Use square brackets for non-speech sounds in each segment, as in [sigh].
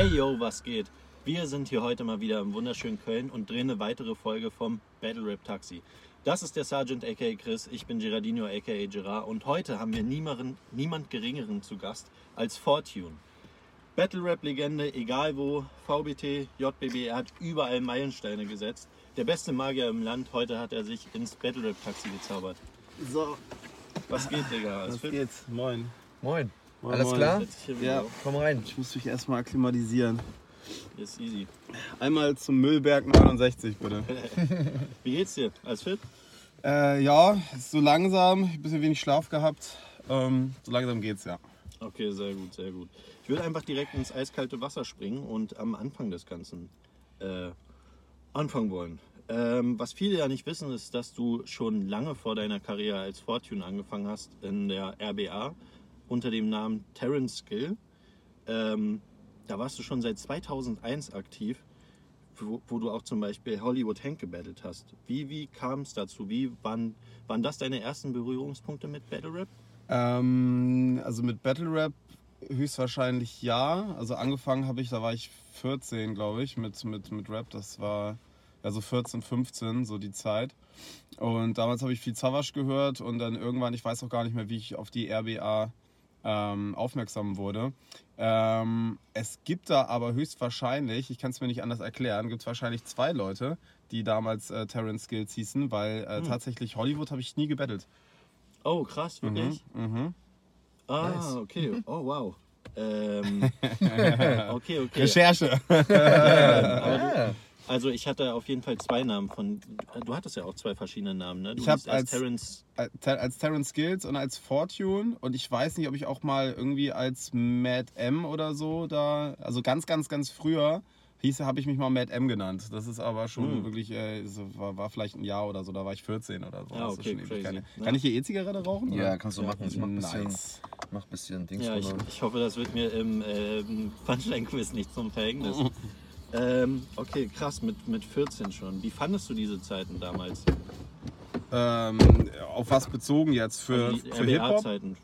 Hey yo, was geht? Wir sind hier heute mal wieder im wunderschönen Köln und drehen eine weitere Folge vom Battle Rap Taxi. Das ist der Sergeant aka Chris, ich bin Gerardino aka Gerard und heute haben wir niemanden, niemand geringeren zu Gast als Fortune. Battle Rap Legende, egal wo, VBT, JBB, er hat überall Meilensteine gesetzt. Der beste Magier im Land, heute hat er sich ins Battle Rap Taxi gezaubert. So, Was geht, Digga? Was fit? geht's? Moin. Moin. Moin, Alles moin. klar? Ja. Komm rein. Ich muss mich erstmal akklimatisieren. Ist easy. Einmal zum Müllberg 69, bitte. [laughs] Wie geht's dir? Alles fit? Äh, ja, so langsam, ein bisschen wenig Schlaf gehabt. Ähm, so langsam geht's, ja. Okay, sehr gut, sehr gut. Ich würde einfach direkt ins eiskalte Wasser springen und am Anfang des Ganzen äh, anfangen wollen. Ähm, was viele ja nicht wissen, ist, dass du schon lange vor deiner Karriere als Fortune angefangen hast in der RBA unter dem Namen Terrence Skill. Ähm, da warst du schon seit 2001 aktiv, wo, wo du auch zum Beispiel Hollywood Hank gebattelt hast. Wie, wie kam es dazu? Wie waren, waren das deine ersten Berührungspunkte mit Battle Rap? Ähm, also mit Battle Rap höchstwahrscheinlich ja. Also angefangen habe ich, da war ich 14, glaube ich, mit, mit, mit Rap. Das war ja so 14, 15, so die Zeit. Und damals habe ich viel Savage gehört und dann irgendwann, ich weiß auch gar nicht mehr, wie ich auf die RBA ähm, aufmerksam wurde. Ähm, es gibt da aber höchstwahrscheinlich, ich kann es mir nicht anders erklären, gibt es wahrscheinlich zwei Leute, die damals äh, Terrence Skills hießen, weil äh, tatsächlich Hollywood habe ich nie gebettelt. Oh, krass, wirklich? Mhm. Ah, Nice. okay. Oh, wow. [laughs] Ähm, [laughs] okay, okay. Recherche. [laughs] Aber du, also ich hatte auf jeden Fall zwei Namen von. Du hattest ja auch zwei verschiedene Namen, ne? Du Ich hab hieß als als- Terrence. Als- als Terrence Skills und als Fortune und ich weiß nicht, ob ich auch mal irgendwie als Mad M oder so da, also ganz, ganz, ganz früher hieß, habe ich mich mal Mad M genannt. Das ist aber schon Hm. wirklich, äh, so, war, war vielleicht ein Jahr oder so, da war ich 14 oder so. Ah, Das ist okay, schon ewig crazy. keine- Ja. Kann ich hier E-Zigarette rauchen? Ja, oder? kannst du Ja, machen. Ich mach ein bisschen, Nice. mach ein bisschen Dings Ja, ich, ich hoffe, das wird mir im ähm, Punchline-Quiz nicht zum Verhängnis. [laughs] ähm, okay, krass, mit, mit 14 schon. Wie fandest du diese Zeiten damals? Ähm, auf was bezogen jetzt? Für, also die für? RBA-Zeiten.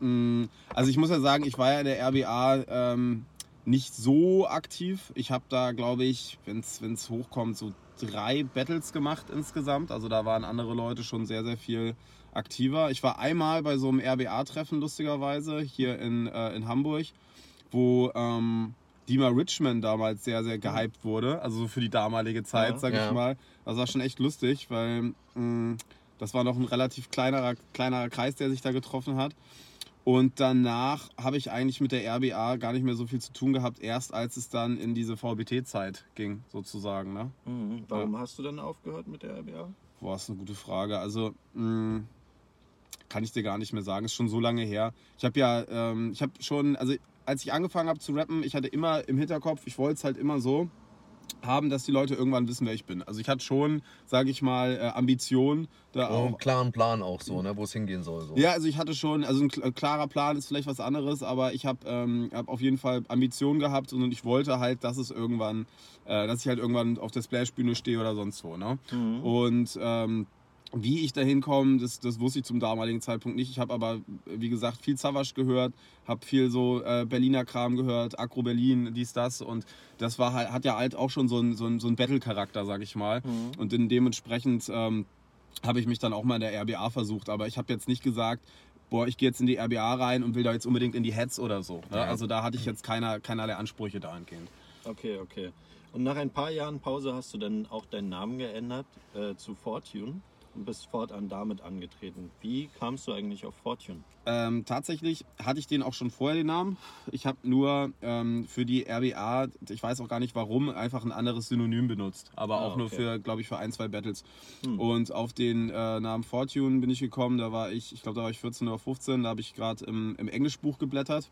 Mm, Also ich muss ja sagen, ich war ja in der RBA ähm, nicht so aktiv. Ich habe da, glaube ich, wenn es hochkommt, so drei Battles gemacht insgesamt. Also da waren andere Leute schon sehr, sehr viel aktiver. Ich war einmal bei so einem RBA-Treffen, lustigerweise, hier in, äh, in Hamburg, wo ähm, Dima Richmond damals sehr, sehr gehypt wurde. Also so für die damalige Zeit, Ja. sag ich Ja. mal. Das war schon echt lustig, weil mh, das war noch ein relativ kleinerer, kleinerer Kreis, der sich da getroffen hat. Und danach habe ich eigentlich mit der RBA gar nicht mehr so viel zu tun gehabt, erst als es dann in diese VBT-Zeit ging, sozusagen. Ne? Mhm. Warum hast du dann aufgehört mit der RBA? Boah, ist eine gute Frage. Also, mh, kann ich dir gar nicht mehr sagen. Ist schon so lange her. Ich habe ja, ähm, ich habe schon, also als ich angefangen habe zu rappen, ich hatte immer im Hinterkopf, ich wollte es halt immer so haben, dass die Leute irgendwann wissen, wer ich bin. Also ich hatte schon, sage ich mal, äh, Ambitionen, da Auch einen klaren Plan auch so, ne, wo es hingehen soll. So. Ja, also ich hatte schon, also ein kl- klarer Plan ist vielleicht was anderes, aber ich habe ähm, hab auf jeden Fall Ambitionen gehabt und ich wollte halt, dass es irgendwann, äh, dass ich halt irgendwann auf der Splash-Bühne stehe oder sonst wo. Ne? Mhm. Und ähm, wie ich da hinkomme, das, das wusste ich zum damaligen Zeitpunkt nicht. Ich habe aber, wie gesagt, viel Savage gehört, habe viel so äh, Berliner Kram gehört, Agro Berlin, dies, das. Und das war halt, hat ja halt auch schon so einen so ein, so ein Battle-Charakter, sag ich mal. Mhm. Und in dementsprechend ähm, habe ich mich dann auch mal in der RBA versucht. Aber ich habe jetzt nicht gesagt, boah, ich gehe jetzt in die RBA rein und will da jetzt unbedingt in die Heads oder so. Ne? Ja. Also da hatte ich jetzt keiner, keinerlei Ansprüche dahingehend. Okay, okay. Und nach ein paar Jahren Pause hast du dann auch deinen Namen geändert äh, zu Fortune bist fortan damit angetreten. Wie kamst du eigentlich auf Fortune? Ähm, tatsächlich hatte ich den auch schon vorher den Namen. Ich habe nur ähm, für die RBA, ich weiß auch gar nicht warum, einfach ein anderes Synonym benutzt. Aber Ah, auch nur okay. für, glaube ich, für ein, zwei Battles. Hm. Und auf den äh, Namen Fortune bin ich gekommen. Da war ich, ich glaube, da war ich 14 oder 15. Da habe ich gerade im, im Englischbuch geblättert.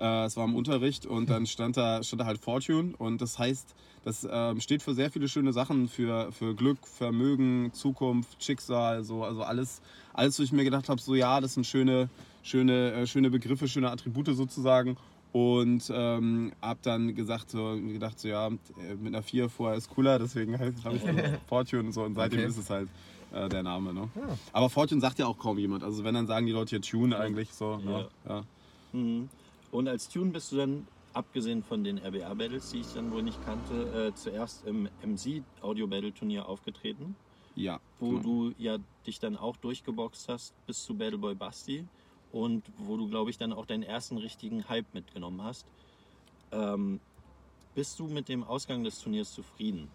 Äh, Es war im Unterricht und dann stand da, stand da halt Fortune und das heißt, das ähm, steht für sehr viele schöne Sachen, für, für Glück, Vermögen, Zukunft, Schicksal, so, also alles, alles, wo ich mir gedacht habe, so ja, das sind schöne, schöne, äh, schöne Begriffe, schöne Attribute sozusagen. Und ähm, hab dann gesagt, so, gedacht, so ja, äh, mit einer 4 vorher ist cooler, deswegen halt, habe ich dann [laughs] Fortune und so und seitdem Okay. ist es halt äh, der Name. Ne? Ja. Aber Fortune sagt ja auch kaum jemand. Also wenn, dann sagen die Leute hier Tune eigentlich so. Ja. Ne? Ja. Mhm. Und als Tune bist du dann abgesehen von den RBA-Battles, die ich dann wohl nicht kannte, äh, zuerst im MC-Audio-Battle-Turnier aufgetreten, Ja. wo genau. du ja dich dann auch durchgeboxt hast bis zu Battleboy Basti und wo du, glaube ich, dann auch deinen ersten richtigen Hype mitgenommen hast. Ähm, bist du mit dem Ausgang des Turniers zufrieden?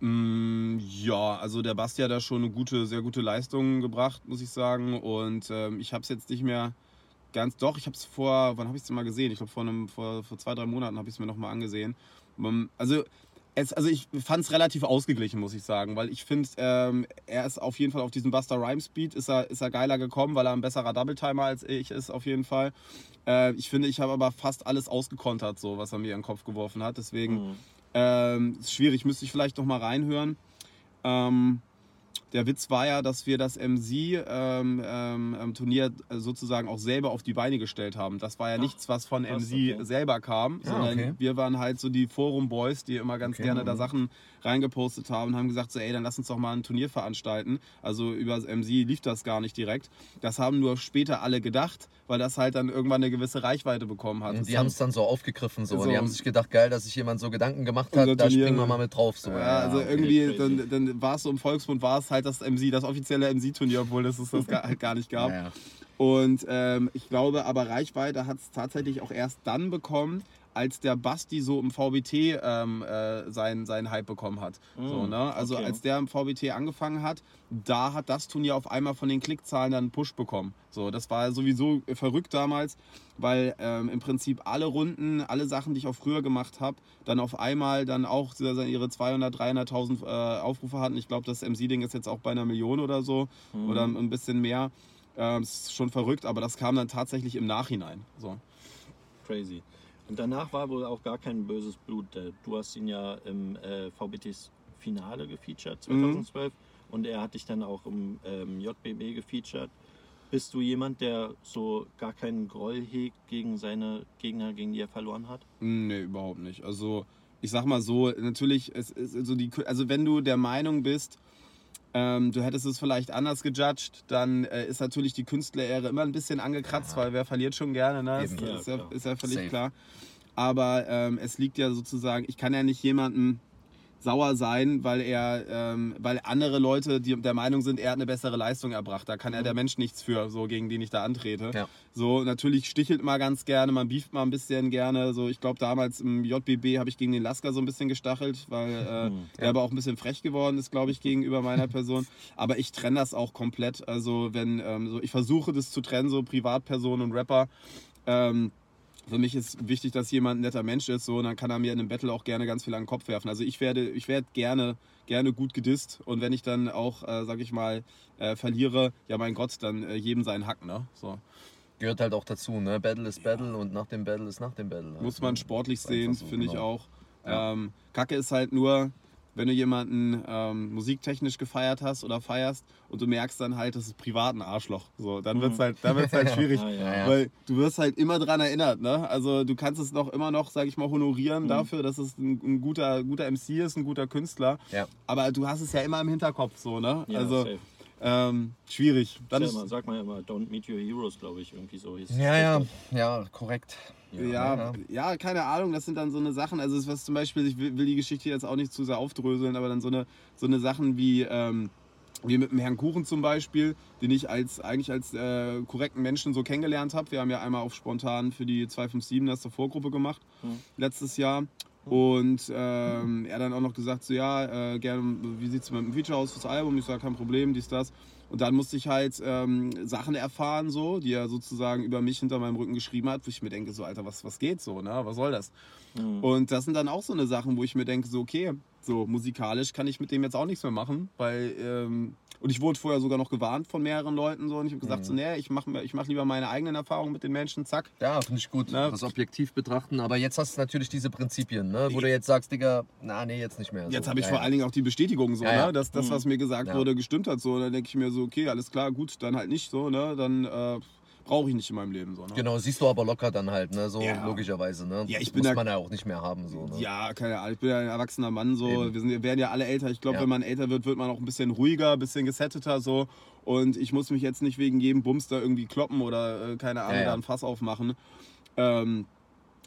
Mm, Ja, also der Basti hat da schon eine gute, sehr gute Leistung gebracht, muss ich sagen. Und ähm, ich habe es jetzt nicht mehr ganz. Doch, ich habe es vor. Wann habe ich es mal gesehen? Ich glaube, vor, einem- vor, vor zwei, drei Monaten habe ich es mir nochmal angesehen. Ähm, Also, es, also ich fand es relativ ausgeglichen, muss ich sagen, weil ich finde, ähm, er ist auf jeden Fall auf diesem Buster Rhyme Speed, ist er, ist er geiler gekommen, weil er ein besserer Double-Timer als ich ist, auf jeden Fall. Äh, ich finde, ich habe aber fast alles ausgekontert, so was er mir in den Kopf geworfen hat. Deswegen. Mhm. Ähm, ist schwierig, müsste ich vielleicht noch mal reinhören. Ähm, der Witz war ja, dass wir das MC ähm, ähm, ähm, Turnier sozusagen auch selber auf die Beine gestellt haben. Das war ja Ach, nichts, was von MC okay. selber kam, Ja, sondern okay. wir waren halt so die Forum-Boys, die immer ganz Okay, gerne da mhm. Sachen reingepostet haben und haben gesagt, so, ey, dann lass uns doch mal ein Turnier veranstalten. Also über das MC lief das gar nicht direkt. Das haben nur später alle gedacht, weil das halt dann irgendwann eine gewisse Reichweite bekommen hat. Und die haben es dann so aufgegriffen. So. So. Die haben sich gedacht, geil, dass sich jemand so Gedanken gemacht hat, da Turnier- springen wir mal mit drauf. So. Ja, also okay. irgendwie, dann, dann war es so im Volksmund, war es halt das MC, das offizielle MC-Turnier, obwohl es das, das gar, halt gar nicht gab. Ja, [laughs] ja. Und ähm, ich glaube aber, Reichweite hat es tatsächlich auch erst dann bekommen, als der Basti so im VBT ähm, äh, seinen, seinen Hype bekommen hat. so, Mm, ne? Also okay. als der im VBT angefangen hat, da hat das Turnier auf einmal von den Klickzahlen dann einen Push bekommen. So, das war sowieso verrückt damals, weil ähm, im Prinzip alle Runden, alle Sachen, die ich auch früher gemacht habe, dann auf einmal dann auch ihre 200, 300.000 äh, Aufrufe hatten. Ich glaube, das MC-Ding ist jetzt auch bei einer Million oder so Mhm. oder ein bisschen mehr. Ähm, ist schon verrückt, aber das kam dann tatsächlich im Nachhinein. So. Crazy. Und danach war wohl auch gar kein böses Blut. Du hast ihn ja im äh, VBTs Finale gefeatured Mhm. 2012 und er hat dich dann auch im ähm, JBB gefeatured. Bist du jemand, der so gar keinen Groll hegt gegen seine Gegner, gegen die er verloren hat? Nee, überhaupt nicht. Also, ich sag mal so, natürlich, es ist also, die, also wenn du der Meinung bist, ähm, du hättest es vielleicht anders gejudged, dann äh, ist natürlich die Künstlerehre immer ein bisschen angekratzt, weil wer verliert schon gerne, ne? Eben. Ist, Ja, ist, ja, ist ja völlig Safe. klar. Aber ähm, es liegt ja sozusagen, ich kann ja nicht jemanden sauer sein, weil er, ähm, weil andere Leute die der Meinung sind, er hat eine bessere Leistung erbracht. Da kann ja der Mensch nichts für, so gegen den ich da antrete. Ja. So, natürlich stichelt man ganz gerne, man beeft mal ein bisschen gerne. So, ich glaube, damals im JBB habe ich gegen den Lasker so ein bisschen gestachelt, weil äh, Mhm. er aber auch ein bisschen frech geworden ist, glaube ich, gegenüber meiner Person. Aber ich trenne das auch komplett. Also, wenn, ähm, so, ich versuche das zu trennen, so Privatperson und Rapper. Ähm, für mich ist wichtig, dass jemand ein netter Mensch ist, so, und dann kann er mir in einem Battle auch gerne ganz viel an den Kopf werfen. Also ich werde, ich werde gerne, gerne gut gedisst und wenn ich dann auch, äh, sag ich mal, äh, verliere, ja mein Gott, dann äh, jedem seinen Hack, ne? So. Gehört halt auch dazu, ne? Battle ist Battle und nach dem Battle ist nach dem Battle. Muss man ne? sportlich sehen, so, finde ich genau. auch. Ja. Ähm, Kacke ist halt nur, wenn du jemanden ähm, musiktechnisch gefeiert hast oder feierst und du merkst dann halt, das ist privat ein Arschloch. So, dann wird's halt, dann wird's halt [laughs] schwierig. Ja. Ja, ja. Weil du wirst halt immer dran erinnert, ne? Also du kannst es noch immer noch, sag ich mal, honorieren Mhm. dafür, dass es ein, ein guter, guter MC ist, ein guter Künstler. Ja. Aber du hast es ja immer im Hinterkopf so, ne? Ja, also safe. ähm, schwierig. Dann Sag ist, mal, sag mal immer, don't meet your heroes, glaube ich, irgendwie so hieß Ja, ja, ja, korrekt. Ja, ja. ja, keine Ahnung, das sind dann so eine Sachen, also es was zum Beispiel, ich will, will die Geschichte jetzt auch nicht zu sehr aufdröseln, aber dann so eine, so eine Sachen wie, ähm, wie mit dem Herrn Kuchen zum Beispiel, den ich als eigentlich als äh, korrekten Menschen so kennengelernt habe. Wir haben ja einmal auf spontan für die 257 das zur Vorgruppe gemacht, Mhm. letztes Jahr. Und ähm, er dann auch noch gesagt, so ja, äh, gerne, wie sieht es mit dem Feature aus fürs Album? Ich sage, kein Problem, dies, das. Und dann musste ich halt ähm, Sachen erfahren, so, die er sozusagen über mich hinter meinem Rücken geschrieben hat, wo ich mir denke, so, Alter, was, was geht so, ne? Was soll das? Mhm. Und das sind dann auch so eine Sachen, wo ich mir denke, so, okay, so musikalisch kann ich mit dem jetzt auch nichts mehr machen, weil, ähm, und ich wurde vorher sogar noch gewarnt von mehreren Leuten so und ich habe gesagt, so, nee, ich mache ich mach lieber meine eigenen Erfahrungen mit den Menschen, zack. Ja, finde ich gut, Na, das objektiv betrachten. Aber jetzt hast du natürlich diese Prinzipien, ne? wo du jetzt sagst, Digga, na, nee, jetzt nicht mehr. Jetzt so. habe ich ja, vor ja. allen Dingen auch die Bestätigung so, ne? dass das, Mhm. was mir gesagt wurde, gestimmt hat. So, dann denke ich mir so, okay, alles klar, gut, dann halt nicht so, ne? Dann äh, brauche ich nicht in meinem Leben so. Ne? Genau, siehst du aber locker dann halt, ne? so Ja. logischerweise. Ne? Ja, ich bin Muss da- man ja auch nicht mehr haben. So, ne? Ja, keine Ahnung. Ich bin ja ein erwachsener Mann so. Eben. Wir, sind, wir werden ja alle älter. Ich glaube, Ja. wenn man älter wird, wird man auch ein bisschen ruhiger, ein bisschen gesetteter so. Und ich muss mich jetzt nicht wegen jedem Bums da irgendwie kloppen oder äh, keine Ahnung, Ja, ja. da ein Fass aufmachen. Ähm,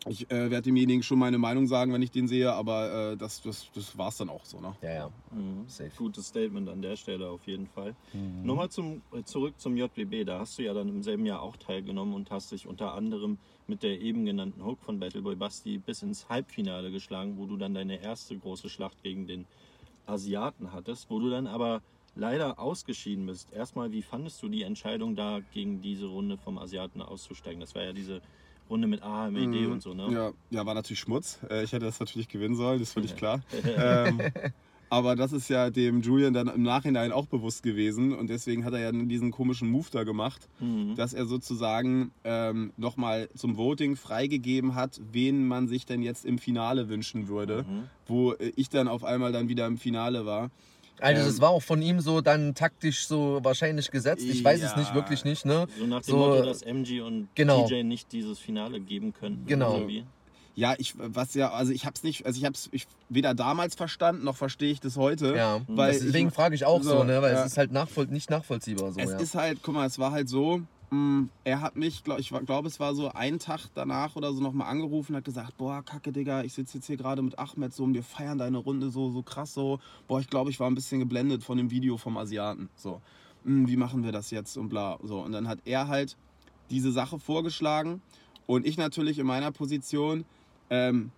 Ich äh, werde demjenigen schon meine Meinung sagen, wenn ich den sehe, aber äh, das, das, das war es dann auch so. Ne? Ja, ja. Mhm. Safe. Gutes Statement an der Stelle auf jeden Fall. Mhm. Nochmal zum, äh, zurück zum JBB. Da hast du ja dann im selben Jahr auch teilgenommen und hast dich unter anderem mit der eben genannten Hook von Battleboy Basti bis ins Halbfinale geschlagen, wo du dann deine erste große Schlacht gegen den Asiaten hattest, wo du dann aber leider ausgeschieden bist. Erstmal, wie fandest du die Entscheidung da gegen diese Runde vom Asiaten auszusteigen? Das war ja diese Runde mit AMED Mhm. und so, ne? Ja, ja, war natürlich Schmutz. Äh, ich hätte das natürlich gewinnen sollen, das ist völlig klar. [laughs] ähm, aber das ist ja dem Julian dann im Nachhinein auch bewusst gewesen und deswegen hat er ja diesen komischen Move da gemacht, Mhm. dass er sozusagen ähm, nochmal zum Voting freigegeben hat, wen man sich denn jetzt im Finale wünschen würde, Mhm. wo äh, ich dann auf einmal dann wieder im Finale war. Also Ähm, das war auch von ihm so dann taktisch so wahrscheinlich gesetzt. Ich weiß es Ja. nicht, wirklich nicht, ne? So nach dem So, Motto, dass MG und genau. TJ nicht dieses Finale geben könnten. Genau. irgendwie. Ja, ich was ja, also ich hab's nicht, also ich hab's ich, weder damals verstanden noch verstehe ich das heute. Ja, Weil deswegen frage ich auch so, so, ne? Weil ja. es ist halt nachvoll nicht nachvollziehbar so, Es ja. ist halt, guck mal, es war halt so, er hat mich, ich glaube, es war so ein Tag danach oder so nochmal angerufen, hat gesagt, boah, kacke, Digga, ich sitze jetzt hier gerade mit Ahmed so und wir feiern deine Runde so, so krass so. Boah, ich glaube, ich war ein bisschen geblendet von dem Video vom Asiaten. So, mh, wie machen wir das jetzt und bla. So, und dann hat er halt diese Sache vorgeschlagen und ich natürlich in meiner Position, ähm,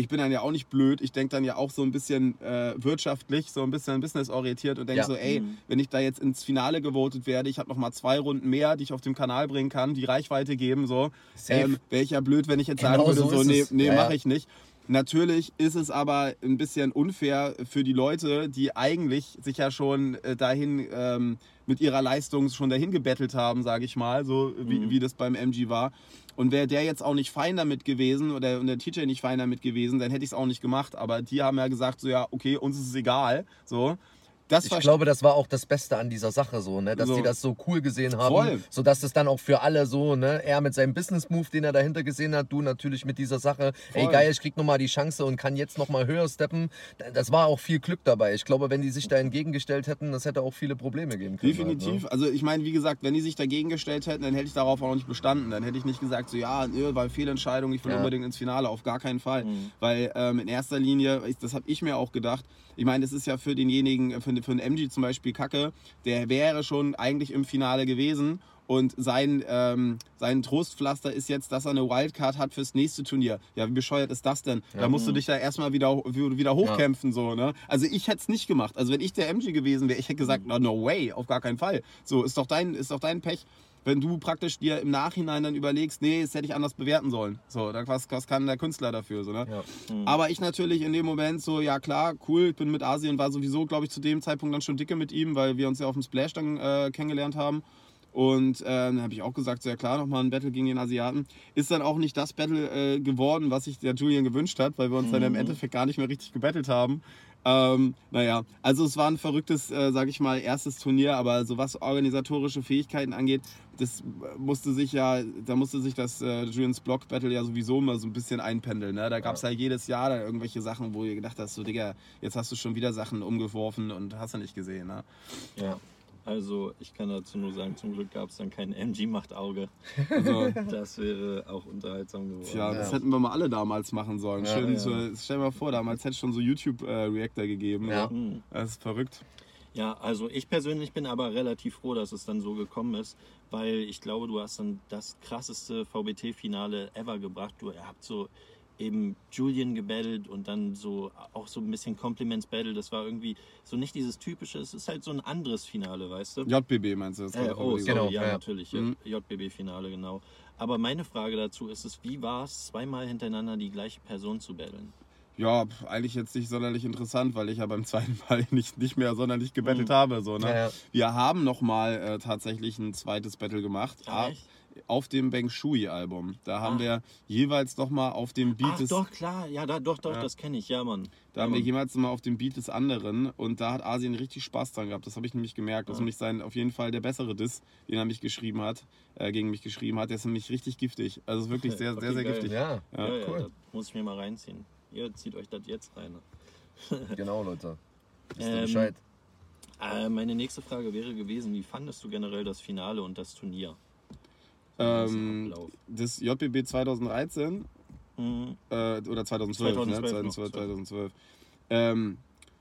ich bin dann ja auch nicht blöd. Ich denke dann ja auch so ein bisschen äh, wirtschaftlich, so ein bisschen businessorientiert und denke Ja. so, ey, Mhm. wenn ich da jetzt ins Finale gewotet werde, ich habe noch mal zwei Runden mehr, die ich auf dem Kanal bringen kann, die Reichweite geben, so, ähm, wäre ich ja blöd, wenn ich jetzt Genau sagen würde, so so, nee, nee Ja, mache ich nicht. Natürlich ist es aber ein bisschen unfair für die Leute, die eigentlich sich ja schon äh, dahin ähm, mit ihrer Leistung schon dahin gebettelt haben, sage ich mal, so wie, Mhm. wie das beim MG war. Und wäre der jetzt auch nicht fein damit gewesen oder und der TJ nicht fein damit gewesen, dann hätte ich es auch nicht gemacht. Aber die haben ja gesagt, so ja, okay, uns ist es egal. So. Das Ich glaube, das war auch das Beste an dieser Sache so, ne? Dass So. die das so cool gesehen haben, Voll. sodass es dann auch für alle so, ne? Er mit seinem Business Move, den er dahinter gesehen hat, du natürlich mit dieser Sache, ey Voll. geil, ich krieg nochmal die Chance und kann jetzt nochmal höher steppen. Das war auch viel Glück dabei. Ich glaube, wenn die sich da entgegengestellt hätten, das hätte auch viele Probleme geben können. Definitiv. Halt, Also ich meine, wie gesagt, wenn die sich dagegen gestellt hätten, dann hätte ich darauf auch nicht bestanden. Dann hätte ich nicht gesagt, so ja, nö, war Fehlentscheidung, ich will Ja. unbedingt ins Finale, auf gar keinen Fall. Mhm. Weil ähm, in erster Linie, das habe ich mir auch gedacht, ich meine, das ist ja für denjenigen, äh, für, für den MG zum Beispiel Kacke, der wäre schon eigentlich im Finale gewesen. Und sein, ähm, sein Trostpflaster ist jetzt, dass er eine Wildcard hat fürs nächste Turnier. Ja, wie bescheuert ist das denn? Da musst du dich da erstmal wieder, wieder hochkämpfen. So, ne? Also ich hätte es nicht gemacht. Also wenn ich der MG gewesen wäre, ich hätte gesagt, no, no way, auf gar keinen Fall. So, ist doch dein, ist doch dein Pech. Wenn du praktisch dir im Nachhinein dann überlegst, nee, das hätte ich anders bewerten sollen. So, dann was, was kann der Künstler dafür? So, ne? Ja. Aber ich natürlich in dem Moment so, ja klar, cool, ich bin mit Asien, war sowieso, glaube ich, zu dem Zeitpunkt dann schon dicke mit ihm, weil wir uns ja auf dem Splash dann äh, kennengelernt haben. Und äh, dann habe ich auch gesagt, so, ja klar, nochmal ein Battle gegen den Asiaten. Ist dann auch nicht das Battle äh, geworden, was sich der Julian gewünscht hat, weil wir uns dann im Endeffekt gar nicht mehr richtig gebettelt haben. Ähm, naja, also es war ein verrücktes, äh, sag ich mal, erstes Turnier, aber so was organisatorische Fähigkeiten angeht, das musste sich ja, da musste sich das äh, Julians Block Battle ja sowieso mal so ein bisschen einpendeln. Ne? Da gab es ja. jedes Jahr da irgendwelche Sachen, wo ihr gedacht hast, so Digga, jetzt hast du schon wieder Sachen umgeworfen und hast du nicht gesehen. Ne? Ja. Also ich kann dazu nur sagen, zum Glück gab es dann kein MG macht Auge. [laughs] Also, Das wäre auch unterhaltsam geworden. Tja, das Ja. hätten wir mal alle damals machen sollen. Ja, Schön, ja. Stell dir mal vor, damals hätte es schon so YouTube-Reactor gegeben. Ja. So. Hm. Das ist verrückt. Ja, also ich persönlich bin aber relativ froh, dass es dann so gekommen ist, weil ich glaube, du hast dann das krasseste VBT-Finale ever gebracht. Du habt so eben Julian gebattelt und dann so auch so ein bisschen Compliments-Battle. Das war irgendwie so nicht dieses typische, es ist halt so ein anderes Finale, weißt du? JBB meinst du? Das Äh, oh, sorry, Genau, ja, ja. natürlich. Mhm. JBB-Finale, genau. Aber meine Frage dazu ist es, wie war es, zweimal hintereinander die gleiche Person zu battlen? Ja, eigentlich jetzt nicht sonderlich interessant, weil ich ja beim zweiten Mal [laughs] nicht, nicht mehr sonderlich gebettelt Mhm. habe. So, ne? Ja, ja. Wir haben nochmal äh, tatsächlich ein zweites Battle gemacht. Ah, ah, echt? Auf dem Beng Shui-Album. Da haben Ah. wir jeweils nochmal auf dem Beat Ach des. doch, klar, ja, da, doch, doch, Ja. das kenne ich, ja, Mann. Da ja, haben wir Mann. jemals mal auf dem Beat des anderen und da hat Asien richtig Spaß dran gehabt. Das habe ich nämlich gemerkt. Das ist nämlich sein, auf jeden Fall der bessere Diss, den er mich geschrieben hat, äh, gegen mich geschrieben hat. Der ist nämlich richtig giftig. Also wirklich [laughs] sehr, Okay, sehr, sehr geil. giftig. Ja, Ja, Ja, ja, cool. das muss ich mir mal reinziehen. Ihr zieht euch das jetzt rein. [laughs] genau, Leute. Wisst ihr Ähm, Bescheid? Äh, meine nächste Frage wäre gewesen, wie fandest du generell das Finale und das Turnier? Ähm, das JBB 2013 Mhm. Äh, oder 2012, 2012 ne? noch, 2012, 2012. Ähm,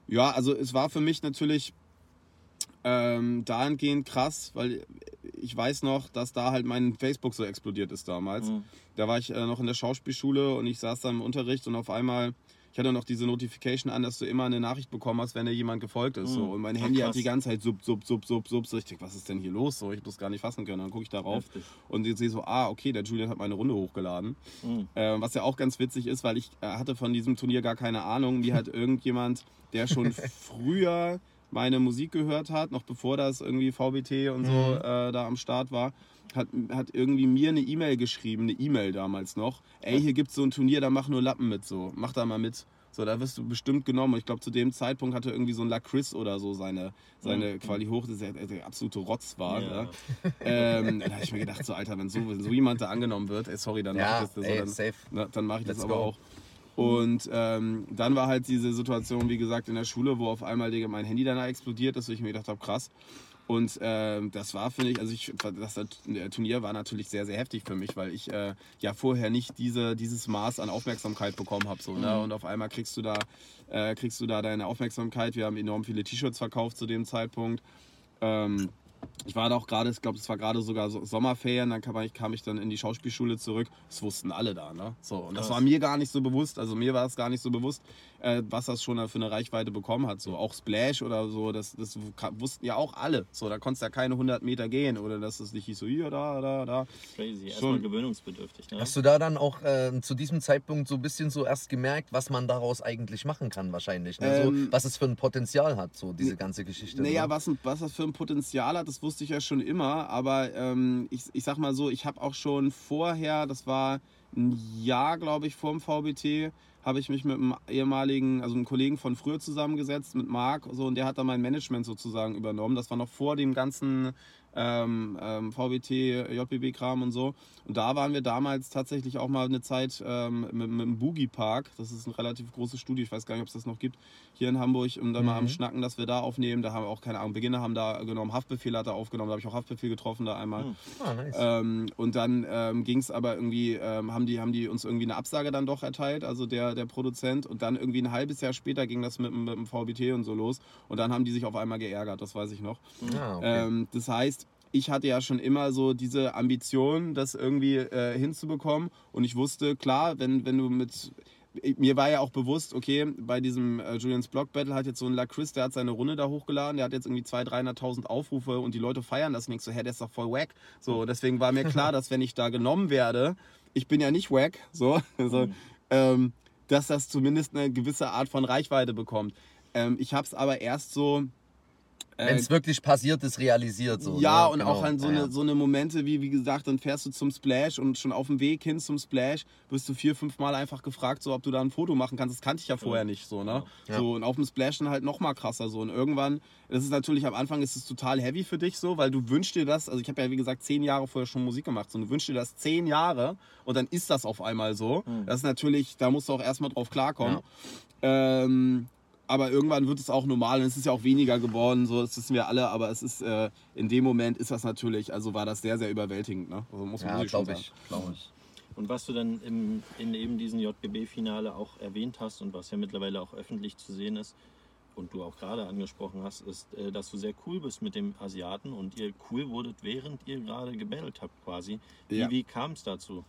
ja, also es war für mich natürlich ähm, dahingehend krass, weil ich weiß noch, dass da halt mein Facebook so explodiert ist damals. Mhm. Da war ich äh, noch in der Schauspielschule und ich saß da im Unterricht und auf einmal, ich hatte noch diese Notification an, dass du immer eine Nachricht bekommen hast, wenn dir jemand gefolgt ist. So. Mhm. Und mein Ach, Handy krass. hat die ganze Zeit sub, sub, sub, sub, sub. So, ich denke, was ist denn hier los? So, ich das gar nicht fassen können. Dann gucke ich darauf Heftig. und ich sehe so, ah, okay, der Julian hat meine Runde hochgeladen. Mhm. Äh, was ja auch ganz witzig ist, weil ich äh, hatte von diesem Turnier gar keine Ahnung. Mir hat [laughs] irgendjemand, der schon früher meine Musik gehört hat, noch bevor das irgendwie VBT und so äh, da am Start war, hat, hat irgendwie mir eine E-Mail geschrieben, eine E-Mail damals noch. Ey, hier gibt's so ein Turnier, da mach nur Lappen mit so. Mach da mal mit. So, da wirst du bestimmt genommen. Und ich glaube, zu dem Zeitpunkt hatte irgendwie so ein Lacris oder so seine, seine Quali hoch, das der, der absolute Rotz war. Ja. Ja. Ähm, da habe ich mir gedacht, so Alter, wenn so, wenn so jemand da angenommen wird, ey, sorry, dann mach Ja, ich das. so, ey, dann, safe. na, dann mache ich das aber go. auch. Und ähm, dann war halt diese Situation, wie gesagt, in der Schule, wo auf einmal Digga, mein Handy danach explodiert ist, wo ich mir gedacht habe, krass. Und ähm, das war, finde ich, also ich, das Turnier war natürlich sehr, sehr heftig für mich, weil ich äh, ja vorher nicht diese, dieses Maß an Aufmerksamkeit bekommen habe. So, ne? Und auf einmal kriegst du da, äh, kriegst du da deine Aufmerksamkeit. Wir haben enorm viele T-Shirts verkauft zu dem Zeitpunkt. Ähm, ich war da auch gerade, ich glaube, es war gerade sogar so Sommerferien, dann kam ich, kam ich dann in die Schauspielschule zurück. Das wussten alle da, ne? So, und das war mir gar nicht so bewusst, also mir war es gar nicht so bewusst, äh, was das schon für eine Reichweite bekommen hat. So, auch Splash oder so, das, das wussten ja auch alle. So, da konntest du ja keine 100 Meter gehen oder dass es nicht hieß so hier, da, da, da. Crazy. Erstmal Schon. gewöhnungsbedürftig. Ne? Hast du da dann auch äh, zu diesem Zeitpunkt so ein bisschen so erst gemerkt, was man daraus eigentlich machen kann wahrscheinlich? Ne? Ähm, so, was es für ein Potenzial hat, so diese ganze Geschichte. Naja, oder? was, was das für ein Potenzial hat, das wusste ich ja schon immer. Aber ähm, ich, ich sag mal so, ich habe auch schon vorher, das war ein Jahr, glaube ich, vor dem VBT, habe ich mich mit einem ehemaligen, also einem Kollegen von früher zusammengesetzt, mit Marc, so, und der hat dann mein Management sozusagen übernommen. Das war noch vor dem ganzen ähm, ähm, VBT, JBB-Kram und so. Und da waren wir damals tatsächlich auch mal eine Zeit ähm, mit, mit dem Boogie Park. Das ist ein relativ großes Studio, ich weiß gar nicht, ob es das noch gibt, hier in Hamburg. Und dann mal am Schnacken, dass wir da aufnehmen. Da haben wir auch, keine Ahnung, Beginner haben da genommen, Haftbefehl hat er aufgenommen, da habe ich auch Haftbefehl getroffen da einmal. Ah, nice. Ähm, und dann ähm, ging es aber irgendwie, ähm, haben, die, haben die uns irgendwie eine Absage dann doch erteilt, also der, der Produzent. Und dann irgendwie ein halbes Jahr später ging das mit, dem- mit dem VBT und so los. Und dann haben die sich auf einmal geärgert, das weiß ich noch. ah, okay. Ähm, das heißt, ich hatte ja schon immer so diese Ambition, das irgendwie äh, hinzubekommen. Und ich wusste, klar, wenn, wenn du mit. Mir war ja auch bewusst, okay, bei diesem äh, Julians Block Battle hat jetzt so ein Lacris, der hat seine Runde da hochgeladen, der hat jetzt irgendwie 200.000, 300.000 Aufrufe und die Leute feiern das nicht so, hä, der ist doch voll wack. So, deswegen war mir klar, [laughs] dass wenn ich da genommen werde, ich bin ja nicht wack, so, [laughs] also, ähm, dass das zumindest eine gewisse Art von Reichweite bekommt. Ähm, ich habe es aber erst so. Äh, Wenn es wirklich passiert ist, realisiert so. ja, ne? und Genau. auch an so, Ja, eine, ja. so eine Momente wie, wie gesagt, dann fährst du zum Splash und schon auf dem Weg hin zum Splash wirst du vier, fünf Mal einfach gefragt, so, ob du da ein Foto machen kannst. Das kannte ich ja vorher nicht so, ne? Ja. So, und auf dem Splash dann halt noch mal krasser so. Und irgendwann, das ist natürlich am Anfang ist es total heavy für dich so, weil du wünschst dir das, also ich habe ja wie gesagt zehn Jahre vorher schon Musik gemacht, so, und du wünschst dir das zehn Jahre und dann ist das auf einmal so. Das ist natürlich, da musst du auch erstmal drauf klarkommen. Ähm, aber irgendwann wird es auch normal und es ist ja auch weniger geworden, so das wissen wir alle, aber es ist äh, in dem Moment ist das natürlich, also war das sehr, sehr überwältigend, ne? Also muss man ja glaube ich. Glaub ich. Und was du dann im, in eben diesem JGB-Finale auch erwähnt hast und was ja mittlerweile auch öffentlich zu sehen ist und du auch gerade angesprochen hast, ist, äh, dass du sehr cool bist mit dem Asiaten und ihr cool wurdet, während ihr gerade gebettelt habt quasi. Wie, Ja. wie kam es dazu?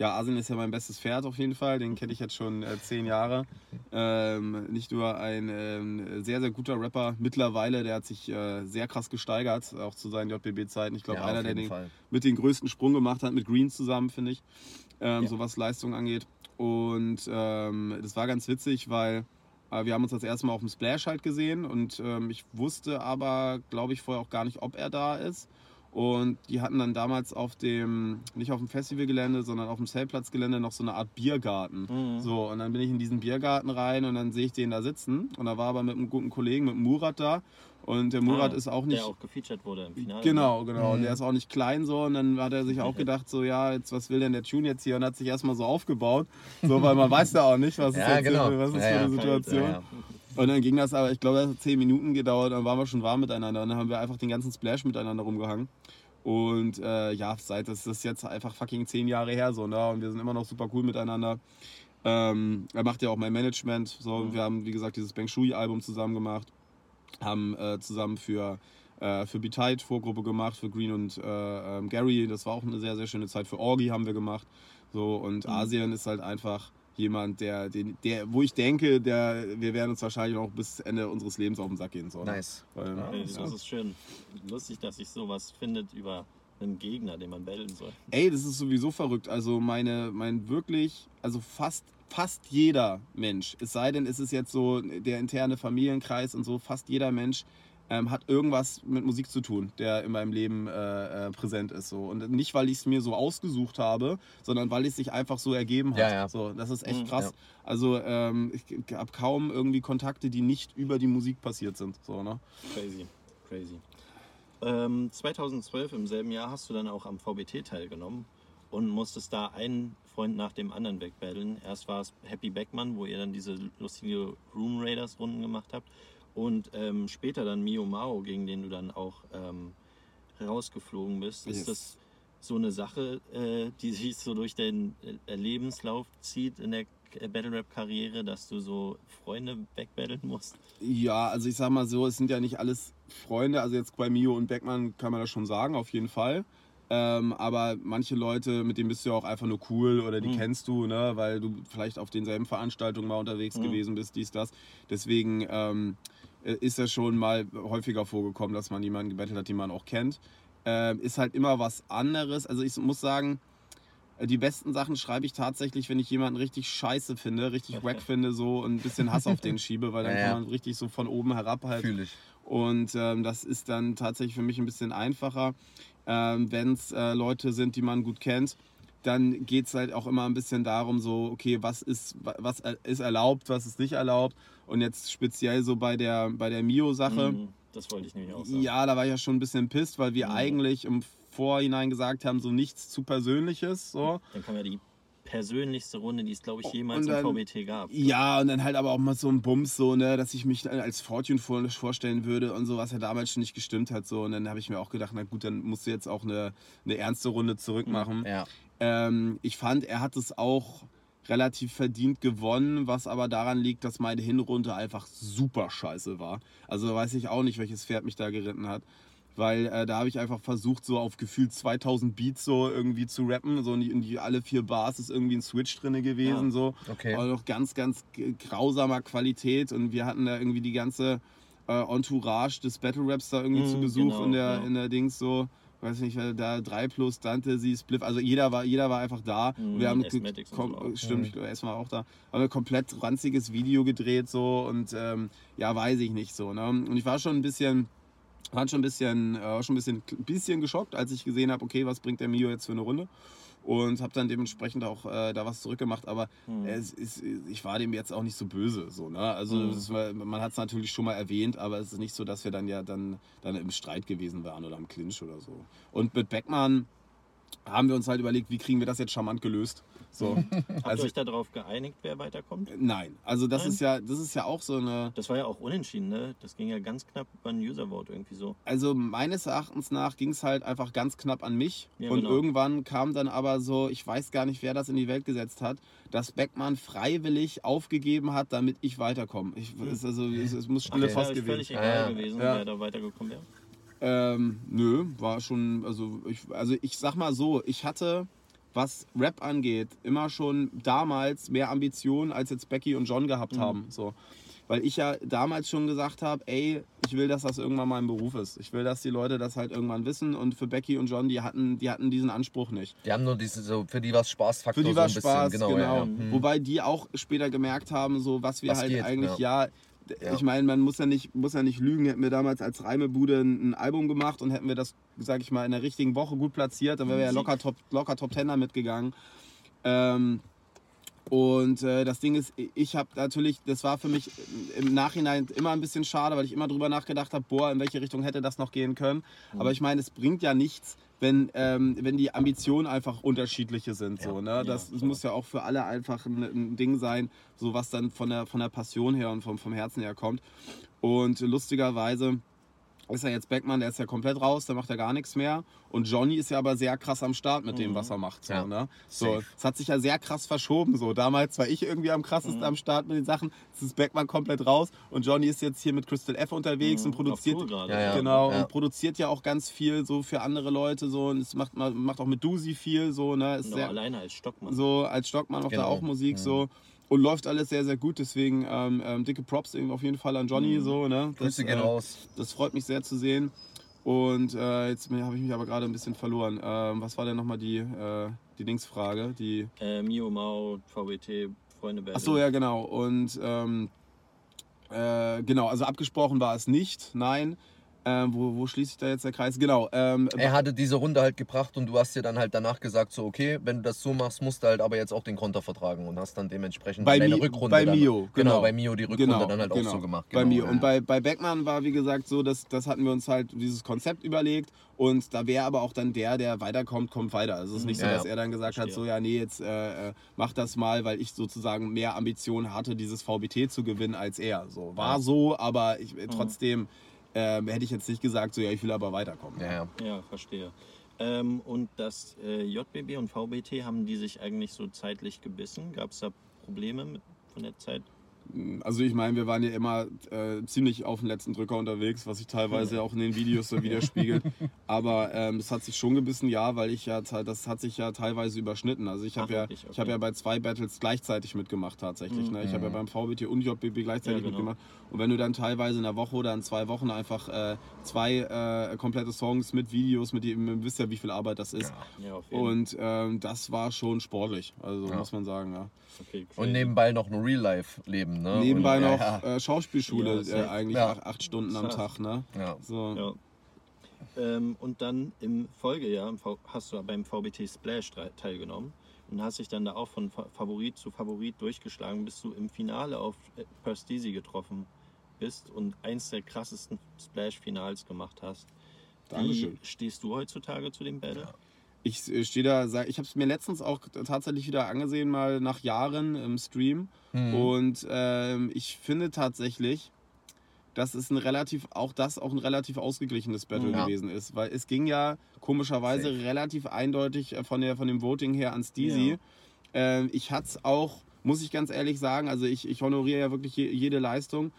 Ja, Asien ist ja mein bestes Pferd auf jeden Fall. Den kenne ich jetzt schon äh, zehn Jahre. Ähm, nicht nur ein ähm, sehr, sehr guter Rapper mittlerweile, der hat sich äh, sehr krass gesteigert, auch zu seinen JBB-Zeiten. Ich glaube, Ja, einer, der den, mit den größten Sprung gemacht hat, mit Green zusammen, finde ich, ähm, Ja. so was Leistung angeht. Und ähm, das war ganz witzig, weil äh, wir haben uns das erste Mal auf dem Splash halt gesehen und ähm, ich wusste aber, glaube ich, vorher auch gar nicht, ob er da ist. Und die hatten dann damals auf dem, nicht auf dem Festivalgelände, sondern auf dem Zeltplatzgelände noch so eine Art Biergarten. Mhm. So, und dann bin ich in diesen Biergarten rein und dann sehe ich den da sitzen. Und da war aber mit einem guten Kollegen, mit dem Murat da. Und der Murat Ah, ist auch nicht. Der auch gefeatured wurde im Finale. Genau, genau. Und Mhm. der ist auch nicht klein so. Und dann hat er sich auch [laughs] gedacht, so, ja, jetzt was will denn der Tune jetzt hier? Und hat sich erstmal so aufgebaut. So, weil man weiß ja auch nicht, was ist, Ja, jetzt genau. was ist Ja, für ja. eine Situation. Ja, ja. Und dann ging das aber, ich glaube, das hat zehn Minuten gedauert, dann waren wir schon warm miteinander. Und dann haben wir einfach den ganzen Splash miteinander rumgehangen. Und äh, ja, seit das ist jetzt einfach fucking zehn Jahre her so, ne? Und wir sind immer noch super cool miteinander. Ähm, er macht ja auch mein Management. So, Mhm. wir haben, wie gesagt, dieses Bang Shui-Album zusammen gemacht. Haben äh, zusammen für, äh, für Be Tight Vorgruppe gemacht, für Green und äh, ähm, Gary. Das war auch eine sehr, sehr schöne Zeit. Für Orgi haben wir gemacht. So, und Mhm. Asien ist halt einfach jemand, der, den, der, wo ich denke, der, wir werden uns wahrscheinlich noch bis Ende unseres Lebens auf den Sack gehen. So, ne? Nice. Weil. Ey, ja. Das ist schön. Lustig, dass sich sowas findet über einen Gegner, den man battlen soll. Ey, das ist sowieso verrückt. Also meine, mein wirklich, also fast, fast jeder Mensch, es sei denn, es ist jetzt so der interne Familienkreis und so, fast jeder Mensch ähm, hat irgendwas mit Musik zu tun, der in meinem Leben äh, äh, präsent ist. So. Und nicht, weil ich es mir so ausgesucht habe, sondern weil es sich einfach so ergeben hat. Ja, ja. So, das ist echt Mhm, krass. ja. Also ähm, ich habe kaum irgendwie Kontakte, die nicht über die Musik passiert sind. So, ne? Crazy, crazy. Ähm, 2012 im selben Jahr hast du dann auch am VBT teilgenommen und musstest da einen Freund nach dem anderen wegbattlen. Erst war es Happy Beckmann, wo ihr dann diese lustige Room Raiders Runden gemacht habt und ähm, später dann Mio Mao, gegen den du dann auch ähm, rausgeflogen bist. Yes. Ist das so eine Sache, äh, die sich so durch den äh, Lebenslauf zieht in der Battle Rap Karriere, dass du so Freunde wegbattlen musst? Ja, also ich sag mal so, es sind ja nicht alles Freunde. Also jetzt bei Mio und Beckmann kann man das schon sagen, auf jeden Fall. Ähm, aber manche Leute, mit denen bist du ja auch einfach nur cool oder die Mhm. kennst du, ne, weil du vielleicht auf denselben Veranstaltungen mal unterwegs Mhm. gewesen bist, dies, das. Deswegen ähm, äh, ist das schon mal häufiger vorgekommen, dass man jemanden gebettelt hat, den man auch kennt. Ähm, ist halt immer was anderes. Also ich muss sagen, äh, die besten Sachen schreibe ich tatsächlich, wenn ich jemanden richtig scheiße finde, richtig wack [laughs] finde, so und ein bisschen Hass auf den schiebe, weil dann Ja, ja. kann man richtig so von oben herab halt Fühle ich. und ähm, das ist dann tatsächlich für mich ein bisschen einfacher. Ähm, Wenn es äh, Leute sind, die man gut kennt, dann geht es halt auch immer ein bisschen darum, so, okay, was ist, wa- was ist erlaubt, was ist nicht erlaubt. Und jetzt speziell so bei der, bei der Mio-Sache, Mhm, Das wollte ich nämlich auch sagen. ja, da war ich ja schon ein bisschen pisst, weil wir Mhm. eigentlich im Vorhinein gesagt haben, so nichts zu Persönliches. So. Dann kam ja die persönlichste Runde, die es, glaube ich, Oh, jemals und im dann- VBT gab. Ja, und dann halt aber auch mal so ein Bums, so, ne, dass ich mich dann als Fortune vor- vorstellen würde und so, was ja damals schon nicht gestimmt hat. So. Und dann habe ich mir auch gedacht, na gut, dann musst du jetzt auch eine, eine ernste Runde zurückmachen. Ja. Ähm, ich fand, er hat es auch relativ verdient gewonnen, was aber daran liegt, dass meine Hinrunde einfach super scheiße war. Also weiß ich auch nicht, welches Pferd mich da geritten hat. Weil äh, da habe ich einfach versucht, so auf gefühlt 2000 Beats so irgendwie zu rappen. So in die, in die alle vier Bars ist irgendwie ein Switch drin gewesen. Ja. So. Okay. Aber noch ganz, ganz grausamer Qualität. Und wir hatten da irgendwie die ganze äh, Entourage des Battle Raps da irgendwie Mhm, zu Besuch genau, in, der, ja. in der Dings so. Weiß nicht, da 3 plus Dante, sie, Spliff, also jeder war, jeder war einfach da. Mhm, wir haben so stimmt, Mhm. ich glaube, erstmal auch da. Aber ein komplett ranziges Video gedreht so und ähm, ja, weiß ich nicht so. Ne? Und ich war schon ein bisschen, war schon ein bisschen, äh, schon ein bisschen, bisschen geschockt, als ich gesehen habe, okay, was bringt der Mio jetzt für eine Runde? Und habe dann dementsprechend auch äh, da was zurückgemacht. Aber Mhm. es ist, ich war dem jetzt auch nicht so böse. So, ne? Also Mhm. war, man hat es natürlich schon mal erwähnt, aber es ist nicht so, dass wir dann ja dann, dann im Streit gewesen waren oder im Clinch oder so. Und mit Beckmann haben wir uns halt überlegt, wie kriegen wir das jetzt charmant gelöst. So. [laughs] Habt also- ihr euch darauf geeinigt, wer weiterkommt? Nein, also das Nein? ist ja, das ist ja auch so eine. Das war ja auch unentschieden, ne? Das ging ja ganz knapp über ein User-Vote irgendwie so. Also meines Erachtens nach ging es halt einfach ganz knapp an mich. Ja, und genau. irgendwann kam dann aber so, ich weiß gar nicht, wer das in die Welt gesetzt hat, dass Beckmann freiwillig aufgegeben hat, damit ich weiterkomme. Ich, es, also, es, es muss stille ist gewesen. völlig Ah, egal ja. gewesen, Ja. wer da weitergekommen wäre. Ähm, nö, war schon, also ich, also ich sag mal so, ich hatte, was Rap angeht, immer schon damals mehr Ambitionen, als jetzt Becky und John gehabt Mhm. haben. So. Weil ich ja damals schon gesagt habe, ey, ich will, dass das irgendwann mal ein Beruf ist. Ich will, dass die Leute das halt irgendwann wissen. Und für Becky und John, die hatten, die hatten diesen Anspruch nicht. Die haben nur diese, so, für die was Spaßfaktor Für die so war bisschen. Spaß, genau. genau. Ja, ja. Hm. Wobei die auch später gemerkt haben, so was wir Was halt geht, eigentlich, ja. d- Ja. Ich meine, man muss ja, nicht, muss ja nicht lügen. Hätten wir damals als Reimebude ein, ein Album gemacht und hätten wir das, sag ich mal, in der richtigen Woche gut platziert, dann wären wir ja locker Top, locker Top Ten damit gegangen. Ähm, und äh, das Ding ist, ich habe natürlich, das war für mich im Nachhinein immer ein bisschen schade, weil ich immer drüber nachgedacht habe, boah, in welche Richtung hätte das noch gehen können. Mhm. Aber ich meine, es bringt ja nichts, wenn, ähm, wenn die Ambitionen einfach unterschiedliche sind. So, ne? ja, Das, klar. muss ja auch für alle einfach ein, ein Ding sein, so was dann von der, von der Passion her und vom, vom Herzen her kommt. Und lustigerweise ist ja jetzt Beckmann, der ist ja komplett raus, der macht ja gar nichts mehr. Und Johnny ist ja aber sehr krass am Start mit dem, was er macht. So, Ja. ne? so, es hat sich ja sehr krass verschoben. So. Damals war ich irgendwie am krassesten am Start mit den Sachen. Jetzt ist Beckmann komplett raus. Und Johnny ist jetzt hier mit Crystal F unterwegs und produziert. Ja. Genau, und produziert ja auch ganz viel so für andere Leute so und es macht, macht auch mit Dusi viel so, ne? Ist Genau, sehr, alleine als Stockmann. so als Stockmann macht er Genau. auch Musik so und läuft alles sehr, sehr gut. Deswegen ähm, ähm, dicke Props auf jeden Fall an Johnny so, ne? Grüße gehen äh, raus. Das freut mich sehr zu sehen. Und äh, jetzt habe ich mich aber gerade ein bisschen verloren. Ähm, was war denn nochmal die, äh, die Dingsfrage? Die, Äh, Mio Mau, VWT, Freunde Band. Ach so, ja, genau. Und ähm, äh, genau, also abgesprochen war es nicht, nein. Ähm, wo, wo schließt sich da jetzt der Kreis? Genau. Ähm, Er hatte diese Runde halt gebracht und du hast dir dann halt danach gesagt, so okay, wenn du das so machst, musst du halt aber jetzt auch den Konter vertragen und hast dann dementsprechend Bei deine Mi- Rückrunde bei dann, Mio, genau, genau. bei Mio die Rückrunde Genau, dann halt genau. auch so gemacht. Bei genau, mir. ja. Und bei, bei Beckmann war, wie gesagt, so, dass das hatten wir uns halt dieses Konzept überlegt und da wäre aber auch dann der, der weiterkommt, kommt weiter. Also es ist nicht so, Ja, dass ja. er dann gesagt hat, so ja, nee, jetzt äh, äh, mach das mal, weil ich sozusagen mehr Ambitionen hatte, dieses VBT zu gewinnen als er. So war Ja. so, aber ich, äh, trotzdem ähm, hätte ich jetzt nicht gesagt, so ja, ich will aber weiterkommen. ja, ja. Ja, verstehe. Ähm, und das äh, JBB und VBT, haben die sich eigentlich so zeitlich gebissen? Gab es da Probleme mit, von der Zeit? Also ich meine, wir waren ja immer äh, ziemlich auf den letzten Drücker unterwegs, was sich teilweise auch in den Videos so widerspiegelt. [laughs] Aber ähm, es hat sich schon gebissen, ja, weil ich ja, das hat sich ja teilweise überschnitten. Also ich habe ja, wirklich? ich habe Okay. ja bei zwei Battles gleichzeitig mitgemacht tatsächlich. Ne? Ich habe ja beim VBT und JBB gleichzeitig Ja, genau. mitgemacht. Und wenn du dann teilweise in einer Woche oder in zwei Wochen einfach äh, zwei äh, komplette Songs mit Videos, mit dem, ihr wisst ja, wie viel Arbeit das ist. Ja, auf jeden Und ähm, das war schon sportlich, also Ja. muss man sagen, ja. Okay, Und nebenbei noch ein Real-Life-Leben, ne? Nebenbei und, noch Ja, Äh, Schauspielschule, Ja, äh, eigentlich Ja. acht, acht Stunden am. Tag, ne? ja. ja. So. Ja. Ähm, und dann im Folgejahr im hast du beim VBT Splash teilgenommen und hast dich dann da auch von Fa- Favorit zu Favorit durchgeschlagen, bis du im Finale auf äh, Perstisi getroffen bist und eins der krassesten Splash-Finals gemacht hast. Dankeschön. Wie stehst du heutzutage zu dem Battle? Ich äh, stehe da, ich habe es mir letztens auch tatsächlich wieder angesehen, mal nach Jahren im Stream. Mhm. Und ähm, ich finde tatsächlich, dass es ein relativ, auch das auch ein relativ ausgeglichenes Battle Ja. gewesen ist. Weil es ging ja komischerweise Safe. relativ eindeutig äh, von, der, von dem Voting her an Steezy. Ähm, ich hatte es auch, muss ich ganz ehrlich sagen, also ich, ich honoriere ja wirklich je, jede Leistung.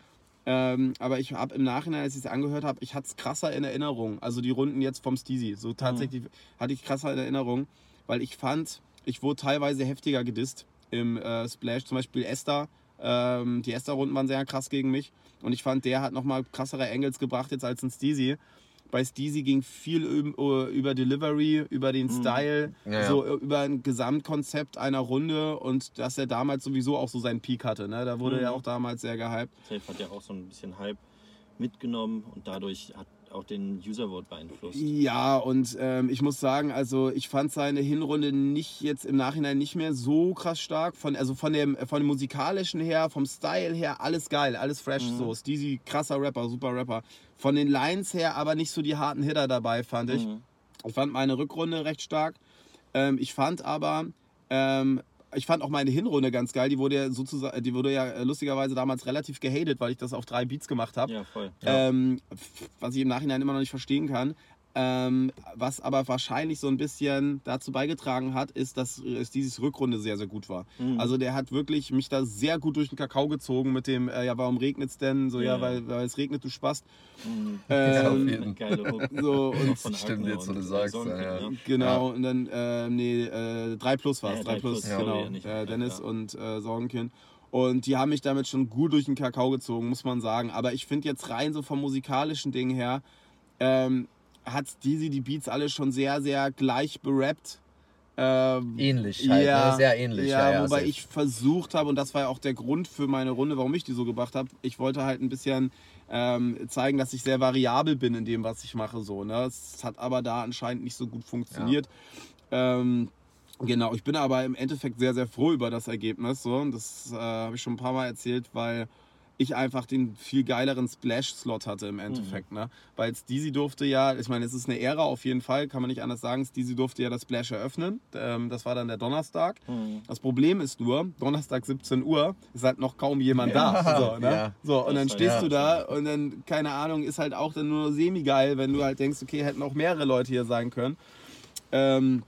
Ähm, aber ich habe im Nachhinein, als ich es angehört habe, ich hatte es krasser in Erinnerung. Also die Runden jetzt vom Steezy. So tatsächlich hatte ich krasser in Erinnerung, weil ich fand, ich wurde teilweise heftiger gedisst im äh, Splash. Zum Beispiel Esther. Ähm, die Esther-Runden waren sehr krass gegen mich. Und ich fand, der hat nochmal krassere Angles gebracht jetzt als ein Steezy. Bei Steezy ging viel üb- über Delivery, über den Style, Ja, ja. so über ein Gesamtkonzept einer Runde und dass er damals sowieso auch so seinen Peak hatte. Ne? Da wurde Mhm. er auch damals sehr gehypt. Safe hat ja auch so ein bisschen Hype mitgenommen und dadurch hat auch den User Vote beeinflusst. Ja, und ähm, ich muss sagen, also ich fand seine Hinrunde nicht jetzt im Nachhinein nicht mehr so krass stark. Von, also von dem, von dem musikalischen her, vom Style her, alles geil, alles fresh. Mhm. So, Steezy, krasser Rapper, super Rapper. Von den Lines her aber nicht so die harten Hitter dabei, fand ich. Mhm. Ich fand meine Rückrunde recht stark. Ähm, ich fand aber, ähm, ich fand auch meine Hinrunde ganz geil. Die wurde ja sozusagen, die wurde ja äh, lustigerweise damals relativ gehatet, weil ich das auf drei Beats gemacht habe. Ja, voll. Ähm, f- was ich im Nachhinein immer noch nicht verstehen kann. Ähm, was aber wahrscheinlich so ein bisschen dazu beigetragen hat, ist, dass es dieses Rückrunde sehr, sehr gut war. Mhm. Also der hat wirklich mich da sehr gut durch den Kakao gezogen mit dem, äh, ja, warum regnet es denn? So, ja, Ja. weil, weil es regnet, du Spast. Mhm. Ja, auf Ähm, Hook. so, und Stimmt, jetzt, wo du sagst, Sonken, ja, ja. Genau, und dann, äh, nee, äh, 3 Plus war es, Ja, 3 3 Plus, Plus, ja. genau. äh, mehr, Dennis ja. und äh, Sorgenkind. Und die haben mich damit schon gut durch den Kakao gezogen, muss man sagen. Aber ich finde jetzt rein so vom musikalischen Ding her, ähm, hat Steezy die Beats alle schon sehr, sehr gleich berappt. Ähm, Ähnlich halt, ne? sehr ähnlich. Ja, Ja, ja, wobei ich versucht habe, und das war ja auch der Grund für meine Runde, warum ich die so gebracht habe, ich wollte halt ein bisschen ähm, zeigen, dass ich sehr variabel bin in dem, was ich mache. So, ne? Es hat aber da anscheinend nicht so gut funktioniert. Ähm, genau, ich bin aber im Endeffekt sehr, sehr froh über das Ergebnis. So. Und Das äh, habe ich schon ein paar Mal erzählt, weil ich einfach den viel geileren Splash-Slot hatte im Endeffekt. Ne? Weil Steezy durfte ja, ich meine, es ist eine Ära auf jeden Fall, kann man nicht anders sagen. Steezy durfte ja das Splash eröffnen. Ähm, das war dann der Donnerstag. Mhm. Das Problem ist nur, Donnerstag 17 Uhr ist halt noch kaum jemand da. [laughs] So, ne? Ja. so und Das dann war- stehst ja. du da und dann, keine Ahnung, ist halt auch dann nur semi-geil, wenn du halt denkst, okay, hätten auch mehrere Leute hier sein können. Ähm,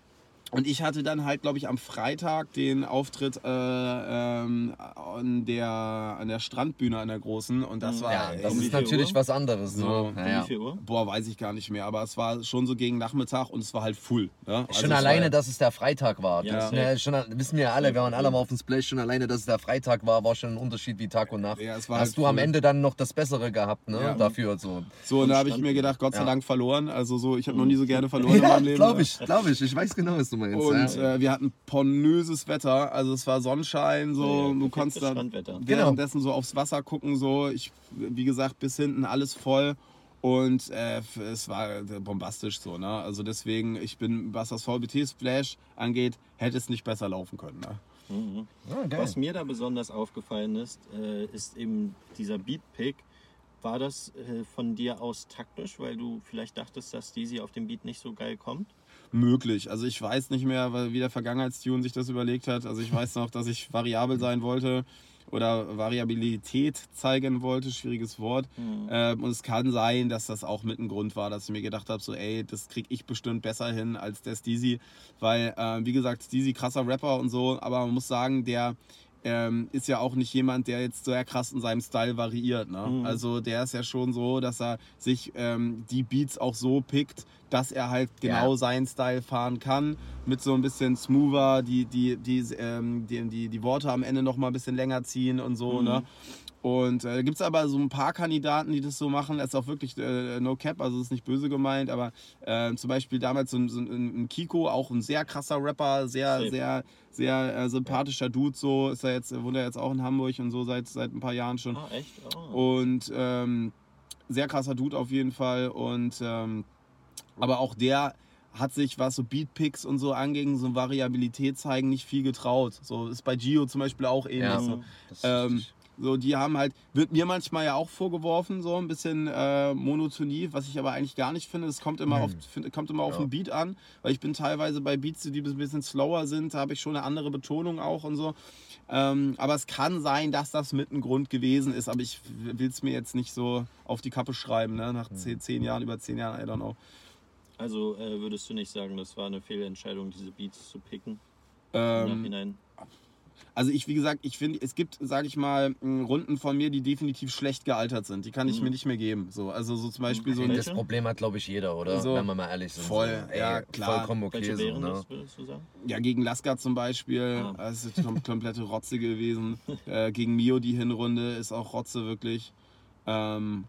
und ich hatte dann halt, glaube ich, am Freitag den Auftritt äh, ähm, an, der, an der Strandbühne an der großen. Und das war. Ja, das ist natürlich Uhr? was anderes. So, So. viel Uhr? Boah, weiß ich gar nicht mehr, aber es war schon so gegen Nachmittag und es war halt full. Ne? Also Schon alleine, war, dass es der Freitag war. Ja, das, ne, schon, wissen wir ja alle, wir waren alle mal auf dem Splash. Schon alleine, dass es der Freitag war, war schon ein Unterschied wie Tag und Nacht. Ja, Hast halt du am. Ende dann noch das Bessere gehabt, ne? Ja. Dafür so. So, und da habe ich mir gedacht, Gott sei Ja. Dank verloren. Also so, ich habe noch nie so gerne verloren in meinem [laughs] Leben. glaube ich, glaube ich. Ich weiß genau, was du meinst. Und ja. äh, wir hatten pornöses Wetter, also es war Sonnenschein, so Ja, du konntest dann Strandwetter. währenddessen so aufs Wasser gucken, so ich, wie gesagt, bis hinten alles voll und äh, es war äh, bombastisch so, ne? Also deswegen, ich bin, was das VBT Splash angeht, hätte es nicht besser laufen können, ne? Mhm. Ah, geil. Was mir da besonders aufgefallen ist, äh, ist eben dieser Beat-Pick. War das äh, von dir aus taktisch, weil du vielleicht dachtest, dass Steezy auf dem Beat nicht so geil kommt? Möglich. Also ich weiß nicht mehr, wie der Vergangenheitstune sich das überlegt hat. Also ich weiß noch, dass ich variabel sein wollte oder Variabilität zeigen wollte, schwieriges Wort. Ähm, und es kann sein, dass das auch mit ein Grund war, dass ich mir gedacht habe, so ey, das krieg ich bestimmt besser hin als der Steezy. Weil, ähm, wie gesagt, Steezy krasser Rapper und so, aber man muss sagen, der ähm, ist ja auch nicht jemand, der jetzt sehr krass in seinem Style variiert. Ne? Mhm. Also der ist ja schon so, dass er sich ähm, die Beats auch so pickt, dass er halt genau Ja. seinen Style fahren kann. Mit so ein bisschen smoother, die, die, die, ähm, die, die, die Worte am Ende noch mal ein bisschen länger ziehen und so. Mhm. Ne? Und äh, gibt es aber so ein paar Kandidaten, die das so machen. Das ist auch wirklich äh, no cap, also ist nicht böse gemeint, aber äh, zum Beispiel damals so, ein- so ein, ein Kiko, auch ein sehr krasser Rapper, sehr, Safe. sehr, sehr äh, sympathischer Dude. So ist er jetzt, wohnt er jetzt auch in Hamburg und so seit, seit ein paar Jahren schon. Ah, echt? Oh. Und ähm, sehr krasser Dude auf jeden Fall. Und ähm, aber auch der hat sich, was so Beatpicks und so anging, so Variabilität zeigen, nicht viel getraut. So ist bei Gio zum Beispiel auch ähnlich. Ja. So. Das ist Ähm, richtig. So, die haben halt, wird mir manchmal ja auch vorgeworfen, so ein bisschen äh, Monotonie, was ich aber eigentlich gar nicht finde. Es kommt immer auf, find, kommt immer auf Ja. den Beat an, weil ich bin teilweise bei Beats, die ein bisschen slower sind, da habe ich schon eine andere Betonung auch und so. Ähm, aber es kann sein, dass das mit ein Grund gewesen ist, aber ich will es mir jetzt nicht so auf die Kappe schreiben, ne? nach zehn, zehn Jahren, über zehn Jahren, I don't know. Also äh, würdest du nicht sagen, das war eine Fehlentscheidung, diese Beats zu picken? Im Ähm, Nachhinein. Also ich, wie gesagt, ich finde, es gibt, sage ich mal, m, Runden von mir, die definitiv schlecht gealtert sind. Die kann ich Mhm. mir nicht mehr geben. So, also so zum Beispiel so das Problem hat, glaube ich, jeder, oder? So. Wenn wir mal ehrlich sind. Voll, so. Ey, ja, klar. Vollkommen okay. Welche So, wären ne? das, würdest du sagen? Ja, gegen Lasker zum Beispiel, Ah. das ist kom komplette Rotze gewesen. [laughs] äh, gegen Mio die Hinrunde ist auch Rotze wirklich. Ähm,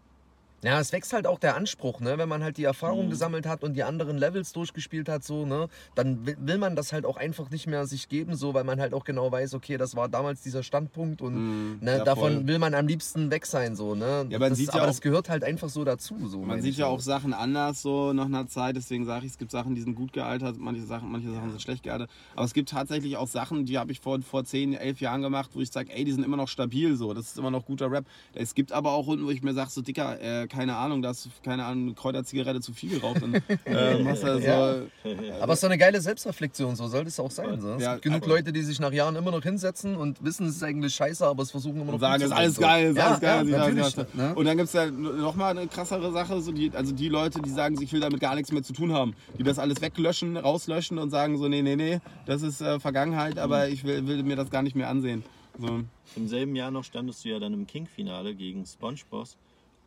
Ja, es wächst halt auch der Anspruch, ne? Wenn man halt die Erfahrung Mhm. gesammelt hat und die anderen Levels durchgespielt hat, so, ne? Dann will man das halt auch einfach nicht mehr sich geben, so, weil man halt auch genau weiß, okay, das war damals dieser Standpunkt und mh, ne, ja, davon voll. will man am liebsten weg sein, so, ne? Ja, man das, sieht ja aber auch- das gehört halt einfach so dazu, so. Man sieht ja auch Sachen anders so nach einer Zeit, deswegen sage ich, es gibt Sachen, die sind gut gealtert, manche Sachen, manche Sachen sind schlecht gealtert. Aber es gibt tatsächlich auch Sachen, die habe ich vor, vor 10, 11 Jahren gemacht, wo ich sage, ey, die sind immer noch stabil so, das ist immer noch guter Rap. Es gibt aber auch Runden, wo ich mir sage, so dicker, äh, keine Ahnung, da hast du, keine Ahnung, eine Kräuterzigarette zu viel geraucht und [laughs] äh, machst da so, Ja. [laughs] Aber es ist doch eine geile Selbstreflexion, so sollte es auch sein. So. Es Ja, gibt genug aber- Leute, die sich nach Jahren immer noch hinsetzen und wissen, es ist eigentlich scheiße, aber es versuchen immer noch und sagen, gut ist zu alles geil, ist so. alles geil. Ja, gesagt habe. Ne? Und dann gibt es ja nochmal eine krassere Sache, so die, also die Leute, die sagen, ich will damit gar nichts mehr zu tun haben, die das alles weglöschen, rauslöschen und sagen so, nee, nee, nee, das ist äh, Vergangenheit, aber ich will, will mir das gar nicht mehr ansehen. So. Im selben Jahr noch standest du ja dann im King-Finale gegen SpongeBoss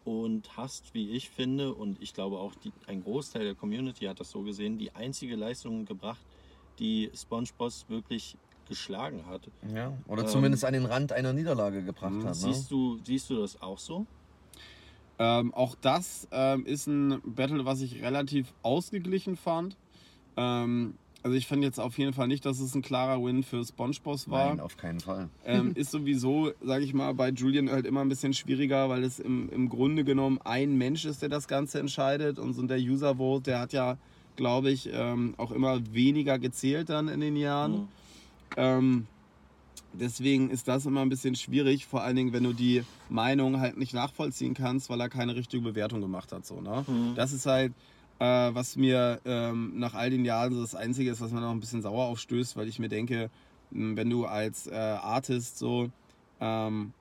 und hast, wie ich finde, und ich glaube auch die, ein Großteil der Community hat das so gesehen, die einzige Leistung gebracht, die SpongeBoss wirklich geschlagen hat. Ja, oder Ähm, zumindest an den Rand einer Niederlage gebracht hat. Ne? Siehst, du, siehst du das auch so? Ähm, auch das ähm, ist ein Battle, was ich relativ ausgeglichen fand. Also ich fand jetzt auf jeden Fall nicht, dass es ein klarer Win für SpongeBoss war. Nein, auf keinen Fall. ähm, [laughs] ist sowieso, sage ich mal, bei Julian halt immer ein bisschen schwieriger, weil es im, im Grunde genommen ein Mensch ist, der das Ganze entscheidet. Und so der User Vote, der hat ja, glaube ich, ähm, auch immer weniger gezählt dann in den Jahren. Mhm. Ähm, deswegen ist das immer ein bisschen schwierig, vor allen Dingen, wenn du die Meinung halt nicht nachvollziehen kannst, weil er keine richtige Bewertung gemacht hat. So, ne? Mhm. Das ist halt, äh, was mir ähm, nach all den Jahren so das Einzige ist, was mir noch ein bisschen sauer aufstößt, weil ich mir denke, wenn du als äh, Artist so ähm,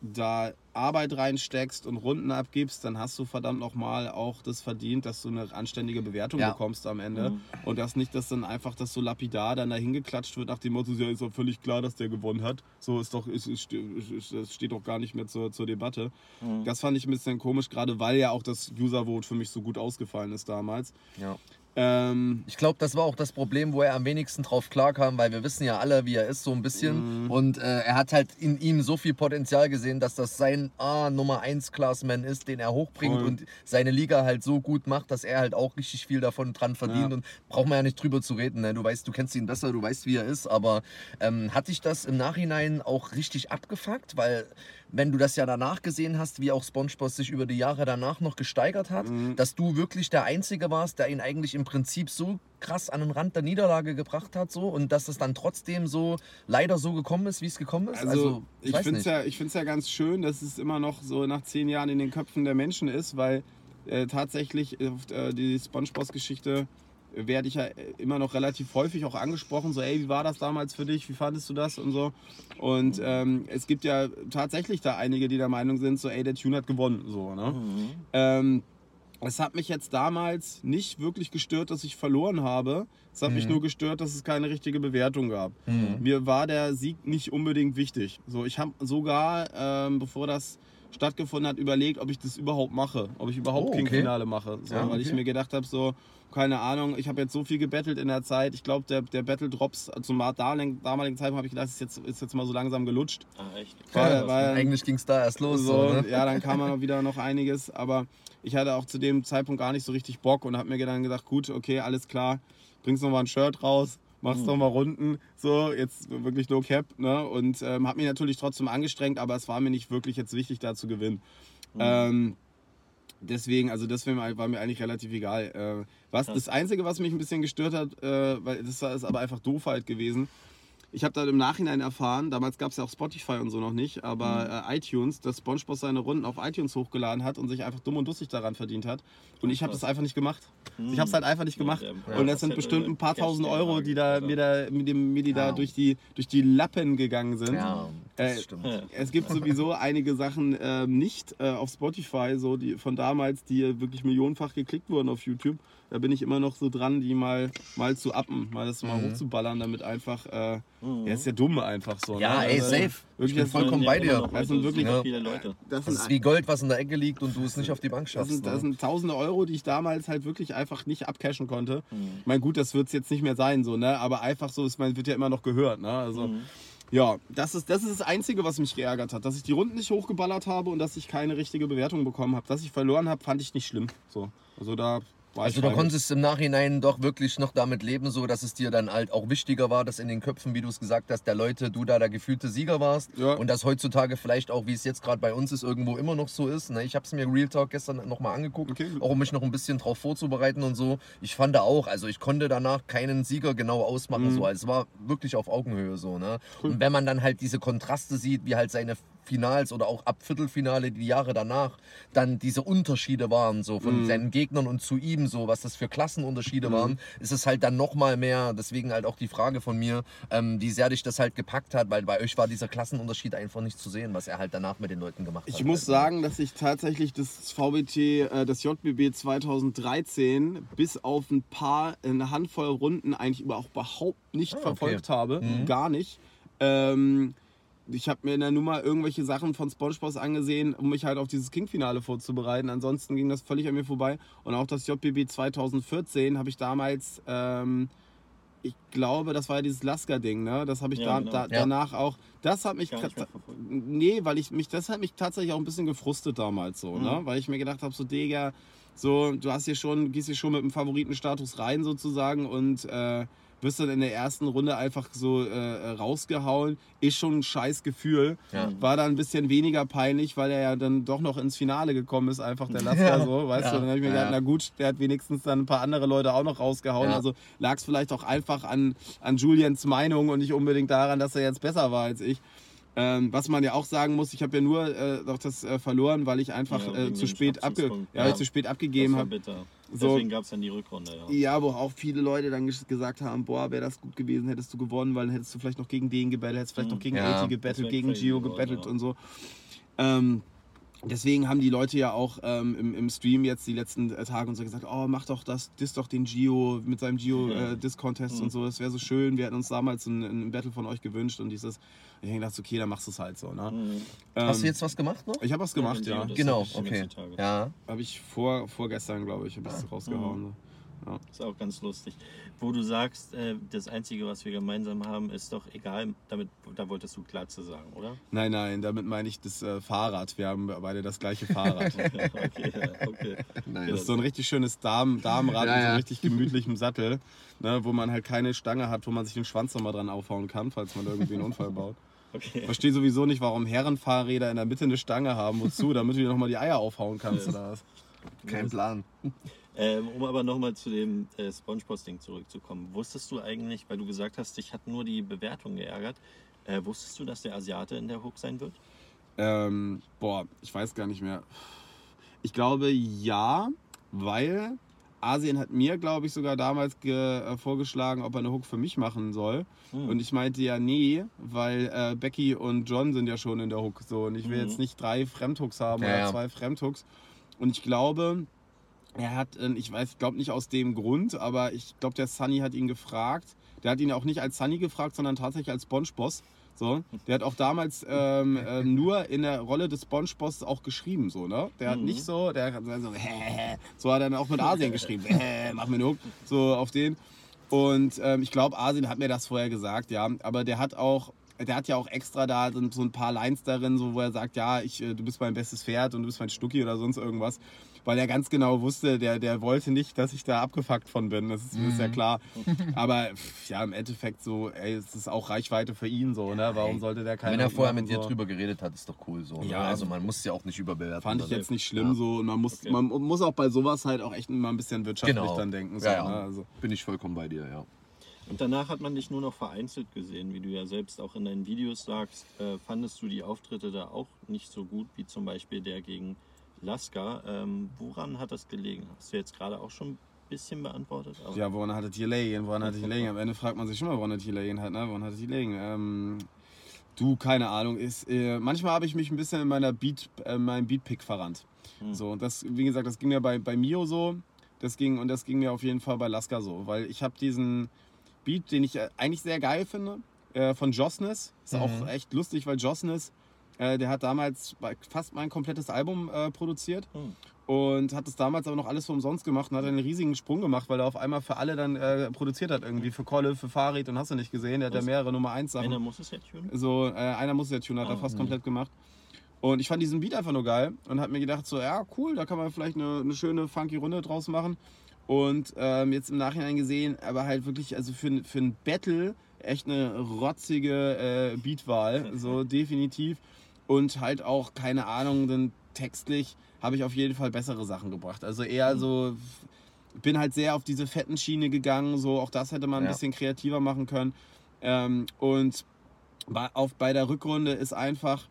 da Arbeit reinsteckst und Runden abgibst, dann hast du verdammt nochmal auch das verdient, dass du eine anständige Bewertung Ja. bekommst am Ende. Mhm. Und das nicht, dass dann einfach das so lapidar dann dahin geklatscht wird nach dem Motto, ja, ist doch völlig klar, dass der gewonnen hat. So ist doch, ist, ist, ist, das steht doch gar nicht mehr zur, zur Debatte. Mhm. Das fand ich ein bisschen komisch, gerade weil ja auch das User-Vote für mich so gut ausgefallen ist damals. Ja. Ähm, Ich glaube, das war auch das Problem, wo er am wenigsten drauf klarkam, weil wir wissen ja alle, wie er ist, so ein bisschen. Mhm. Und äh, er hat halt in ihm so viel Potenzial gesehen, dass das sein ah, Nummer 1 Classman ist, den er hochbringt Voll. und seine Liga halt so gut macht, dass er halt auch richtig viel davon dran verdient. Ja. Und braucht man ja nicht drüber zu reden. Ne? Du weißt, du kennst ihn besser, du weißt, wie er ist. Aber ähm, hat dich das im Nachhinein auch richtig abgefuckt? Weil wenn du das ja danach gesehen hast, wie auch SpongeBob sich über die Jahre danach noch gesteigert hat, Mhm. dass du wirklich der Einzige warst, der ihn eigentlich im Prinzip so krass an den Rand der Niederlage gebracht hat, so und dass es dann trotzdem so leider so gekommen ist, wie es gekommen ist. Also, ich weiß finde es ja, ich ja ganz schön, dass es immer noch so nach zehn Jahren in den Köpfen der Menschen ist, weil äh, tatsächlich äh, die Spongebob-Geschichte werde ich ja immer noch relativ häufig auch angesprochen, so ey, wie war das damals für dich, wie fandest du das und so. Und ähm, es gibt ja tatsächlich da einige, die der Meinung sind, so ey, der Tune hat gewonnen, so, ne? Mhm. Ähm, es hat mich jetzt damals nicht wirklich gestört, dass ich verloren habe. Es hat mich Mhm. nur gestört, dass es keine richtige Bewertung gab. Mhm. Mir war der Sieg nicht unbedingt wichtig. So, ich habe sogar, ähm, bevor das stattgefunden hat, überlegt, ob ich das überhaupt mache, ob ich überhaupt Oh, King okay. Finale mache. So, Ja, Weil ich okay. mir gedacht habe, so, keine Ahnung, ich habe jetzt so viel gebettelt in der Zeit. Ich glaube, der, der Battle Drops zum damaligen, damaligen Zeitpunkt habe ich gedacht, ist jetzt, ist jetzt mal so langsam gelutscht. Ah, echt? Weil- weil- Eigentlich ging es da erst los. So, So, ne? Ja, dann kam dann wieder noch einiges, aber ich hatte auch zu dem Zeitpunkt gar nicht so richtig Bock und habe mir dann gedacht, gut, okay, alles klar, bringst noch mal ein Shirt raus, machst noch mal Runden, so, jetzt wirklich no cap, ne? Und ähm, habe mich natürlich trotzdem angestrengt, aber es war mir nicht wirklich jetzt wichtig, da zu gewinnen. Ähm, deswegen, also das war mir, eigentlich relativ egal. Äh, was, das Einzige, was mich ein bisschen gestört hat, äh, weil das war, ist aber einfach doof halt gewesen, ich habe dann im Nachhinein erfahren, damals gab es ja auch Spotify und so noch nicht, aber äh, iTunes, dass SpongeBob seine Runden auf iTunes hochgeladen hat und sich einfach dumm und dussig daran verdient hat. Und ich habe das einfach nicht gemacht. Ich habe es halt einfach nicht gemacht. Ja, und das sind bestimmt ein paar tausend Euro, die da mir, da, mir, dem, mir die da Ja. durch die, durch die Lappen gegangen sind. Ja, das Äh, stimmt. [laughs] Es gibt sowieso einige Sachen ähm, nicht äh, auf Spotify, so die von damals, die wirklich millionenfach geklickt wurden auf YouTube. Da bin ich immer noch so dran, die mal, mal zu appen, mal das mal Mhm. hochzuballern, damit einfach, äh, Mhm. ja, ist ja dumm einfach so. Ja, ne? ey, Also, safe. Wirklich, Ich bin das voll- vollkommen Ja, bei dir. Das sind wirklich- super viele Leute. Das Das sind, ist wie Gold, was in der Ecke liegt und du es nicht auf die Bank das schaffst. sind, das ne? sind tausende Euro, die ich damals halt wirklich einfach nicht abcashen konnte. Mhm. Ich meine, gut, das wird es jetzt nicht mehr sein, so, ne? aber einfach so, es wird ja immer noch gehört. Ne? Also, Mhm. Ja, das ist, das ist das Einzige, was mich geärgert hat. Dass ich die Runden nicht hochgeballert habe und dass ich keine richtige Bewertung bekommen habe. Dass ich verloren habe, fand ich nicht schlimm. So, also da Also du konntest im Nachhinein doch wirklich noch damit leben, so dass es dir dann halt auch wichtiger war, dass in den Köpfen, wie du es gesagt hast, der Leute, du da der gefühlte Sieger warst Ja. und das heutzutage vielleicht auch, wie es jetzt gerade bei uns ist, irgendwo immer noch so ist. Ne? Ich habe es mir Real Talk gestern nochmal angeguckt, Okay. auch um mich noch ein bisschen drauf vorzubereiten und so. Ich fand da auch, also ich konnte danach keinen Sieger genau ausmachen, Mhm. so. Also es war wirklich auf Augenhöhe so. Ne? Cool. Und wenn man dann halt diese Kontraste sieht, wie halt seine Finals oder auch ab Viertelfinale die Jahre danach dann diese Unterschiede waren, so von Mhm. seinen Gegnern und zu ihm, so was das für Klassenunterschiede waren, ist es halt dann nochmal mehr, deswegen halt auch die Frage von mir, ähm, wie sehr dich das halt gepackt hat, weil bei euch war dieser Klassenunterschied einfach nicht zu sehen, was er halt danach mit den Leuten gemacht hat. Ich muss sagen, dass ich tatsächlich das VBT, äh, das JBB 2013 bis auf ein paar, eine Handvoll Runden eigentlich überhaupt nicht Ah, okay. verfolgt habe. Mhm. Gar nicht. Ähm, ich habe mir in der Nummer irgendwelche Sachen von SpongeBob angesehen, um mich halt auf dieses King-Finale vorzubereiten. Ansonsten ging das völlig an mir vorbei. Und auch das JBB 2014 habe ich damals, ähm, ich glaube, das war ja dieses Lasker-Ding, ne? Das habe ich Ja, da, genau. da, Ja. danach auch. Das hat mich. Nee, weil ich mich, das hat mich tatsächlich auch ein bisschen gefrustet damals so, ne? Mhm. Weil ich mir gedacht habe, so Digga, so, du hast hier schon, gehst hier schon mit dem Favoritenstatus rein sozusagen und äh, wirst dann in der ersten Runde einfach so äh, rausgehauen. Ist schon ein scheiß Gefühl. Ja. War dann ein bisschen weniger peinlich, weil er ja dann doch noch ins Finale gekommen ist, einfach der Lasker [laughs] Ja. so, weißt Ja. du. Dann habe ich mir gedacht, na gut, der hat wenigstens dann ein paar andere Leute auch noch rausgehauen. Also lag es vielleicht auch einfach an, an Julians Meinung und nicht unbedingt daran, dass er jetzt besser war als ich. Ähm, was man ja auch sagen muss, ich habe ja nur äh, doch das äh, verloren, weil ich einfach Ja, äh, zu spät, abge ja, Ja. zu spät abgegeben habe. So. Deswegen gab es dann die Rückrunde, ja. Ja, wo auch viele Leute dann ges- gesagt haben, boah, wäre das gut gewesen, hättest du gewonnen, weil dann hättest du vielleicht noch gegen den gebettelt, hättest vielleicht Mhm. noch gegen Ja, AT gebettelt, gegen Gio gebettelt ja. und so. Ähm, deswegen haben die Leute ja auch ähm, im, im Stream jetzt die letzten äh, Tage und so gesagt, oh, mach doch das, diss doch den Gio mit seinem Gio Ja. äh, Mhm. und so, das wäre so schön, wir hätten uns damals ein, ein Battle von euch gewünscht und dieses, ich gedacht, okay, dann machst du es halt so, ne? Mhm. Hast Ähm, du jetzt was gemacht noch? Ich habe was gemacht, Ja, ja. Genau, okay. Ja. Habe ich vor, vorgestern, glaube ich, habe ich es rausgehauen. So. Ist auch ganz lustig. Wo du sagst, äh, das Einzige, was wir gemeinsam haben, ist doch egal, damit, da wolltest du Glatze sagen, oder? Nein, nein, damit meine ich das äh, Fahrrad. Wir haben beide das gleiche Fahrrad. [laughs] okay, ja, okay. Nein. Das ist so ein richtig schönes Darm, Darmrad Ja, mit so ja. einem richtig gemütlichem Sattel, ne, wo man halt keine Stange hat, wo man sich den Schwanz nochmal dran aufhauen kann, falls man irgendwie einen Unfall baut. okay. Verstehe sowieso nicht, warum Herrenfahrräder in der Mitte eine Stange haben. Wozu? Damit du dir nochmal die Eier aufhauen kannst Ja. oder was? Kein Plan. Ähm, um aber nochmal zu dem äh, Spongeposting zurückzukommen. Wusstest du eigentlich, weil du gesagt hast, dich hat nur die Bewertung geärgert, äh, wusstest du, dass der Asiate in der Hook sein wird? Ähm, boah, ich weiß gar nicht mehr. Ich glaube ja, weil Asien hat mir, glaube ich, sogar damals ge, äh, vorgeschlagen, ob er eine Hook für mich machen soll. Hm. Und ich meinte ja nee, weil äh, Becky und John sind ja schon in der Hook. So, und ich will Mhm. jetzt nicht drei Fremdhooks haben Ja, oder ja. zwei Fremdhooks. Und ich glaube, er hat, äh, ich weiß, glaube nicht aus dem Grund, aber ich glaube, der Sunny hat ihn gefragt. Der hat ihn auch nicht als Sunny gefragt, sondern tatsächlich als Spongeboss. So, der hat auch damals ähm, äh, nur in der Rolle des Spongeboss auch geschrieben, so, ne? Der hat Mhm. nicht so, der hat so, [laughs] so hat er dann auch mit Asien geschrieben, mach mir eine Hook, so auf den. Und ähm, ich glaube, Asien hat mir das vorher gesagt, ja. Aber der hat auch, der hat ja auch extra da so, so ein paar Lines darin, so, wo er sagt, ja, ich, äh, du bist mein bestes Pferd und du bist mein Stucki oder sonst irgendwas. Weil er ganz genau wusste, der, der wollte nicht, dass ich da abgefuckt von bin. Das ist, ist ja klar. [laughs] Aber pff, ja, im Endeffekt so, ey, es ist auch Reichweite für ihn so, ne? Warum sollte der keine Wenn er vorher mit dir so? drüber geredet hat, ist doch cool so. Ne? Ja. Also man muss es ja auch nicht überbewerten. Fand ich jetzt nicht schlimm Ja. so. Und man muss, Okay. man muss auch bei sowas halt auch echt mal ein bisschen wirtschaftlich Genau. dann denken. So, Ja, ja. Ne? Also, Bin ich vollkommen bei dir, ja. Und danach hat man dich nur noch vereinzelt gesehen, wie du ja selbst auch in deinen Videos sagst. Äh, fandest du die Auftritte da auch nicht so gut, wie zum Beispiel der gegen Lasker? Ähm, woran hat das gelegen? Hast du jetzt gerade auch schon ein bisschen beantwortet? Aber Ja, woran hat es hier liegen? Woran hat es hier liegen? Am Ende fragt man sich schon mal, woran es hier liegen hat, ne? Woran hat es hier liegen? Ähm, du, keine Ahnung. Ist, äh, manchmal habe ich mich ein bisschen in meiner Beat, äh, meinem Beatpick verrannt. Hm. So, und das, wie gesagt, das ging mir bei, bei Mio so. Das ging, und das ging mir auf jeden Fall bei Lasker so. Weil ich habe diesen Beat, den ich äh, eigentlich sehr geil finde, äh, von Jossness. Ist Mhm. auch echt lustig, weil Jossness, äh, der hat damals fast mein komplettes Album äh, produziert. Hm. Und hat es damals aber noch alles für umsonst gemacht und hat einen riesigen Sprung gemacht, weil er auf einmal für alle dann äh, produziert hat irgendwie. Für Kolle, für Farid und hast du nicht gesehen. Der hat ja mehrere Nummer 1 Sachen. einer muss es ja tunen. So, äh, einer muss der Tune, hat er Ah, fast mhm. komplett gemacht. Und ich fand diesen Beat einfach nur geil und hab mir gedacht, so, ja, cool, da kann man vielleicht eine, eine schöne, funky Runde draus machen. Und ähm, jetzt im Nachhinein gesehen, aber halt wirklich, also für, für ein Battle echt eine rotzige äh, Beatwahl, so [laughs] definitiv. Und halt auch, keine Ahnung, denn textlich habe ich auf jeden Fall bessere Sachen gebracht. Also eher so, bin halt sehr auf diese fetten Schiene gegangen, so auch das hätte man ein Ja. bisschen kreativer machen können. Ähm, und bei, auf, bei der Rückrunde ist einfach,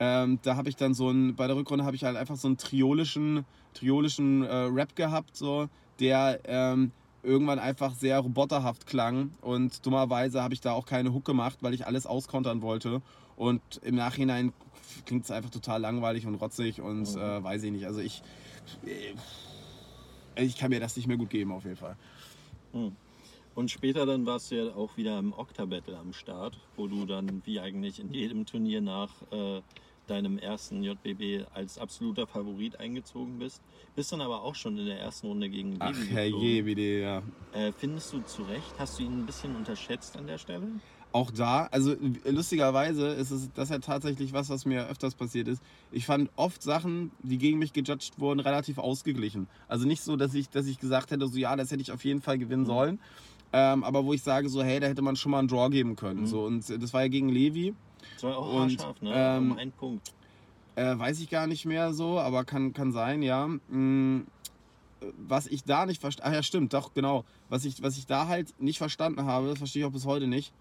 ähm, da habe ich dann so ein, bei der Rückrunde habe ich halt einfach so einen triolischen, triolischen äh, Rap gehabt, so, der ähm, irgendwann einfach sehr roboterhaft klang und dummerweise habe ich da auch keine Hook gemacht, weil ich alles auskontern wollte und im Nachhinein klingt es einfach total langweilig und rotzig und Mhm. äh, weiß ich nicht, also ich, äh, ich kann mir das nicht mehr gut geben auf jeden Fall. Hm. Und später dann warst du ja auch wieder im Octa-Battle am Start, wo du dann wie eigentlich in jedem Turnier nach äh, deinem ersten JBB als absoluter Favorit eingezogen bist. Bist dann aber auch schon in der ersten Runde gegen Ach geflogen. wie die, ja. Äh, findest du zu Recht? Hast du ihn ein bisschen unterschätzt an der Stelle? Auch da, also lustigerweise ist es das ja tatsächlich was, was mir öfters passiert ist. Ich fand oft Sachen, die gegen mich gejudged wurden, relativ ausgeglichen. Also nicht so, dass ich, dass ich gesagt hätte, so ja, das hätte ich auf jeden Fall gewinnen Mhm. sollen. Ähm, aber wo ich sage, so, hey, da hätte man schon mal einen Draw geben können. So, und das war ja gegen Levi. Das war auch Und, haarscharf, ne? ähm, um einen Punkt. Äh, weiß ich gar nicht mehr so, aber kann, kann sein, ja. Mm, was ich da nicht verstanden, ach ja, stimmt, doch, genau. Was ich, was ich da halt nicht verstanden habe, das verstehe ich auch bis heute nicht.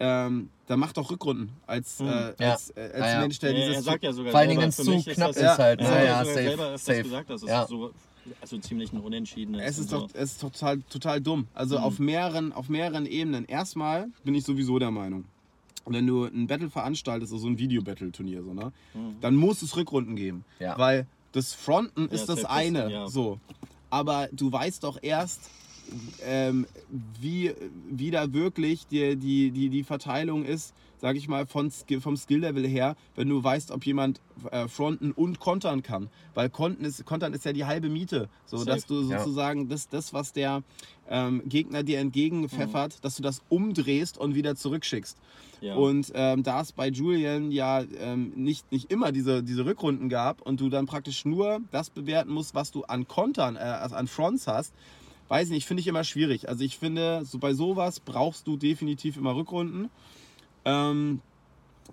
Ähm, da macht doch Rückrunden als, äh, Hm. Ja. als, äh, als Ja, ja. Mensch, der Ja, er dieses. sagt ja sogar Vor allen Dingen, selber, wenn's für zu knapp das, ist halt, Ja, ne? Ja, safe, selber öfters safe. gesagt, dass es Ja. so also ziemlich ein Unentschieden ist. Es ist, doch, es ist total, total dumm. Also Mhm. auf, mehreren, auf mehreren Ebenen. Erstmal bin ich sowieso der Meinung, wenn du ein Battle veranstaltest, also so ein Video-Battle-Turnier, so, ne, Mhm. dann muss es Rückrunden geben. Ja. Weil das Fronten ist das eine. ja. So. Aber du weißt doch erst, ähm, wie, wie da wirklich die, die, die, die Verteilung ist, sag ich mal, von, Skill- vom Skill-Level her, wenn du weißt, ob jemand äh, fronten und kontern kann. Weil kontern ist, kontern ist ja die halbe Miete. So, Safe. dass du Ja. sozusagen das, das was der ähm, Gegner dir entgegenpfeffert, dass du das umdrehst und wieder zurückschickst. ja. Und ähm, da es bei Julian ja ähm, nicht, nicht immer diese, diese Rückrunden gab und du dann praktisch nur das bewerten musst, was du an Kontern, äh, also an Fronts hast, weiß ich nicht, finde ich immer schwierig. Also ich finde, so bei sowas brauchst du definitiv immer Rückrunden. Ähm,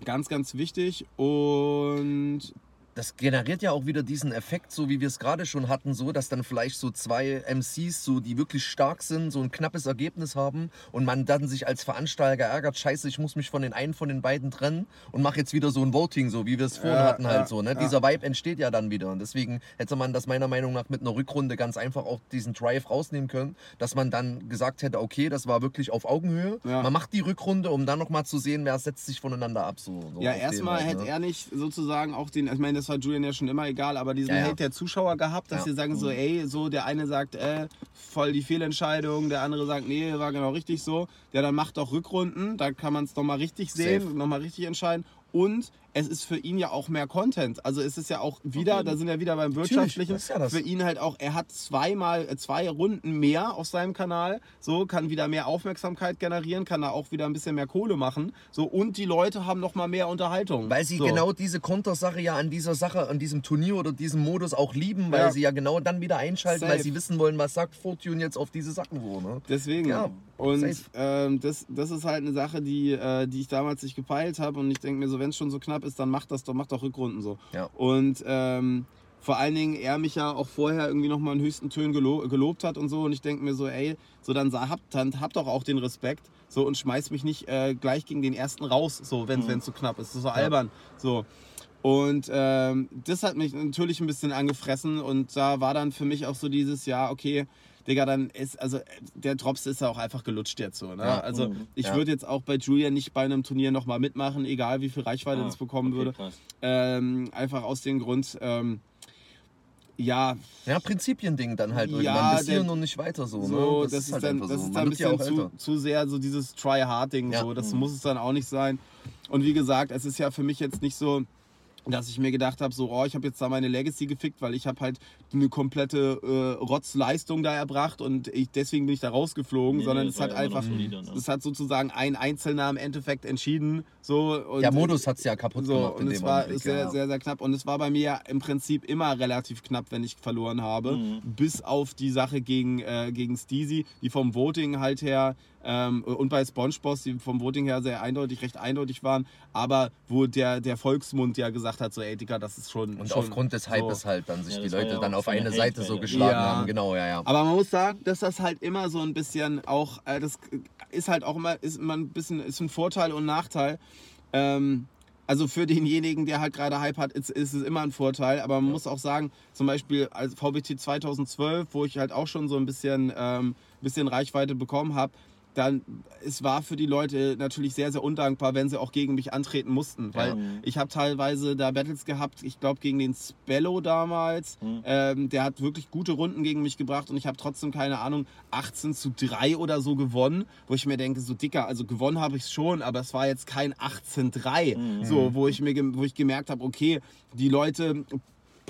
ganz, ganz wichtig. Und das generiert ja auch wieder diesen Effekt, so wie wir es gerade schon hatten, so dass dann vielleicht so zwei MCs, so die wirklich stark sind, so ein knappes Ergebnis haben und man dann sich als Veranstalter ärgert, scheiße, ich muss mich von den einen von den beiden trennen und mache jetzt wieder so ein Voting, so wie wir es vorhin Ja, hatten halt ja, so. Ne? ja. Dieser Vibe entsteht ja dann wieder und deswegen hätte man das meiner Meinung nach mit einer Rückrunde ganz einfach auch diesen Drive rausnehmen können, dass man dann gesagt hätte, okay, das war wirklich auf Augenhöhe. Man macht die Rückrunde, um dann nochmal zu sehen, wer setzt sich voneinander ab. So, so ja, erstmal hätte ne? er nicht sozusagen auch den, ich meine, das war Julian ja schon immer egal, aber diesen Ja, ja. Hate der Zuschauer gehabt, dass Ja. sie sagen so, ey, so der eine sagt, äh, voll die Fehlentscheidung, der andere sagt, nee, war genau richtig so. Der dann macht doch Rückrunden, da kann man es nochmal richtig sehen, nochmal richtig entscheiden. Und es ist für ihn ja auch mehr Content. Also es ist ja auch wieder, jeden da sind wir wieder beim Wirtschaftlichen, ja für ihn halt auch, er hat zweimal, äh, zwei Runden mehr auf seinem Kanal, so kann wieder mehr Aufmerksamkeit generieren, kann da auch wieder ein bisschen mehr Kohle machen. So und die Leute haben nochmal mehr Unterhaltung. Weil sie so. genau diese Kontersache ja an dieser Sache, an diesem Turnier oder diesem Modus auch lieben, weil Ja. sie ja genau dann wieder einschalten, Safe. weil sie wissen wollen, was sagt Fortune jetzt auf diese Sachen so. Ne? Deswegen. Ja, und ähm, das, das ist halt eine Sache, die, äh, die ich damals nicht gepeilt habe. Und ich denke mir so, wenn es schon so knapp ist, dann macht das doch, macht doch Rückrunden so. Ja. Und ähm, vor allen Dingen er mich ja auch vorher irgendwie nochmal in höchsten Tönen gelo gelobt hat und so. Und ich denke mir so, ey, so dann habt, dann habt doch auch den Respekt. So und schmeißt mich nicht äh, gleich gegen den ersten raus, so wenn es zu knapp ist. Ist so albern. So. Und ähm, das hat mich natürlich ein bisschen angefressen und da war dann für mich auch so dieses Jahr, okay, Digga, dann ist, also äh, der Drops ist ja auch einfach gelutscht jetzt so. Ne? Ja, also mhm, ich ja. würde jetzt auch bei Julian nicht bei einem Turnier nochmal mitmachen, egal wie viel Reichweite Ah, das bekommen okay, würde. Ähm, einfach aus dem Grund, ähm, ja, Ja, Prinzipiending dann halt. Ja, irgendwann bis hier und nicht weiter so. so, ne? das, ist halt dann, das so. ist dann ein ja bisschen auch zu, zu sehr so dieses Try-Hard-Ding. Ja. So. Das Mhm. muss es dann auch nicht sein. Und wie gesagt, es ist ja für mich jetzt nicht so, dass ich mir gedacht habe, so, oh, ich habe jetzt da meine Legacy gefickt, weil ich habe halt eine komplette äh, Rotzleistung da erbracht und ich, deswegen bin ich da rausgeflogen, Nee, sondern nee, es hat ja einfach, solider, ne? es hat sozusagen ein Einzelner im Endeffekt entschieden. So, und Der Modus hat es ja kaputt so, gemacht. in und es dem war Augenblick, sehr, ja. sehr, sehr knapp. Und es war bei mir im Prinzip immer relativ knapp, wenn ich verloren habe. Mhm. Bis auf die Sache gegen, äh, gegen Steezy, die vom Voting halt her ähm, und bei Spongeboss, die vom Voting her sehr eindeutig, recht eindeutig waren. Aber wo der, der Volksmund ja gesagt hat, so, ey, Digga, das ist schon. Und schon aufgrund des Hypes so. halt dann sich Ja, die Leute ja dann auf eine Seite so geschlagen Ja. haben. Genau, ja, ja. Aber man muss sagen, dass das halt immer so ein bisschen auch, äh, das ist halt auch immer, ist immer ein bisschen, ist ein Vorteil und Nachteil. Ähm, also für denjenigen, der halt gerade Hype hat, ist, ist es immer ein Vorteil. Aber man muss auch sagen, zum Beispiel als VBT 2012, wo ich halt auch schon so ein bisschen, ähm, bisschen Reichweite bekommen habe, dann es war für die Leute natürlich sehr, sehr undankbar, wenn sie auch gegen mich antreten mussten. Weil Mhm. ich habe teilweise da Battles gehabt, ich glaube gegen den Spello damals. Mhm. Ähm, der hat wirklich gute Runden gegen mich gebracht und ich habe trotzdem, keine Ahnung, 18 zu 3 oder so gewonnen, wo ich mir denke, so dicker, also gewonnen habe ich es schon, aber es war jetzt kein 18-3. Mhm. So, wo ich mir wo ich gemerkt habe, okay, die Leute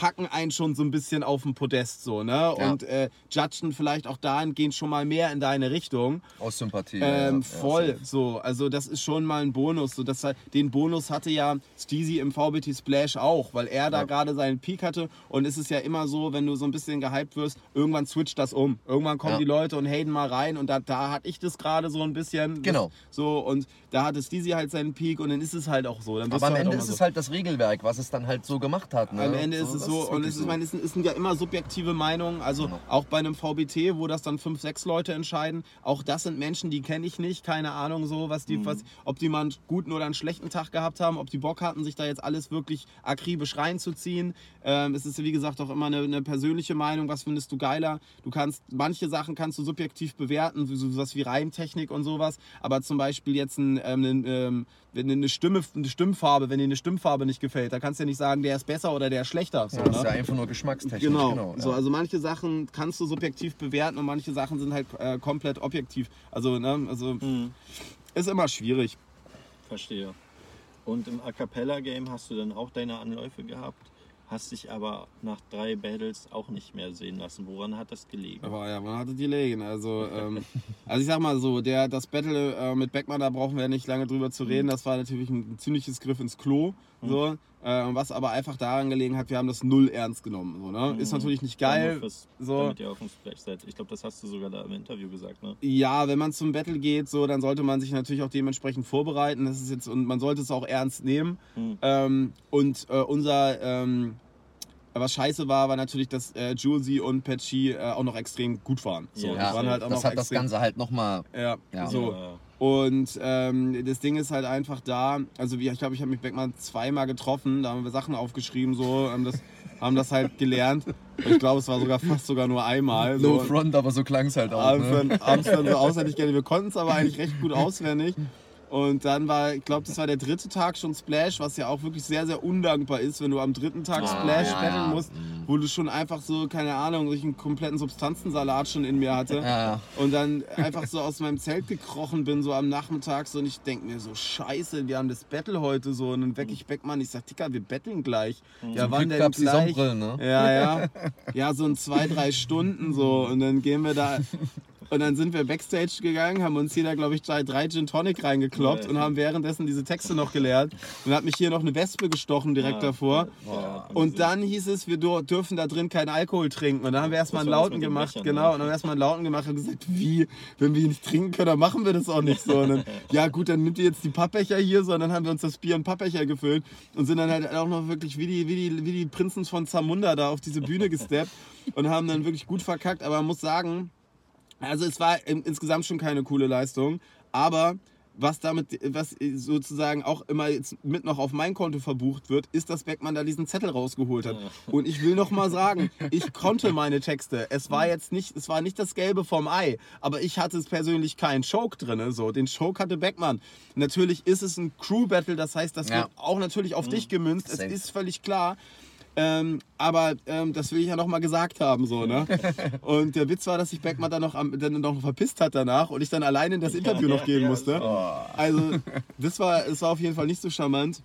packen einen schon so ein bisschen auf den Podest so, ne? Ja. Und äh, judgen vielleicht auch dahingehend schon mal mehr in deine Richtung. Aus Sympathie. Ähm, ja, ja, voll, safe. so. Also das ist schon mal ein Bonus. So, das, den Bonus hatte ja Steezy im VBT Splash auch, weil er da Ja. gerade seinen Peak hatte. Und es ist ja immer so, wenn du so ein bisschen gehypt wirst, irgendwann switcht das um. Irgendwann kommen Ja. die Leute und haten mal rein und da, da hatte ich das gerade so ein bisschen. Genau. Das, so und da hatte Steezy halt seinen Peak und dann ist es halt auch so. Aber am halt Ende ist so. es halt das Regelwerk, was es dann halt so gemacht hat. Ne? Am Ende ist es das so, und es so. ich meine, es sind, ja immer subjektive Meinungen, also Genau. auch bei einem VBT, wo das dann fünf, sechs Leute entscheiden, auch das sind Menschen, die kenne ich nicht, keine Ahnung so, was die, was, ob die mal einen guten oder einen schlechten Tag gehabt haben, ob die Bock hatten, sich da jetzt alles wirklich akribisch reinzuziehen. Ähm, es ist wie gesagt auch immer eine, eine persönliche Meinung, was findest du geiler? Du kannst, manche Sachen kannst du subjektiv bewerten, so sowas wie Reimtechnik und sowas, aber zum Beispiel jetzt ein, ähm, ein, ähm, wenn eine Stimme, eine Stimmfarbe, wenn dir eine Stimmfarbe nicht gefällt, da kannst du ja nicht sagen, der ist besser oder der ist schlechter. So, Ja, das ist ne? ja einfach nur Geschmackstechnik. Genau. ja. So, also manche Sachen kannst du subjektiv bewerten und manche Sachen sind halt äh, komplett objektiv. Also, ne, also Mhm. ist immer schwierig. Verstehe. Und im A Cappella Game hast du dann auch deine Anläufe gehabt, hast dich aber nach drei Battles auch nicht mehr sehen lassen. Woran hat das gelegen? Aber ja, man hatte die Legen. Also, ähm, also ich sag mal so, der, das Battle äh, mit Beckmann, da brauchen wir nicht lange drüber zu reden. Das war natürlich ein, ziemliches Griff ins Klo. So, äh, was aber einfach daran gelegen hat, wir haben das null ernst genommen. So, ne? Ist natürlich nicht geil. nur Fürs, so. Damit ihr auf dem Splash seid. Ich glaube, das hast du sogar da im Interview gesagt, ne? Ja, wenn man zum Battle geht, so, dann sollte man sich natürlich auch dementsprechend vorbereiten. Das ist jetzt, und man sollte es auch ernst nehmen. Mhm. Ähm, und äh, unser, ähm, was scheiße war, war natürlich, dass äh, Julesy und Patchy äh, auch noch extrem gut waren. So, Ja, Ja, waren halt auch das noch hat das extrem, Ganze halt nochmal. Ja, Ja. so. Ja, Und ähm, das Ding ist halt einfach da, also wie, ich glaube, ich habe mich Beckmann zweimal getroffen, da haben wir Sachen aufgeschrieben, so, haben das, haben das halt gelernt. Ich glaube, es war sogar fast sogar nur einmal. No so. front, aber so klang es halt auch. abends, Ne? abends dann so auswendig gerne. Wir konnten es aber eigentlich recht gut auswendig. Und dann war, ich glaube, das war der dritte Tag schon Splash, was ja auch wirklich sehr, sehr undankbar ist, wenn du am dritten Tag Ah, Splash ja, battlen ja. musst, wo du schon einfach so, keine Ahnung, so einen kompletten Substanzensalat schon in mir hatte. Ja, Und dann einfach so aus meinem Zelt gekrochen bin, so am Nachmittag, so und ich denke mir so, scheiße, wir haben das Battle heute so. Und dann weck ich Beckmann, ich sag, Dicker, wir betteln gleich. Ja, Zum wann Glück denn gab's die gleich? Sonnenbrillen, ne? Ja, ja. [laughs] Ja, so in zwei, drei Stunden so. Und dann gehen wir da. [laughs] Und dann sind wir Backstage gegangen, haben uns hier da, glaube ich, drei, drei Gin Tonic reingekloppt und haben währenddessen diese Texte noch gelernt. Und hat mich hier noch eine Wespe gestochen direkt davor. Und dann hieß es, wir dürfen da drin keinen Alkohol trinken. Und dann haben wir erstmal einen Lauten gemacht. Bechern, genau. ne? Und dann haben wir erstmal einen Lauten gemacht und gesagt, wie? Wenn wir nicht trinken können, dann machen wir das auch nicht so. Und dann, [laughs] ja gut, dann nimmt ihr jetzt die Pappbecher hier so. Und dann haben wir uns das Bier in Pappbecher gefüllt und sind dann halt auch noch wirklich wie die, wie die, wie die Prinzen von Zamunda da auf diese Bühne gesteppt und haben dann wirklich gut verkackt. Aber man muss sagen, also es war insgesamt schon keine coole Leistung, aber was damit, was sozusagen auch immer jetzt mit noch auf mein Konto verbucht wird, ist, dass Beckmann da diesen Zettel rausgeholt hat. Und ich will noch mal sagen, ich konnte meine Texte. Es war jetzt nicht, es war nicht das Gelbe vom Ei, aber ich hatte persönlich keinen Choke drin. So, den Choke hatte Beckmann. Natürlich ist es ein Crew Battle, das heißt, das Ja. wird auch natürlich auf dich gemünzt. Es Safe. ist völlig klar. Ähm, aber ähm, das will ich ja noch mal gesagt haben, so, ne? [laughs] Und der Witz war, dass sich Beckmann dann noch, am, dann noch verpisst hat danach und ich dann alleine in das Interview noch gehen ja, musste. Also, [laughs] das war, es war auf jeden Fall nicht so charmant.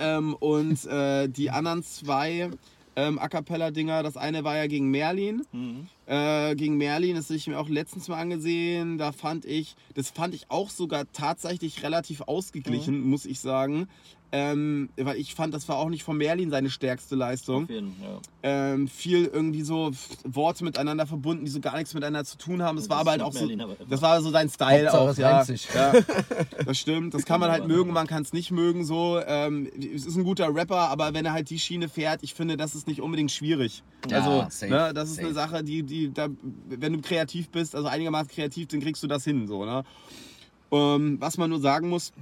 Ähm, und äh, die anderen zwei ähm, A Cappella-Dinger, das eine war ja gegen Merlin. Mhm. Äh, gegen Merlin, das habe ich mir auch letztens mal angesehen. Da fand ich, das fand ich auch sogar tatsächlich relativ ausgeglichen, muss ich sagen. Ähm, weil ich fand, das war auch nicht von Merlin seine stärkste Leistung Auf jeden, ja. ähm, viel irgendwie so Worte miteinander verbunden, die so gar nichts miteinander zu tun haben. Das Das war aber halt auch so, Merlin immer. das war so sein Style Hauptsache, auch. Ja, ja, [laughs] das stimmt. Das kann man halt mögen, man kann es nicht mögen. So, ähm, es ist ein guter Rapper, aber wenn er halt die Schiene fährt, ich finde, das ist nicht unbedingt schwierig. Ja, also, safe, ne, das ist safe. eine Sache, die, die, da, wenn du kreativ bist, also einigermaßen kreativ, dann kriegst du das hin. So, ne? Ähm, was man nur sagen muss,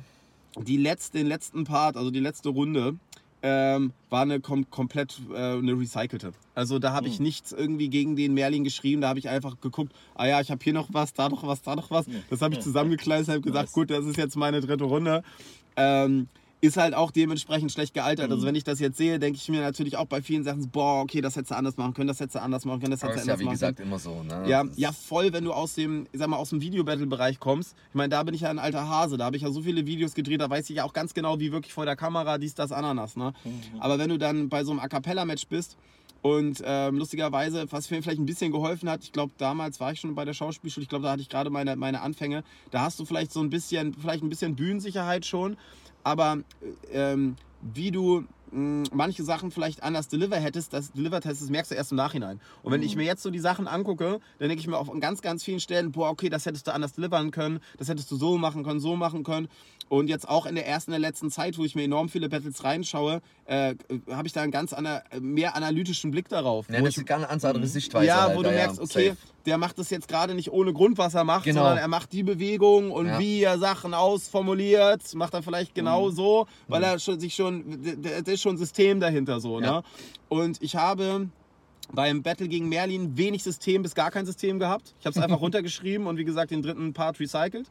die letzte, den letzten Part, also die letzte Runde, ähm, war eine kom komplett äh, eine recycelte. Also da habe ich nichts irgendwie gegen den Merlin geschrieben, da habe ich einfach geguckt, ah ja, ich habe hier noch was, da noch was, da noch was. Das habe ich zusammengekleistert, habe gesagt, Nice. gut, das ist jetzt meine dritte Runde. Ähm, ist halt auch dementsprechend schlecht gealtert. Also wenn ich das jetzt sehe, denke ich mir natürlich auch bei vielen Sachen, boah, okay, das hättest du anders machen können, das hättest du anders machen können, das hättest du ja anders wie machen können. gesagt immer so. Ne? Ja, Das ja, voll, wenn du aus dem, ich sag mal, aus dem Video-Battle-Bereich kommst. Ich meine, da bin ich ja ein alter Hase, da habe ich ja so viele Videos gedreht, da weiß ich ja auch ganz genau, wie wirklich vor der Kamera dies, das, Ananas. Ne? Aber wenn du dann bei so einem A Cappella-Match bist und ähm, lustigerweise, was mir vielleicht ein bisschen geholfen hat, ich glaube, damals war ich schon bei der Schauspielschule, ich glaube, da hatte ich gerade meine, meine Anfänge, da hast du vielleicht so ein bisschen, vielleicht ein bisschen Bühnensicherheit schon, aber äh, ähm, wie du mh, manche Sachen vielleicht anders deliver hättest, das delivered hättest, das merkst du erst im Nachhinein. Und wenn ich mir jetzt so die Sachen angucke, dann denke ich mir auf ganz, ganz vielen Stellen, boah, okay, das hättest du anders delivern können, das hättest du so machen können, so machen können. Und jetzt auch in der ersten, der letzten Zeit, wo ich mir enorm viele Battles reinschaue, äh, habe ich da einen ganz ana mehr analytischen Blick darauf. Ja, wo das ich- ist eine ganz andere Sichtweise. ja, halt, wo du merkst, okay, safe. der macht das jetzt gerade nicht ohne Grund, was er macht, Genau. sondern er macht die Bewegung und Ja. wie er Sachen ausformuliert, macht er vielleicht Mhm. genau so, weil er schon, sich schon, da ist schon System dahinter so, Ja. ne? Und ich habe beim Battle gegen Merlin wenig System bis gar kein System gehabt. Ich habe es einfach [laughs] runtergeschrieben und wie gesagt den dritten Part recycelt.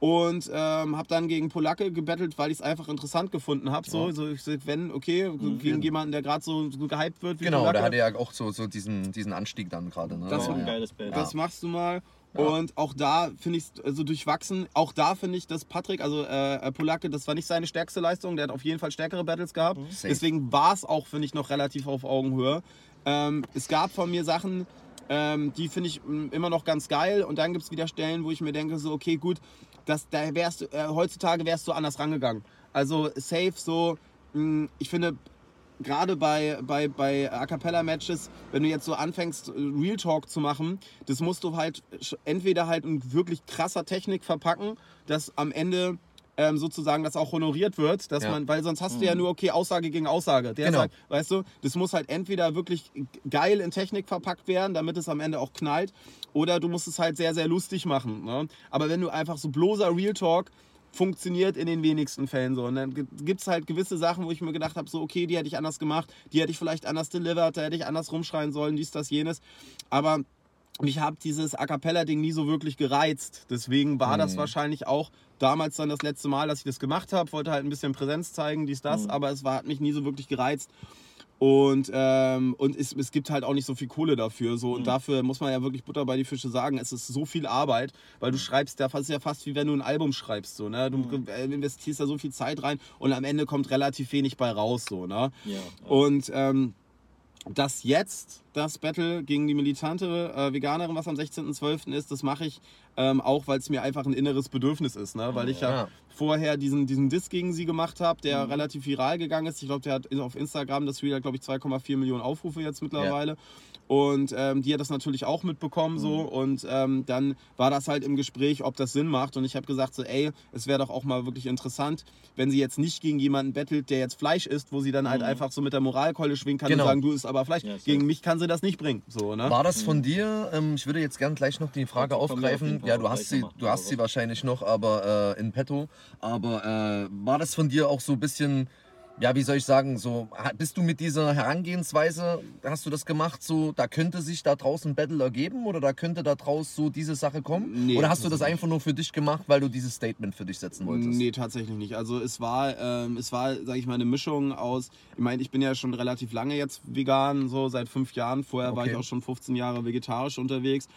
Und ähm, habe dann gegen Polacke gebettelt, weil ich es einfach interessant gefunden habe. So, so ich sag, wenn, okay, gegen jemanden, der gerade so, so gehypt wird wie Genau, Polacke. der hatte ja auch so, so diesen, diesen Anstieg dann gerade. Ne? Das war ein ja. geiles Bild. Das machst du mal. Und auch da finde ich es also durchwachsen. Auch da finde ich, dass Patrick, also äh, Polacke, das war nicht seine stärkste Leistung. Der hat auf jeden Fall stärkere Battles gehabt. Safe. Deswegen war es auch, finde ich, noch relativ auf Augenhöhe. Ähm, es gab von mir Sachen, ähm, die finde ich mh, immer noch ganz geil. Und dann gibt es wieder Stellen, wo ich mir denke, so, okay, gut, das, da wärst du, äh, heutzutage wärst du anders rangegangen. Also safe so, mh, ich finde, gerade bei, bei, bei A Cappella-Matches, wenn du jetzt so anfängst, Real Talk zu machen, das musst du halt entweder halt in wirklich krasser Technik verpacken, dass am Ende ähm, sozusagen das auch honoriert wird, dass Ja. man, weil sonst hast du ja nur, okay, Aussage gegen Aussage. Der Genau. sagt, weißt du, das muss halt entweder wirklich geil in Technik verpackt werden, damit es am Ende auch knallt, oder du musst es halt sehr, sehr lustig machen. Ne? Aber wenn du einfach so bloßer Real Talk, funktioniert in den wenigsten Fällen so. Und dann gibt es halt gewisse Sachen, wo ich mir gedacht habe, so okay, die hätte ich anders gemacht, die hätte ich vielleicht anders delivered, da hätte ich anders rumschreien sollen, dies, das, jenes. Aber mich hat dieses A Cappella-Ding nie so wirklich gereizt. Deswegen war das wahrscheinlich auch damals dann das letzte Mal, dass ich das gemacht habe. Wollte halt ein bisschen Präsenz zeigen, dies, das, aber es war, hat mich nie so wirklich gereizt. Und, ähm, und es, es gibt halt auch nicht so viel Kohle dafür. So. Und dafür muss man ja wirklich Butter bei die Fische sagen, es ist so viel Arbeit, weil du schreibst ja fast, ja fast wie wenn du ein Album schreibst. So, ne? Du äh, investierst da so viel Zeit rein und am Ende kommt relativ wenig bei raus. So, ne? Ja, ja. Und ähm, das jetzt, das Battle gegen die militante äh, Veganerin, was am 16.12. ist, das mache ich ähm, auch, weil es mir einfach ein inneres Bedürfnis ist. Ne? Weil ich ja, Ja. vorher diesen, diesen Diss gegen sie gemacht habe, der relativ viral gegangen ist. Ich glaube, der hat auf Instagram, das hat, glaube ich, 2,4 Millionen Aufrufe jetzt mittlerweile. Und ähm, die hat das natürlich auch mitbekommen so. Und ähm, dann war das halt im Gespräch, ob das Sinn macht. Und ich habe gesagt so, ey, es wäre doch auch mal wirklich interessant, wenn sie jetzt nicht gegen jemanden bettelt, der jetzt Fleisch isst, wo sie dann halt einfach so mit der Moralkeule schwingen kann Genau. und sagen, du isst aber Fleisch. Safe. gegen mich kann sie das nicht bringen. So, ne? War das von dir? Ähm, ich würde jetzt gern gleich noch die Frage auf aufgreifen. Fall Ja, du hast sie, du hast sie wahrscheinlich noch, aber äh, in petto. Aber äh, war das von dir auch so ein bisschen, ja, wie soll ich sagen, so bist du mit dieser Herangehensweise, hast du das gemacht, so da könnte sich da draußen ein Battle ergeben oder da könnte da draus so diese Sache kommen? Nee, oder hast du das einfach nur für dich gemacht, weil du dieses Statement für dich setzen wolltest? Nee, tatsächlich nicht. Also es war, ähm, es war, sage ich mal, eine Mischung aus, ich meine, ich bin ja schon relativ lange jetzt vegan, so seit fünf Jahren. Vorher war ich Okay. auch schon 15 Jahre vegetarisch unterwegs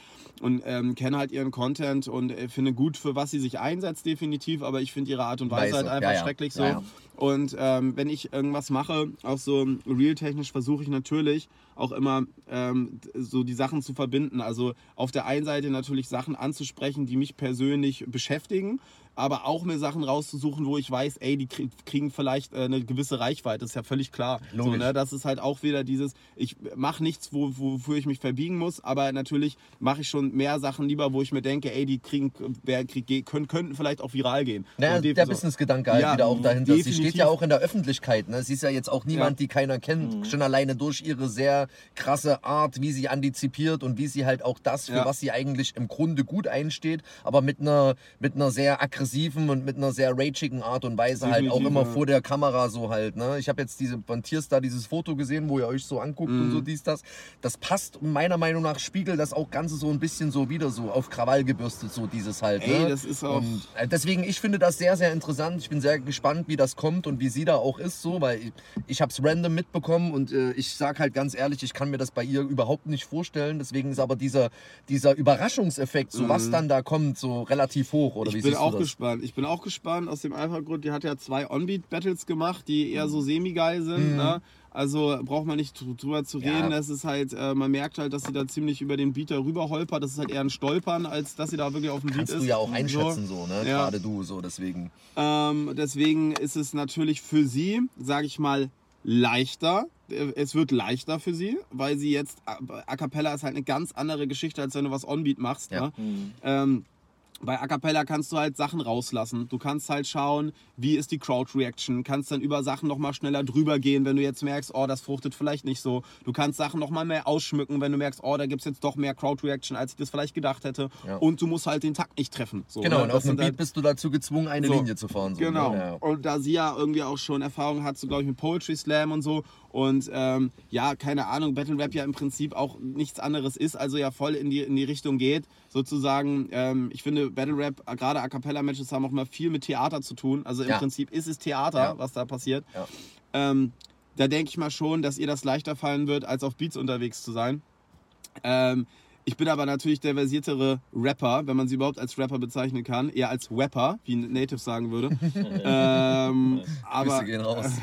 und ähm, kenne halt ihren Content und äh, finde gut, für was sie sich einsetzt, definitiv, aber ich finde ihre Art und Weise Weise, halt einfach ja, ja. schrecklich so. Ja. Und ähm, wenn ich irgendwas mache, auch so real-technisch, versuche ich natürlich auch immer ähm, so die Sachen zu verbinden. Also auf der einen Seite natürlich Sachen anzusprechen, die mich persönlich beschäftigen, aber auch mir Sachen rauszusuchen, wo ich weiß, ey, die krieg- kriegen vielleicht äh, eine gewisse Reichweite, ist ja völlig klar. So, Logisch. ne? Das ist halt auch wieder dieses, ich mache nichts, wo, wofür ich mich verbiegen muss, aber natürlich mache ich schon mehr Sachen lieber, wo ich mir denke, ey, die kriegen, wer krieg, können, könnten vielleicht auch viral gehen. Naja, So, der so. Businessgedanke halt Ja, wieder auch dahinter. Sie steht definitiv. ja auch in der Öffentlichkeit. Ne? Sie ist ja jetzt auch niemand, die keiner kennt. Schon alleine durch ihre sehr krasse Art, wie sie antizipiert und wie sie halt auch das, für Ja. was sie eigentlich im Grunde gut einsteht, aber mit einer, mit einer sehr aggressiven und mit einer sehr ragigen Art und Weise halt auch immer vor der Kamera so halt. Ne? Ich habe jetzt diese von Tierstar dieses Foto gesehen, wo ihr euch so anguckt und Mhm. so dies, das. Das passt meiner Meinung nach, spiegelt das auch Ganze so ein bisschen so wieder so auf Krawall gebürstet, so dieses halt. Ey, ne? das ist auch- Und äh, deswegen, ich finde das sehr, sehr interessant. Ich bin sehr gespannt, wie das kommt und wie sie da auch ist, so, weil ich, ich habe es random mitbekommen und äh, ich sag halt ganz ehrlich, ich kann mir das bei ihr überhaupt nicht vorstellen. Deswegen ist aber dieser, dieser Überraschungseffekt, so was dann da kommt, so relativ hoch. Oder wie Mhm. Ich bin siehst auch das? Gespannt. Ich bin auch gespannt aus dem einfachen Grund, die hat ja zwei On-Beat-Battles gemacht, die eher so semi-geil sind. Ne? Also braucht man nicht dr- drüber zu Mhm. Ja. reden. Das ist halt, äh, man merkt halt, dass sie da ziemlich über den Beat darüber holpert. Das ist halt eher ein Stolpern, als dass sie da wirklich auf dem Beat Kannst ist. du ja auch So. einschätzen, so, ne? Ja. Gerade du, so, deswegen. Ähm, deswegen ist es natürlich für sie, sage ich mal, leichter. Äh, Es wird leichter für sie, weil sie jetzt, A A Cappella ist halt eine ganz andere Geschichte, als wenn du was On-Beat machst. Ja. Ne? Ähm, bei A Cappella kannst du halt Sachen rauslassen. Du kannst halt schauen, wie ist die Crowd-Reaction. Kannst dann über Sachen nochmal schneller drüber gehen, wenn du jetzt merkst, oh, das fruchtet vielleicht nicht so. Du kannst Sachen nochmal mehr ausschmücken, wenn du merkst, oh, da gibt es jetzt doch mehr Crowd-Reaction, als ich das vielleicht gedacht hätte. Ja. Und du musst halt den Takt nicht treffen. So, Genau, ne? und auf einem sind halt- Beat bist du dazu gezwungen, eine So. Linie zu fahren. So, Genau. Ne? Ja. Und da sie ja irgendwie auch schon Erfahrung hat, so glaube ich mit Poetry Slam und so. Und ähm, ja, keine Ahnung, Battle Rap ja im Prinzip auch nichts anderes ist, also ja voll in die, in die Richtung geht. Sozusagen, ähm, ich finde, Battle Rap, äh, gerade A Cappella Matches haben auch mal viel mit Theater zu tun. Also im Ja. Prinzip ist es Theater, Ja. was da passiert. Ja. Ähm, da denke ich mal schon, dass ihr das leichter fallen wird, als auf Beats unterwegs zu sein. Ähm, ich bin aber natürlich der versiertere Rapper, wenn man sie überhaupt als Rapper bezeichnen kann. Eher als Rapper, wie ein Native sagen würde. [laughs] ähm, aber Grüße gehen raus.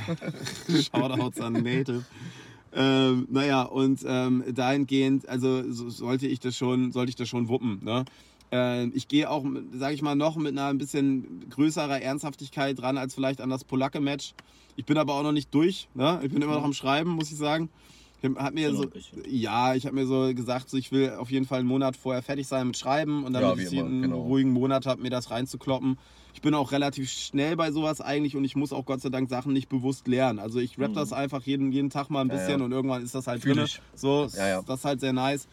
[laughs] Shoutouts an Native. Ähm, naja, und ähm, dahingehend, also so, sollte ich das schon, sollte ich das schon wuppen. Ne? Ähm, ich gehe auch, sage ich mal, noch mit einer ein bisschen größerer Ernsthaftigkeit dran als vielleicht an das Polacke-Match. Ich bin aber auch noch nicht durch. Ne? Ich bin immer noch am Schreiben, muss ich sagen. Ich hab mir so, ja, ich habe mir so gesagt, so, ich will auf jeden Fall einen Monat vorher fertig sein mit Schreiben und Ja, damit wie ich immer, einen genau. ruhigen Monat habe, mir das reinzukloppen. Ich bin auch relativ schnell bei sowas eigentlich und ich muss auch Gott sei Dank Sachen nicht bewusst lernen. Also ich rap das einfach jeden, jeden Tag mal ein Mhm. Ja, bisschen ja. und irgendwann ist das halt Fühl drin. ich. So, Ja, ja. das ist halt sehr nice.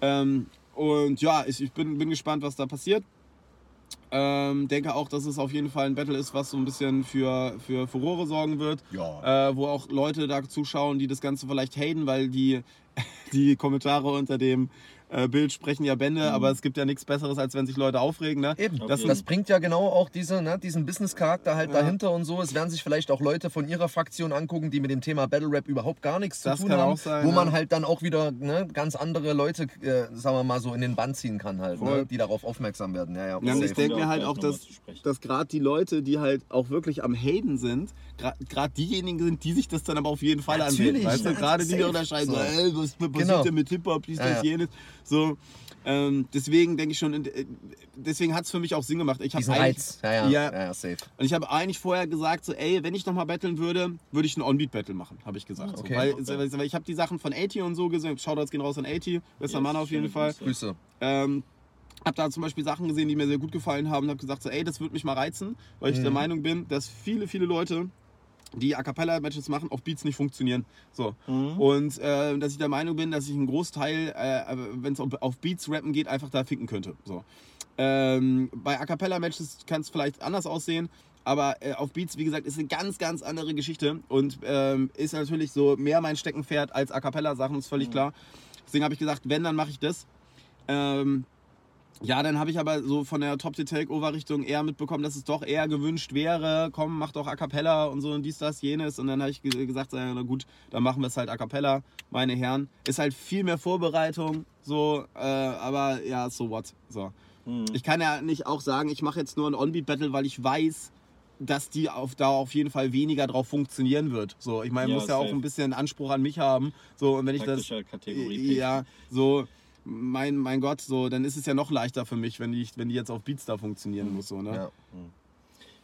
Ähm, und ja, ich, ich bin, bin gespannt, was da passiert. Ähm, denke auch, dass es auf jeden Fall ein Battle ist, was so ein bisschen für, für Furore sorgen wird. Ja. Äh, wo auch Leute da zuschauen, die das Ganze vielleicht haten, weil die, [laughs] die Kommentare unter dem äh, Bild sprechen ja Bände, aber es gibt ja nichts Besseres, als wenn sich Leute aufregen. Ne? Eben, das, das bringt ja genau auch diese, ne, diesen Business-Charakter halt Ja. dahinter und so. Es werden sich vielleicht auch Leute von ihrer Fraktion angucken, die mit dem Thema Battle Rap überhaupt gar nichts Das zu tun kann haben. auch sein, wo ja. man halt dann auch wieder ne, ganz andere Leute, äh, sagen wir mal so, in den Bann ziehen kann halt, ne, die darauf aufmerksam werden. Ja, ja, Ja, ich denke mir halt auch, dass, dass gerade die Leute, die halt auch wirklich am Haten sind, gerade diejenigen sind, die sich das dann aber auf jeden Fall Natürlich, ansehen. Weißt du, gerade die, die unterscheiden, so, So. ey, was passiert Genau. denn mit Hip-Hop, dies, Ja, das, ja. jenes. So, ähm, deswegen denke ich schon, äh, deswegen hat es für mich auch Sinn gemacht. Ich habe diesen eigentlich, Reiz. Ja, ja, Ja. ja. ja safe. Und ich habe eigentlich vorher gesagt, so, ey, wenn ich nochmal battlen würde, würde ich ein On-Beat-Battle machen, habe ich gesagt. Okay. So, weil, Okay. weil ich habe die Sachen von 80 und so gesehen. Shoutouts gehen raus an 80, bester Yes, Mann auf jeden Fall. Grüße. Ähm, hab da zum Beispiel Sachen gesehen, die mir sehr gut gefallen haben und habe gesagt, so, ey, das würde mich mal reizen, weil ich der Mhm. Meinung bin, dass viele, viele Leute, die A Cappella Matches machen, auf Beats nicht funktionieren. So. Mhm. Und äh, dass ich der Meinung bin, dass ich einen Großteil, äh, wenn es auf Beats rappen geht, einfach da ficken könnte. So. Ähm, bei A Cappella Matches kann es vielleicht anders aussehen. Aber äh, auf Beats, wie gesagt, ist eine ganz, ganz andere Geschichte und ähm, ist natürlich so mehr mein Steckenpferd als A Cappella Sachen, ist völlig klar. Deswegen habe ich gesagt, wenn, dann mache ich das. Ähm, ja, dann habe ich aber so von der Top Takeover Richtung eher mitbekommen, dass es doch eher gewünscht wäre, komm, mach doch A Cappella und so und dies, das, jenes. Und dann habe ich ge- gesagt, na gut, dann machen wir es halt A Cappella, meine Herren. Ist halt viel mehr Vorbereitung, so, äh, aber ja, so what. So. Mhm. Ich kann ja nicht auch sagen, ich mache jetzt nur ein On-Beat-Battle, weil ich weiß, dass die auf da auf jeden Fall weniger drauf funktionieren wird. So, ich meine, Ja, muss ja auch ein bisschen Anspruch an mich haben. So, und wenn ich das. Kategorie. Ja, so, mein, mein Gott, so, dann ist es ja noch leichter für mich, wenn die, wenn die jetzt auf Beats da funktionieren muss. So, ne? Ja.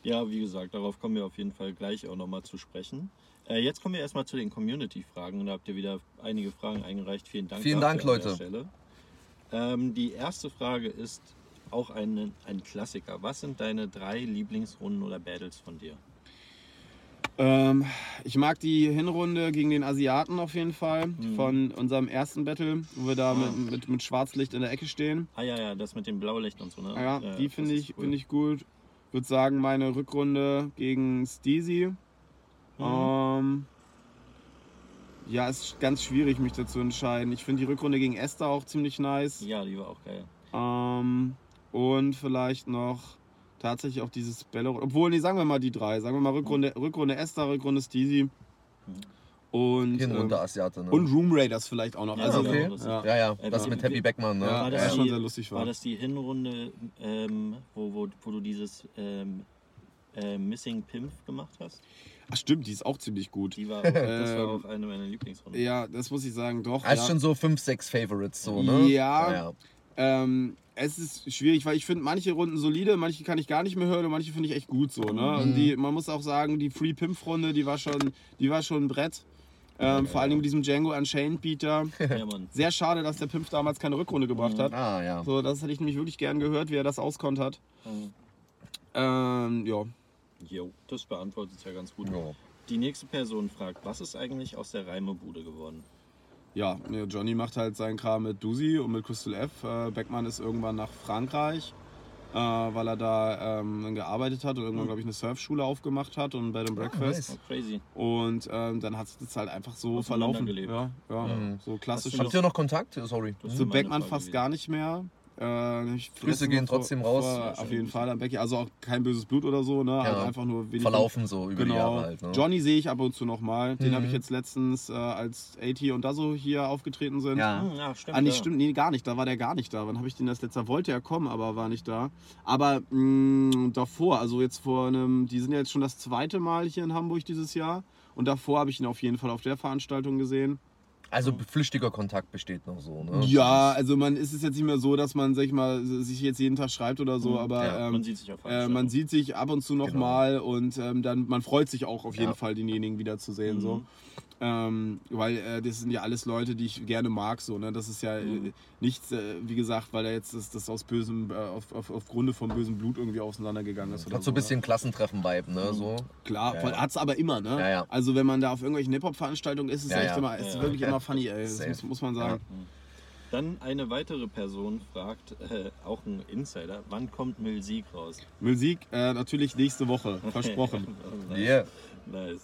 Ja, wie gesagt, darauf kommen wir auf jeden Fall gleich auch nochmal zu sprechen. Äh, jetzt kommen wir erstmal zu den Community-Fragen. Da habt ihr wieder einige Fragen eingereicht. Vielen Dank. Vielen Dank, an der Leute. Stelle. Ähm, die erste Frage ist auch ein, ein Klassiker. Was sind deine drei Lieblingsrunden oder Battles von dir? Ähm, ich mag die Hinrunde gegen den Asiaten auf jeden Fall. Mhm. Von unserem ersten Battle, wo wir da Ah. mit, mit, mit Schwarzlicht in der Ecke stehen. Ah ja, ja, das mit dem Blaulicht und so, ne? Ja, die das finde ich, cool. find ich gut. Würde sagen, meine Rückrunde gegen Steezy. Mhm. Ähm, ja, ist ganz schwierig, mich dazu entscheiden. Ich finde die Rückrunde gegen Esther auch ziemlich nice. Ja, die war auch geil. Ähm, und vielleicht noch tatsächlich auch dieses Bello. Obwohl, nee, sagen wir mal die drei. Sagen wir mal Rückrunde, Rückrunde Esther, Rückrunde Steezy. Und, Hinrunde ähm, Asiate, ne? und Room Raiders vielleicht auch noch. Ja, also, okay. ja, ja, ja, das mit Happy Beckmann, ne? ja, War das ja, die- schon sehr lustig War war. das die Hinrunde, ähm, wo, wo, wo du dieses ähm, äh, Missing Pimp gemacht hast? Ach stimmt, die ist auch ziemlich gut. Die war, auch, das war Ähm, auch eine meiner Lieblingsrunden. Ja, das muss ich sagen, doch. Also ja. schon so 5, 6 Favorites, so, ne? Ja. ja. Ähm, es ist schwierig, weil ich finde manche Runden solide, manche kann ich gar nicht mehr hören und manche finde ich echt gut so. Ne? Und die, man muss auch sagen, die Free Pimp Runde, die war schon, die war schon ein Brett. Ähm, vor allem mit diesem Django Unchained Beater. [laughs] Ja. Sehr schade, dass der Pimp damals keine Rückrunde gebracht hat. Ah, ja. So, das hätte ich nämlich wirklich gern gehört, wie er das auskontert. Mhm. Ähm, ja. Jo, das beantwortet es ja ganz gut. Ja. Die nächste Person fragt, was ist eigentlich aus der Reimebude geworden? Ja, Johnny macht halt seinen Kram mit Dusi und mit Crystal F. Äh, Beckmann ist irgendwann nach Frankreich, äh, weil er da ähm, gearbeitet hat und irgendwann, glaube ich, eine Surfschule aufgemacht hat und Bed and Breakfast. nice. Oh, crazy. Und ähm, dann hat sich das halt einfach so verlaufen. Ja, ja, Mhm. so klassisch. Hast du Habt ihr noch Kontakt? Sorry. Zu Beckmann fast gar nicht mehr. Äh, ich Grüße gehen vor- trotzdem raus. Vor, auf jeden Fall an Becky. Also auch kein böses Blut oder so, ne? Halt Ja. einfach nur wenig. Verlaufen so über die Genau. Jahre halt, ne? Johnny sehe ich ab und zu nochmal. Den Mhm. habe ich jetzt letztens, äh, als AT und Dazo hier aufgetreten sind. Ja. Hm, ja, stimmt. Ah, nee, ja. stimmt, nee, gar nicht. Da war der gar nicht da. Wann habe ich den das letzte? Wollte er kommen, aber war nicht da. Aber mh, davor, also jetzt vor einem, die sind ja jetzt schon das zweite Mal hier in Hamburg dieses Jahr. Und davor habe ich ihn auf jeden Fall auf der Veranstaltung gesehen. Also flüchtiger Kontakt besteht noch so, ne? Ja, also man ist es jetzt nicht mehr so, dass man, sag ich mal, sich jetzt jeden Tag schreibt oder so, Mhm. aber Ja, ähm, Man sieht sich auf äh, man sieht sich ab und zu Genau. nochmal und ähm, dann man freut sich auch auf jeden Ja. Fall, denjenigen wiederzusehen. Mhm. So. Ähm, weil äh, das sind ja alles Leute, die ich gerne mag. So, ne? Das ist ja äh, Mhm. nichts, äh, wie gesagt, weil er jetzt das, das aus bösem, äh, auf, auf, auf Grunde von bösem Blut irgendwie auseinandergegangen ist. Oder Hat so ein bisschen Klassentreffen-Vibe, Mhm. ne? So. Klar, Ja, ja. hat's aber immer, ne? Ja, ja. Also wenn man da auf irgendwelchen Hip-Hop-Veranstaltungen ist, ist es echt ja. immer, ist Ja, wirklich ja. immer funny, ey. Das muss, muss man sagen. Dann eine weitere Person fragt, äh, auch ein Insider, wann kommt Milsik raus? Musik äh, natürlich nächste Woche, versprochen. [laughs] nice. Yeah. nice.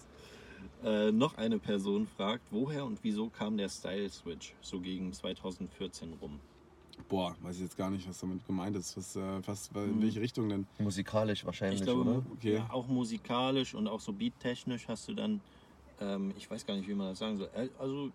Äh, noch eine Person fragt, woher und wieso kam der Style Switch so gegen 2014 rum? Boah, weiß ich jetzt gar nicht, was damit gemeint ist. Was, äh, was, in welche Richtung denn? Musikalisch wahrscheinlich, Ich glaube, oder? Okay. ja, auch musikalisch und auch so beattechnisch hast du dann, ähm, ich weiß gar nicht, wie man das sagen soll. Äh, Also,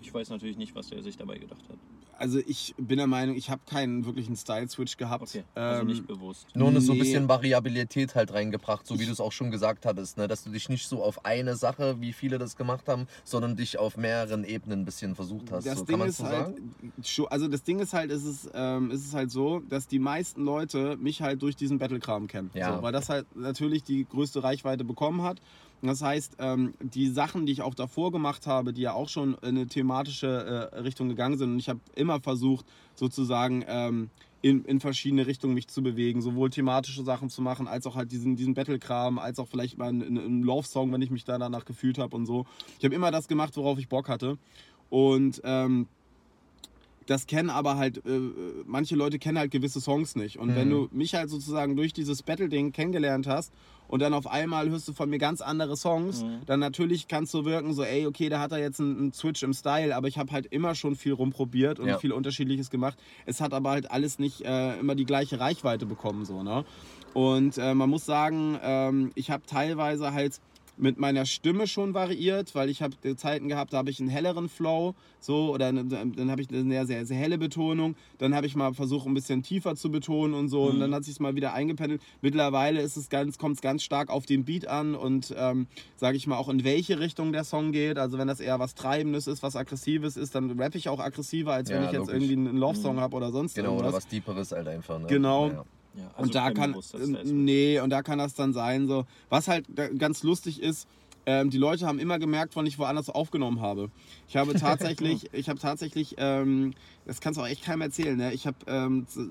ich weiß natürlich nicht, was er sich dabei gedacht hat. Also ich bin der Meinung, ich habe keinen wirklichen Style-Switch gehabt. Okay, also Ähm, nicht bewusst. Nur eine so ein Nee. bisschen Variabilität halt reingebracht, so wie du es auch schon gesagt hattest, ne? dass du dich nicht so auf eine Sache, wie viele das gemacht haben, sondern dich auf mehreren Ebenen ein bisschen versucht hast. Das so, Ding kann man ist so halt, sagen? also das Ding ist halt, es ist, ähm, es ist halt so, dass die meisten Leute mich halt durch diesen Battle-Kram kennen. Ja. So, weil das halt natürlich die größte Reichweite bekommen hat. Das heißt, ähm, die Sachen, die ich auch davor gemacht habe, die ja auch schon in eine thematische äh, Richtung gegangen sind, und ich habe immer versucht, sozusagen ähm, in, in verschiedene Richtungen mich zu bewegen, sowohl thematische Sachen zu machen, als auch halt diesen, diesen Battle-Kram, als auch vielleicht mal einen, einen Love-Song, wenn ich mich da danach gefühlt habe und so. Ich habe immer das gemacht, worauf ich Bock hatte. Und ähm, das kennen aber halt, äh, manche Leute kennen halt gewisse Songs nicht. Und wenn Mhm. du mich halt sozusagen durch dieses Battle-Ding kennengelernt hast und dann auf einmal hörst du von mir ganz andere Songs, Mhm. dann natürlich kannst du wirken so, ey, okay, da hat er jetzt einen, einen Switch im Style, aber ich habe halt immer schon viel rumprobiert und Ja. viel Unterschiedliches gemacht. Es hat aber halt alles nicht äh, immer die gleiche Reichweite bekommen, so, ne? Und äh, man muss sagen, ähm, ich habe teilweise halt mit meiner Stimme schon variiert, weil ich habe Zeiten gehabt, da habe ich einen helleren Flow, so oder dann habe ich eine sehr, sehr, sehr helle Betonung. Dann habe ich mal versucht, ein bisschen tiefer zu betonen und so und Mhm. dann hat sich mal wieder eingependelt. Mittlerweile ist es ganz, kommt es ganz stark auf den Beat an und ähm, sage ich mal auch in welche Richtung der Song geht. Also wenn das eher was Treibendes ist, was Aggressives ist, dann rappe ich auch aggressiver, als wenn Ja, ich jetzt logisch. irgendwie einen Love-Song Mhm. habe oder sonst Genau, irgendwas. oder was Deeperes halt einfach. Ne? Genau. Ja. Ja, also und da kann nee und da kann das dann sein so was halt ganz lustig ist ähm, die Leute haben immer gemerkt, wann ich woanders aufgenommen habe. Ich habe [laughs] tatsächlich, ich habe tatsächlich, ähm, das kannst du auch echt keinem erzählen, ne? ich habe ähm, z-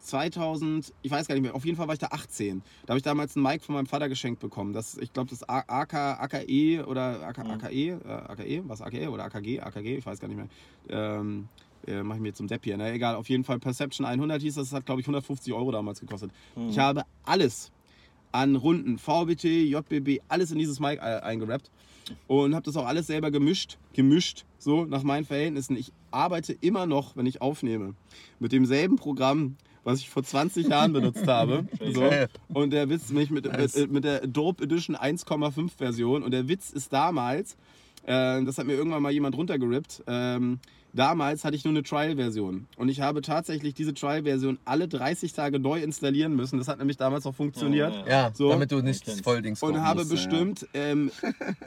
2000, ich weiß gar nicht mehr, auf jeden Fall war ich da 18. Da habe ich damals einen Mic von meinem Vater geschenkt bekommen. Das, ich glaube, das AK, AKE oder AK, AKE, äh, AKE, was AKE oder AKG, AKG, ich weiß gar nicht mehr. Äh, mache ich mir jetzt zum Depp hier. Ne? Egal, auf jeden Fall Perception 100 hieß das, das hat glaube ich 150 Euro damals gekostet. Ich habe alles an Runden, VBT, JBB, alles in dieses Mic äh, eingerappt und habe das auch alles selber gemischt, gemischt, so nach meinen Verhältnissen. Ich arbeite immer noch, wenn ich aufnehme, mit demselben Programm, was ich vor 20 Jahren benutzt habe. [laughs] So. Und der Witz, mich mit, Nice. mit, mit der Adobe Edition 1,5 Version. Und der Witz ist damals, äh, das hat mir irgendwann mal jemand runtergerippt, ähm, damals hatte ich nur eine Trial-Version. Und ich habe tatsächlich diese Trial-Version alle 30 Tage neu installieren müssen. Das hat nämlich damals auch funktioniert. Ja, Ja, So. damit du nicht kenn's. Volldings Und habe musst, ja. bestimmt ähm,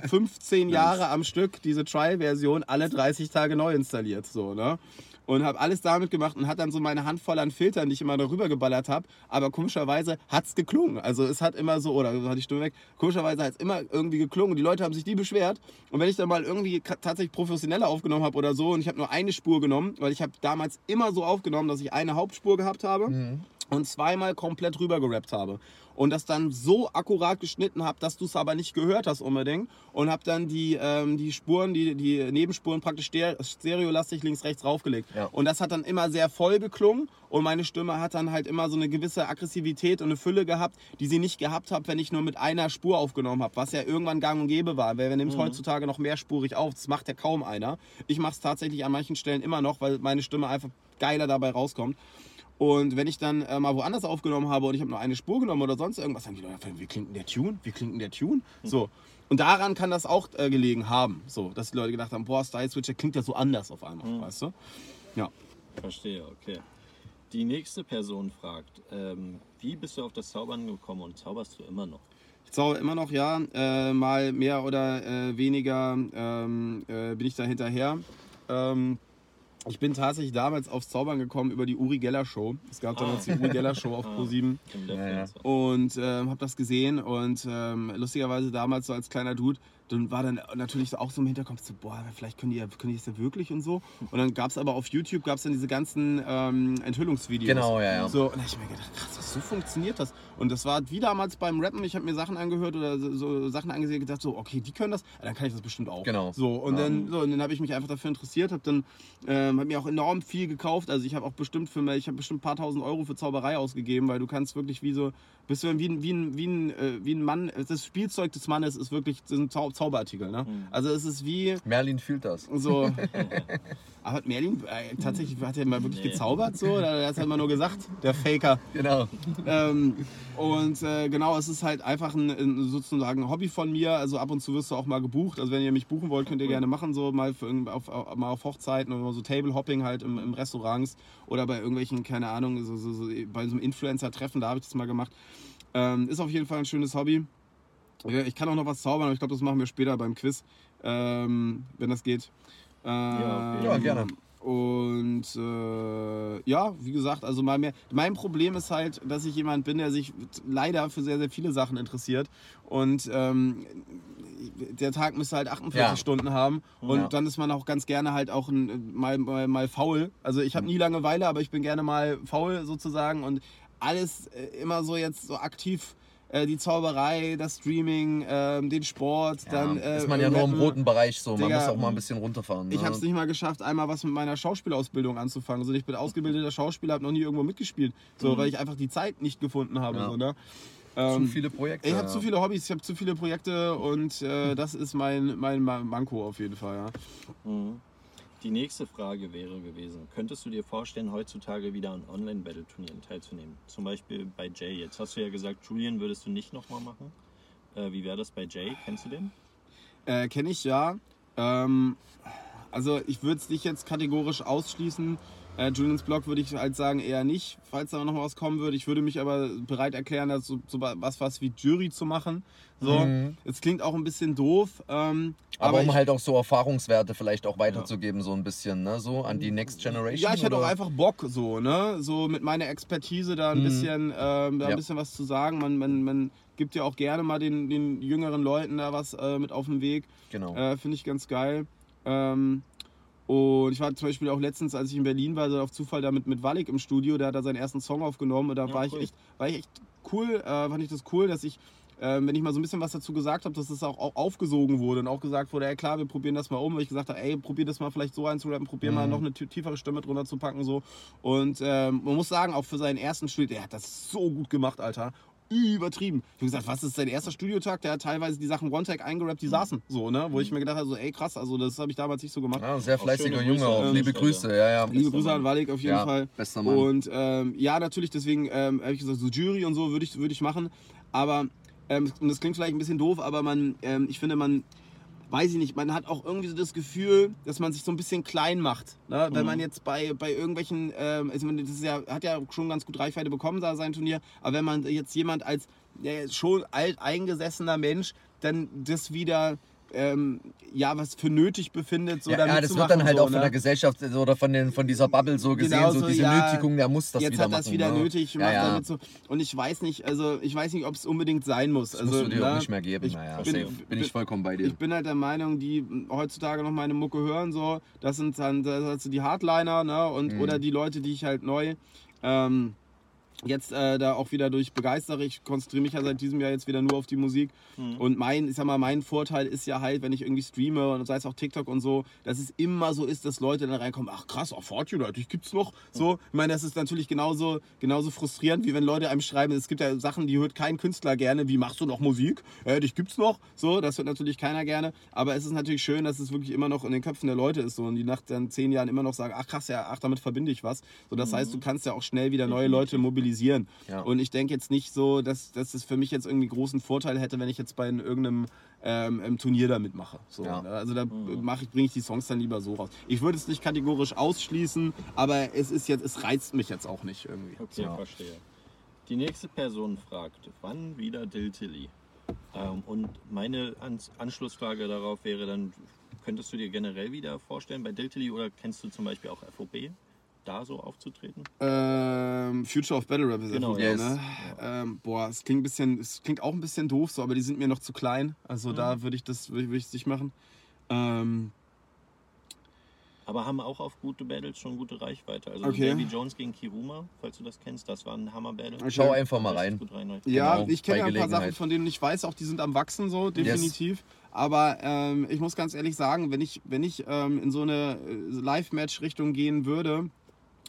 15 [laughs] Jahre am Stück diese Trial-Version alle 30 Tage neu installiert. So, ne? Und habe alles damit gemacht und hat dann so meine Handvoll an Filtern, die ich immer darüber geballert habe. Aber komischerweise hat es geklungen. Also es hat immer so, oder hatte die Stimme weg, komischerweise hat es immer irgendwie geklungen. Die Leute haben sich nie beschwert. Und wenn ich dann mal irgendwie tatsächlich professioneller aufgenommen habe oder so und ich habe nur eine Spur genommen, weil ich habe damals immer so aufgenommen, dass ich eine Hauptspur gehabt habe und zweimal komplett rüber gerappt habe. Und das dann so akkurat geschnitten habe, dass du es aber nicht gehört hast unbedingt. Und habe dann die, ähm, die Spuren, die, die Nebenspuren praktisch ster- stereolastig links, rechts raufgelegt. Ja. Und das hat dann immer sehr voll geklungen. Und meine Stimme hat dann halt immer so eine gewisse Aggressivität und eine Fülle gehabt, die sie nicht gehabt hat, wenn ich nur mit einer Spur aufgenommen habe. Was ja irgendwann gang und gäbe war. Weil wir nehmen es heutzutage noch mehrspurig auf. Das macht ja kaum einer. Ich mache es tatsächlich an manchen Stellen immer noch, weil meine Stimme einfach geiler dabei rauskommt. Und wenn ich dann äh, mal woanders aufgenommen habe und ich habe nur eine Spur genommen oder sonst irgendwas, haben die Leute wie klingt denn der Tune? Wie klingt denn der Tune? So. Und daran kann das auch äh, gelegen haben. So, dass die Leute gedacht haben, boah, Style Switcher klingt ja so anders auf einmal, weißt du? Ja. Verstehe, okay. Die nächste Person fragt, ähm, wie bist du auf das Zaubern gekommen und zauberst du immer noch? Ich zauber immer noch, ja. Äh, mal mehr oder äh, weniger ähm, äh, bin ich da hinterher. Ähm, ich bin tatsächlich damals aufs Zaubern gekommen über die Uri Geller Show. Es gab damals die Uri Geller Show auf [laughs] Ah. Pro7. Im Ja, ja. Left-Hand-Side. und ähm, habe das gesehen und ähm, lustigerweise damals so als kleiner Dude, dann war dann natürlich auch so im Hinterkopf so, boah, vielleicht können die, ja- können die das ja wirklich und so. Und dann gab es aber auf YouTube, gab es dann diese ganzen ähm, Enthüllungsvideos. Genau, ja, ja. So, und da hab ich mir gedacht, krass, so funktioniert das. Und das war wie damals beim Rappen, ich habe mir Sachen angehört oder so, so Sachen angesehen und gedacht, so, okay, die können das, dann kann ich das bestimmt auch. Genau. So, und dann, so, und dann habe ich mich einfach dafür interessiert, habe dann, ähm, habe mir auch enorm viel gekauft. Also ich habe auch bestimmt für mich, ich habe bestimmt ein paar tausend Euro für Zauberei ausgegeben, weil du kannst wirklich wie so, bist du wie ein, wie ein, wie ein, äh, wie ein Mann, das Spielzeug des Mannes ist wirklich so ein Zau Zauberartikel, ne? Also es ist wie Merlin fühlt das. so. [laughs] Aber hat Merlin äh, tatsächlich, hat er mal wirklich Nee. gezaubert so? Oder hat er immer nur gesagt, der Faker? Genau. Ähm, und äh, genau, es ist halt einfach ein, ein sozusagen ein Hobby von mir. Also ab und zu wirst du auch mal gebucht. Also wenn ihr mich buchen wollt, könnt ihr gerne machen, so mal, für, auf, auf, mal auf Hochzeiten oder so Table Hopping halt im, im Restaurants oder bei irgendwelchen, keine Ahnung, so, so, so, bei so einem Influencer-Treffen, da habe ich das mal gemacht. Ähm, ist auf jeden Fall ein schönes Hobby. Ich kann auch noch was zaubern, aber ich glaube, das machen wir später beim Quiz, ähm, wenn das geht. Ähm, Ja, gerne. Und äh, ja, wie gesagt, also mal mehr. Mein Problem ist halt, dass ich jemand bin, der sich leider für sehr, sehr viele Sachen interessiert. Und ähm, der Tag müsste halt 48 Ja. Stunden haben. Und Ja. dann ist man auch ganz gerne halt auch ein, mal, mal, mal faul. Also ich habe nie Langeweile, aber ich bin gerne mal faul sozusagen. Und alles äh, immer so jetzt so aktiv. Äh, Die Zauberei, das Streaming, ähm, den Sport, Ja, dann. äh, ist man ja nur im roten Bereich so. Man Digga, muss auch mal ein bisschen runterfahren. Ich ne? habe es nicht mal geschafft, einmal was mit meiner Schauspielausbildung anzufangen. Also ich bin ausgebildeter Schauspieler, habe noch nie irgendwo mitgespielt, so weil ich einfach die Zeit nicht gefunden habe. Mhm. Ja. So, ne? Zu ähm, viele Projekte. ich habe ja. zu viele Hobbys, ich habe zu viele Projekte und äh, das ist mein, mein Ma- Manko auf jeden Fall. Ja. Mhm. Die nächste Frage wäre gewesen, könntest du dir vorstellen, heutzutage wieder an Online-Battle-Turnieren teilzunehmen? Zum Beispiel bei Jay. Jetzt hast du ja gesagt, Julian würdest du nicht nochmal machen. Äh, wie wäre das bei Jay? Kennst du den? Äh, Kenne ich ja. Ähm, also ich würde es nicht jetzt kategorisch ausschließen. Äh, Julians Blog würde ich halt sagen eher nicht, falls da noch was kommen würde. Ich würde mich aber bereit erklären, das so, so was, was wie Jury zu machen. So, Mhm. es klingt auch ein bisschen doof, ähm, Aber, um ich, halt auch so Erfahrungswerte vielleicht auch weiterzugeben, so ein bisschen, ne? So an die Next Generation. ja, ich hätte auch einfach Bock, so, ne, so mit meiner Expertise da ein Mhm. bisschen, ähm, da ein Ja. bisschen was zu sagen. Man, man, man gibt ja auch gerne mal den, den jüngeren Leuten da was äh, mit auf den Weg. Genau. Äh, Finde ich ganz geil. Ähm, und ich war zum Beispiel auch letztens, als ich in Berlin war, so auf Zufall da mit, Wallig im Studio, der hat da seinen ersten Song aufgenommen und da Ja, war, ich cool. echt, war ich echt cool, äh, fand ich das cool, dass ich, äh, wenn ich mal so ein bisschen was dazu gesagt habe, dass das auch, auch aufgesogen wurde und auch gesagt wurde, ja klar, wir probieren das mal um, weil ich gesagt habe, ey, probier das mal vielleicht so einzurappen, probier mal Mhm. noch eine tie- tiefere Stimme drunter zu packen so und ähm, man muss sagen, auch für seinen ersten Studio, der hat das so gut gemacht, Alter übertrieben. Ich habe gesagt, was ist dein erster Studiotag? Der hat teilweise die Sachen One-Tag eingerappt, die saßen so, ne? Wo ich mir gedacht habe, so, ey krass, also das habe ich damals nicht so gemacht. Ja, sehr Auch fleißiger Junge, auch liebe Grüße, ja, ja. Liebe Grüße an Walik auf jeden Ja, Fall. bester Mann. Und ähm, ja, natürlich, deswegen ähm, habe ich gesagt, so Jury und so würde ich, würde ich machen. Aber, ähm, und das klingt vielleicht ein bisschen doof, aber man, ähm, ich finde, man, weiß ich nicht, man hat auch irgendwie so das Gefühl, dass man sich so ein bisschen klein macht. Ne? Wenn Mhm. man jetzt bei, bei irgendwelchen, ähm, also man- das ist ja, hat ja schon ganz gut Reichweite bekommen, da sein Turnier, aber wenn man jetzt jemand als ja, schon alt eingesessener Mensch dann das wieder ähm, ja was für nötig befindet, so ja, damit ja, das zu wird machen, dann halt so, auch von ne? der Gesellschaft so oder von, den, von dieser Bubble so gesehen, Genau so so, diese ja, Nötigung, der muss das jetzt wieder hat das machen. wieder ne? nötig, ja, ja. so. Und ich weiß nicht, also ich weiß nicht, ob es unbedingt sein muss. Das also, musst du dir ne, auch nicht mehr geben. Ich naja, bin- safe. bin ich vollkommen bei dir. Ich bin halt der Meinung, die heutzutage noch meine Mucke hören, so, das sind dann das sind die Hardliner, ne? Und, Mhm. Oder die Leute, die ich halt neu ähm, jetzt äh, da auch wieder durch begeistere. Ich konzentriere mich ja seit diesem Jahr jetzt wieder nur auf die Musik. Mhm. Und mein, ich sag mal, mein Vorteil ist ja halt, wenn ich irgendwie streame und sei es auch TikTok und so, dass es immer so ist, dass Leute dann reinkommen, ach krass, auch Fortune, dich gibt's noch. So, ich meine, das ist natürlich genauso, genauso frustrierend, wie wenn Leute einem schreiben, es gibt ja Sachen, die hört kein Künstler gerne, wie machst du noch Musik? Äh, dich gibt's noch. So, das hört natürlich keiner gerne. Aber es ist natürlich schön, dass es wirklich immer noch in den Köpfen der Leute ist so und die nach dann zehn Jahren immer noch sagen, ach krass, ja, ach, damit verbinde ich was. So, das heißt, du kannst ja auch schnell wieder neue Leute mobilisieren. Ja. Und ich denke jetzt nicht so, dass, dass es für mich jetzt irgendwie großen Vorteil hätte, wenn ich jetzt bei irgendeinem ähm, Turnier da mitmache. So, Ja. ne? Also da mache ich, bringe ich die Songs dann lieber so raus. Ich würde es nicht kategorisch ausschließen, aber es ist jetzt, es reizt mich jetzt auch nicht irgendwie. Okay, Ja. verstehe. Die nächste Person fragt, wann wieder Diltily? Ähm, und meine Ans Anschlussfrage darauf wäre dann, könntest du dir generell wieder vorstellen bei Diltily oder kennst du zum Beispiel auch FOB, da so aufzutreten? Ähm, Future of Battle Rap ist Genau, yes. ne? Ähm, boah, es klingt ein bisschen, es klingt auch ein bisschen doof so, aber die sind mir noch zu klein. Also da würde ich das, würde ich, würde ich es nicht machen. Ähm, Aber haben auch auf gute Battles schon gute Reichweite. Also Okay. Davy Jones gegen Kiruma, falls du das kennst, das war ein Hammer-Battle. Schau einfach mal rein. rein. Ja, Genau, ich kenne ja ein paar Sachen, von denen ich weiß, auch die sind am Wachsen so, definitiv. Aber ähm, ich muss ganz ehrlich sagen, wenn ich, wenn ich ähm, in so eine äh, Live-Match-Richtung gehen würde,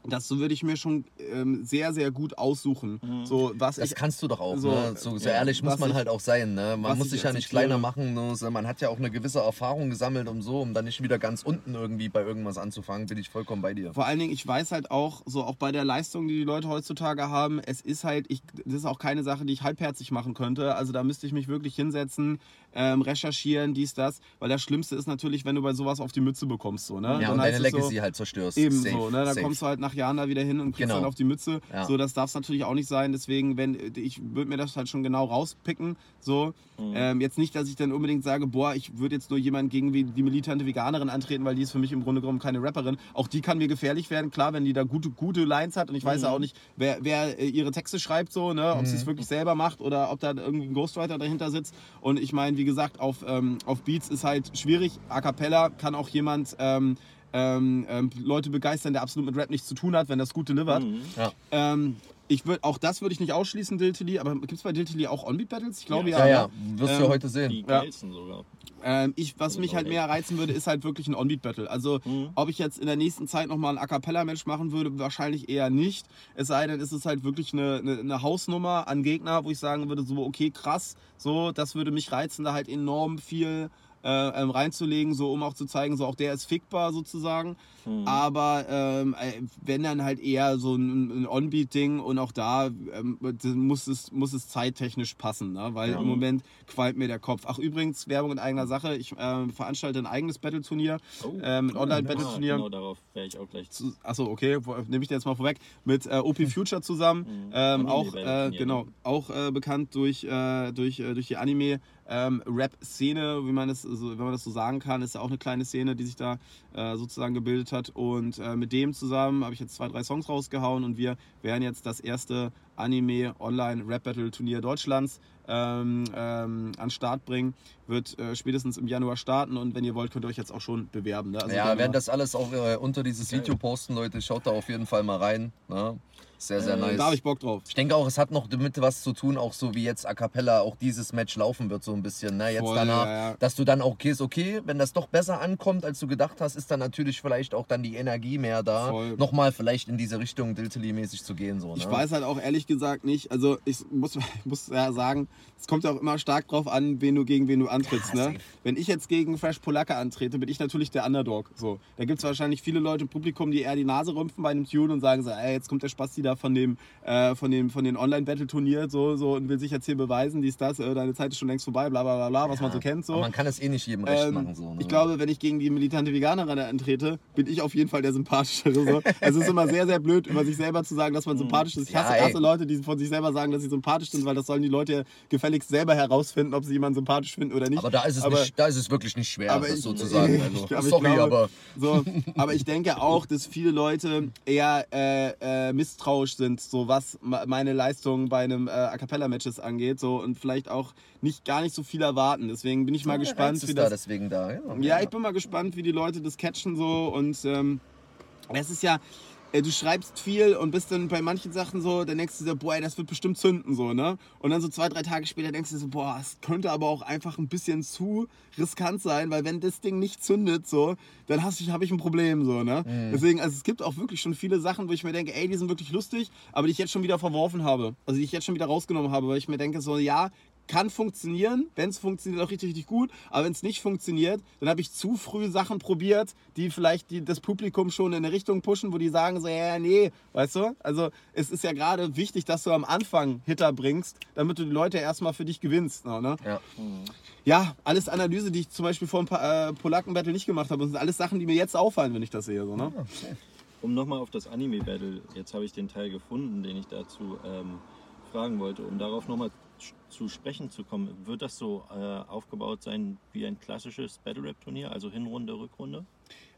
das würde ich mir schon ähm, sehr, sehr gut aussuchen. Mhm. So, was Das ich, kannst du doch auch. So, ne? so, so ja, ehrlich muss man ich- halt auch sein. Ne? Man muss ich sich ja nicht kleiner machen. nur so, Man hat ja auch eine gewisse Erfahrung gesammelt, um so, um dann nicht wieder ganz unten irgendwie bei irgendwas anzufangen. Bin ich vollkommen bei dir. Vor allen Dingen, ich weiß halt auch, so auch bei der Leistung, die die Leute heutzutage haben, es ist halt, ich, das ist auch keine Sache, die ich halbherzig machen könnte. Also da müsste ich mich wirklich hinsetzen, ähm, recherchieren, dies, das. Weil das Schlimmste ist natürlich, wenn du bei sowas auf die Mütze bekommst. So, ne? Ja, Dann und deine es so, Legacy halt zerstörst. Eben Safe, so, ne? Da safe. kommst du halt nach Jahren da wieder hin und kriegst Genau. dann auf die Mütze. Ja. So, das darf es natürlich auch nicht sein. Deswegen, wenn ich würde mir das halt schon genau rauspicken. So, Mhm. ähm, jetzt nicht, dass ich dann unbedingt sage, boah, ich würde jetzt nur jemanden gegen die militante Veganerin antreten, weil die ist für mich im Grunde genommen keine Rapperin. Auch die kann mir gefährlich werden, klar, wenn die da gute, gute Lines hat und ich weiß ja Mhm. auch nicht, wer, wer äh, ihre Texte schreibt, so, ne? ob sie es Mhm. wirklich selber macht oder ob da irgendwie ein Ghostwriter dahinter sitzt. Und ich meine, wie gesagt, auf, ähm, auf Beats ist halt schwierig. A cappella kann auch jemand ähm, ähm, ähm, Leute begeistern, der absolut mit Rap nichts zu tun hat, wenn das gut delivert. Mhm. Ja. Ich würd, auch das würde ich nicht ausschließen, Diltily, aber gibt es bei Diltily auch On-Beat-Battles? Ich glaube ja. Ja, ja, ne? wirst du Ähm, ja heute Die sehen. Ja. geilsten sogar. Ähm, ich, was Also mich halt mehr reizen würde, ist halt wirklich ein On-Beat-Battle. Also, Mhm. ob ich jetzt in der nächsten Zeit nochmal ein A Cappella-Match machen würde, wahrscheinlich eher nicht. Es sei denn, es ist halt wirklich eine, eine, eine Hausnummer an Gegner, wo ich sagen würde, so, okay, krass, so, das würde mich reizen, da halt enorm viel äh, ähm, reinzulegen, so um auch zu zeigen, so auch der ist fickbar sozusagen. Hm. Aber ähm, äh, wenn dann halt eher so ein, ein On-Beat-Ding und auch da ähm, muss, es, muss es zeittechnisch passen, ne? weil Ja. im Moment qualmt mir der Kopf. Ach übrigens, Werbung in eigener Sache, ich ähm, veranstalte ein eigenes Battle-Turnier, Oh, ähm, ein cool. Online-Battle-Turnier. Ah, genau, darauf wäre ich auch gleich zu. Achso, okay, nehme ich dir jetzt mal vorweg, mit äh, OP Future zusammen. Mhm. Ähm, auch, äh, genau, ne? auch äh, bekannt durch, äh, durch, äh, durch die Anime-Rap-Szene, wie man das so, wenn man das so sagen kann, ist ja auch eine kleine Szene, die sich da äh, sozusagen gebildet hat. Und äh, mit dem zusammen habe ich jetzt zwei, drei Songs rausgehauen und wir werden jetzt das erste Anime-Online-Rap-Battle-Turnier Deutschlands ähm, ähm, an Start bringen. Wird äh, spätestens im Januar starten und wenn ihr wollt, könnt ihr euch jetzt auch schon bewerben. Ne? Also ja, gerne werden das alles auch äh, unter dieses Geil. Video posten, Leute. Schaut da auf jeden Fall mal rein. Ne? Sehr, sehr Äh, nice. Da habe ich Bock drauf. Ich denke auch, es hat noch damit was zu tun, auch so wie jetzt A Cappella auch dieses Match laufen wird, so ein bisschen. Ne? Jetzt Voll, danach, ja, ja. dass du dann auch, okay, ist okay, wenn das doch besser ankommt, als du gedacht hast, ist dann natürlich vielleicht auch dann die Energie mehr da, Voll. nochmal vielleicht in diese Richtung Diltily-mäßig zu gehen. So, ne? Ich weiß halt auch ehrlich gesagt nicht, also ich muss, ich [laughs] muss ja sagen, es kommt ja auch immer stark drauf an, wen du gegen wen du antrittst. Ja, ne? Wenn ich jetzt gegen Fresh Polacca antrete, bin ich natürlich der Underdog. So. Da gibt es wahrscheinlich viele Leute im Publikum, die eher die Nase rümpfen bei einem Tune und sagen so, ey, jetzt kommt der Spasti da von dem, äh, von dem, von den Online-Battle-Turnier so, so und will sich jetzt hier beweisen, dies, das, äh, deine Zeit ist schon längst vorbei, bla bla bla bla, was man so kennt. So. Aber man kann es eh nicht jedem recht Ähm, machen. So, ne? Ich glaube, wenn ich gegen die militante Veganerin antrete, bin ich auf jeden Fall der sympathischere. So. Also es ist immer sehr, sehr blöd, über sich selber zu sagen, dass man [laughs] sympathisch ist. Ich Ja, hasse, ey. hasse Leute, die von sich selber sagen, dass sie sympathisch sind, weil das sollen die Leute ja gefälligst selber herausfinden, ob sie jemanden sympathisch finden oder nicht. aber da ist, es aber- nicht, da ist es wirklich nicht schwer, aber das ich- so zu sagen. [laughs] ich- Also, aber sorry, glaube- aber So, aber ich denke auch, dass viele Leute eher äh, äh, misstrauisch sind, so was meine Leistung bei einem äh, A cappella Matches angeht, so und vielleicht auch nicht gar nicht so viel erwarten. Deswegen bin ich mal der gespannt, Reiz wie das da deswegen da. Ja, ja, ich bin mal gespannt, wie die Leute das catchen so und ähm, es ist ja, du schreibst viel und bist dann bei manchen Sachen so, dann denkst du so, boah, ey, das wird bestimmt zünden so, ne? Und dann so zwei, drei Tage später denkst du so, boah, es könnte aber auch einfach ein bisschen zu riskant sein, weil wenn das Ding nicht zündet so, dann habe ich ein Problem so, ne? Deswegen, also es gibt auch wirklich schon viele Sachen, wo ich mir denke, ey, die sind wirklich lustig, aber die ich jetzt schon wieder verworfen habe, also die ich jetzt schon wieder rausgenommen habe, weil ich mir denke so, ja, kann funktionieren, wenn es funktioniert, auch richtig, richtig gut. Aber wenn es nicht funktioniert, dann habe ich zu früh Sachen probiert, die vielleicht die, das Publikum schon in eine Richtung pushen, wo die sagen so, ja, nee, weißt du? Also es ist ja gerade wichtig, dass du am Anfang Hitter bringst, damit du die Leute erstmal für dich gewinnst. Ne? Ja. Ja, alles Analyse, die ich zum Beispiel vor ein paar äh, Polaken-Battle nicht gemacht habe. Das sind alles Sachen, die mir jetzt auffallen, wenn ich das sehe. So, ne? Um nochmal auf das Anime-Battle, jetzt habe ich den Teil gefunden, den ich dazu ähm, fragen wollte, um darauf nochmal zu sprechen zu kommen. Wird das so äh, aufgebaut sein wie ein klassisches Battle-Rap-Turnier, also Hinrunde, Rückrunde?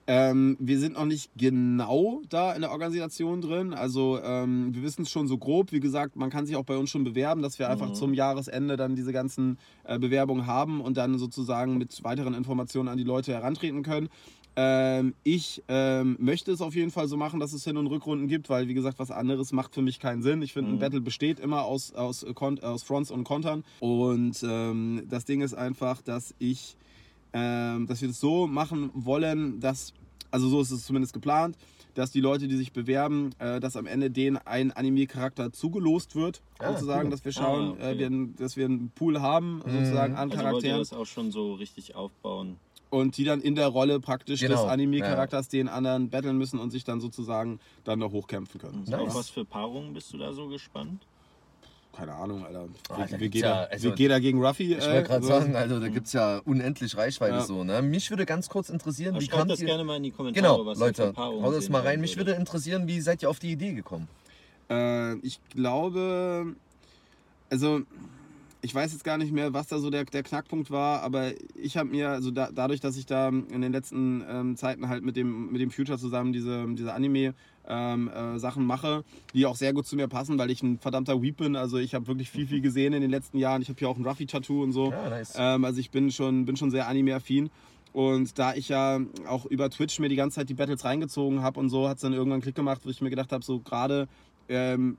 Ähm, wir sind noch nicht genau da in der Organisation drin. Also ähm, wir wissen es schon so grob. Wie gesagt, man kann sich auch bei uns schon bewerben, dass wir einfach Mhm. zum Jahresende dann diese ganzen äh, Bewerbungen haben und dann sozusagen mit weiteren Informationen an die Leute herantreten können. Ähm, ich ähm, möchte es auf jeden Fall so machen, dass es Hin- und Rückrunden gibt, weil wie gesagt, was anderes macht für mich keinen Sinn. Ich finde, ein Mhm. Battle besteht immer aus, aus, äh, Kon- aus Fronts und Kontern. Und ähm, das Ding ist einfach, dass ich ähm, dass wir das so machen wollen, dass, also so ist es zumindest geplant, dass die Leute, die sich bewerben, äh, dass am Ende denen ein Anime-Charakter zugelost wird, Ah, sozusagen, cool. dass wir schauen, Ah, okay. äh, wir, dass wir einen Pool haben, sozusagen an Also wollt ihr Charakteren das auch schon so richtig aufbauen? Und die dann in der Rolle praktisch Genau, des Anime-Charakters den anderen battlen müssen und sich dann sozusagen dann noch hochkämpfen können. Nice. Auf was für Paarungen bist du da so gespannt? Keine Ahnung, Alter. Wie, da wie, gibt's geht, ja, er, also- wie geht er gegen Ruffy? Ich wollte gerade so? sagen, also da gibt es ja unendlich Reichweite Ja. so. Ne? Mich würde ganz kurz interessieren, wie Schreibt kamt das ihr... gerne mal in die Kommentare, Genau, was Leute, für Paarungen hau das mal rein. Mich würde interessieren, wie seid ihr auf die Idee gekommen? Äh, ich glaube, also ich weiß jetzt gar nicht mehr, was da so der, der Knackpunkt war, aber ich habe mir, also da, dadurch, dass ich da in den letzten ähm, Zeiten halt mit dem, mit dem Future zusammen diese, diese Anime ähm, äh, mache, die auch sehr gut zu mir passen, weil ich ein verdammter Weep bin. Also ich habe wirklich viel, viel [laughs] gesehen in den letzten Jahren. Ich habe hier auch ein Ruffy-Tattoo und so. Ja, nice. Ähm, also ich bin schon, bin schon sehr anime-affin. Und da ich ja auch über Twitch mir die ganze Zeit die Battles reingezogen habe und so, hat es dann irgendwann einen Klick gemacht, wo ich mir gedacht habe, so gerade ähm,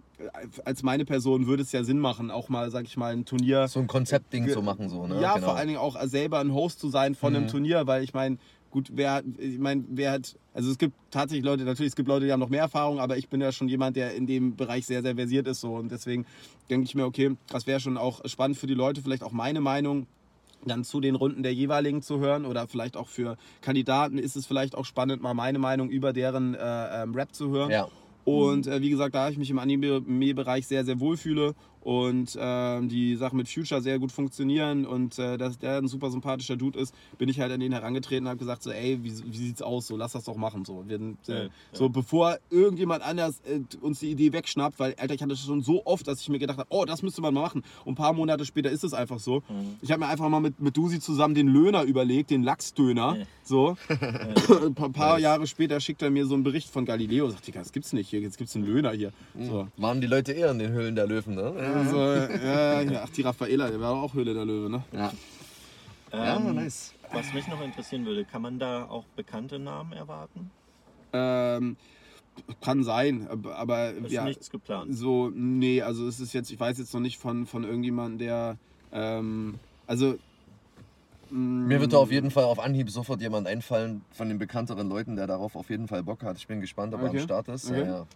als meine Person würde es ja Sinn machen, auch mal, sag ich mal, ein Turnier. So ein Konzeptding zu machen, so, ne? Ja, genau. vor allen Dingen auch selber ein Host zu sein von einem Mhm. Turnier, weil ich meine, gut, wer, ich meine, wer hat, also es gibt tatsächlich Leute, natürlich, es gibt Leute, die haben noch mehr Erfahrung, aber ich bin ja schon jemand, der in dem Bereich sehr, sehr versiert ist so und deswegen denke ich mir, okay, das wäre schon auch spannend für die Leute, vielleicht auch meine Meinung dann zu den Runden der jeweiligen zu hören oder vielleicht auch für Kandidaten ist es vielleicht auch spannend, mal meine Meinung über deren äh, ähm, Rap zu hören. Ja. Und äh, wie gesagt, da ich mich im Anime-Bereich sehr, sehr wohlfühle und ähm, die Sachen mit Future sehr gut funktionieren und äh, dass der ein super sympathischer Dude ist, bin ich halt an den herangetreten und habe gesagt so, ey, wie, wie sieht's aus? So, lass das doch machen. So, wir, äh, Ja, ja. so bevor irgendjemand anders äh, uns die Idee wegschnappt, weil, Alter, ich hatte das schon so oft, dass ich mir gedacht habe, oh, das müsste man mal machen. Und ein paar Monate später ist es einfach so. Mhm. Ich habe mir einfach mal mit, mit Dusi zusammen den Löhner überlegt, den Lachsdöner. Ja. So. [laughs] ein paar, paar Jahre später schickt er mir so einen Bericht von Galileo. Sagt, Digga, das gibt's nicht hier, jetzt gibt's einen Löhner hier. So. Waren die Leute eher in den Höhlen der Löwen, ne? Also, ja, ja, ach, die Raffaela, der war auch Höhle der Löwe, ne? Ja. Ja, Ähm, nice. Was mich noch interessieren würde, kann man da auch bekannte Namen erwarten? Ähm, kann sein, aber, Ist ja, nichts geplant. so, nee, also es ist jetzt, ich weiß jetzt noch nicht von, von irgendjemandem, der, ähm, also. mm, Mir wird da auf jeden Fall auf Anhieb sofort jemand einfallen von den bekannteren Leuten, der darauf auf jeden Fall Bock hat. Ich bin gespannt, ob er Okay. am Start ist. Okay. Ja, ja.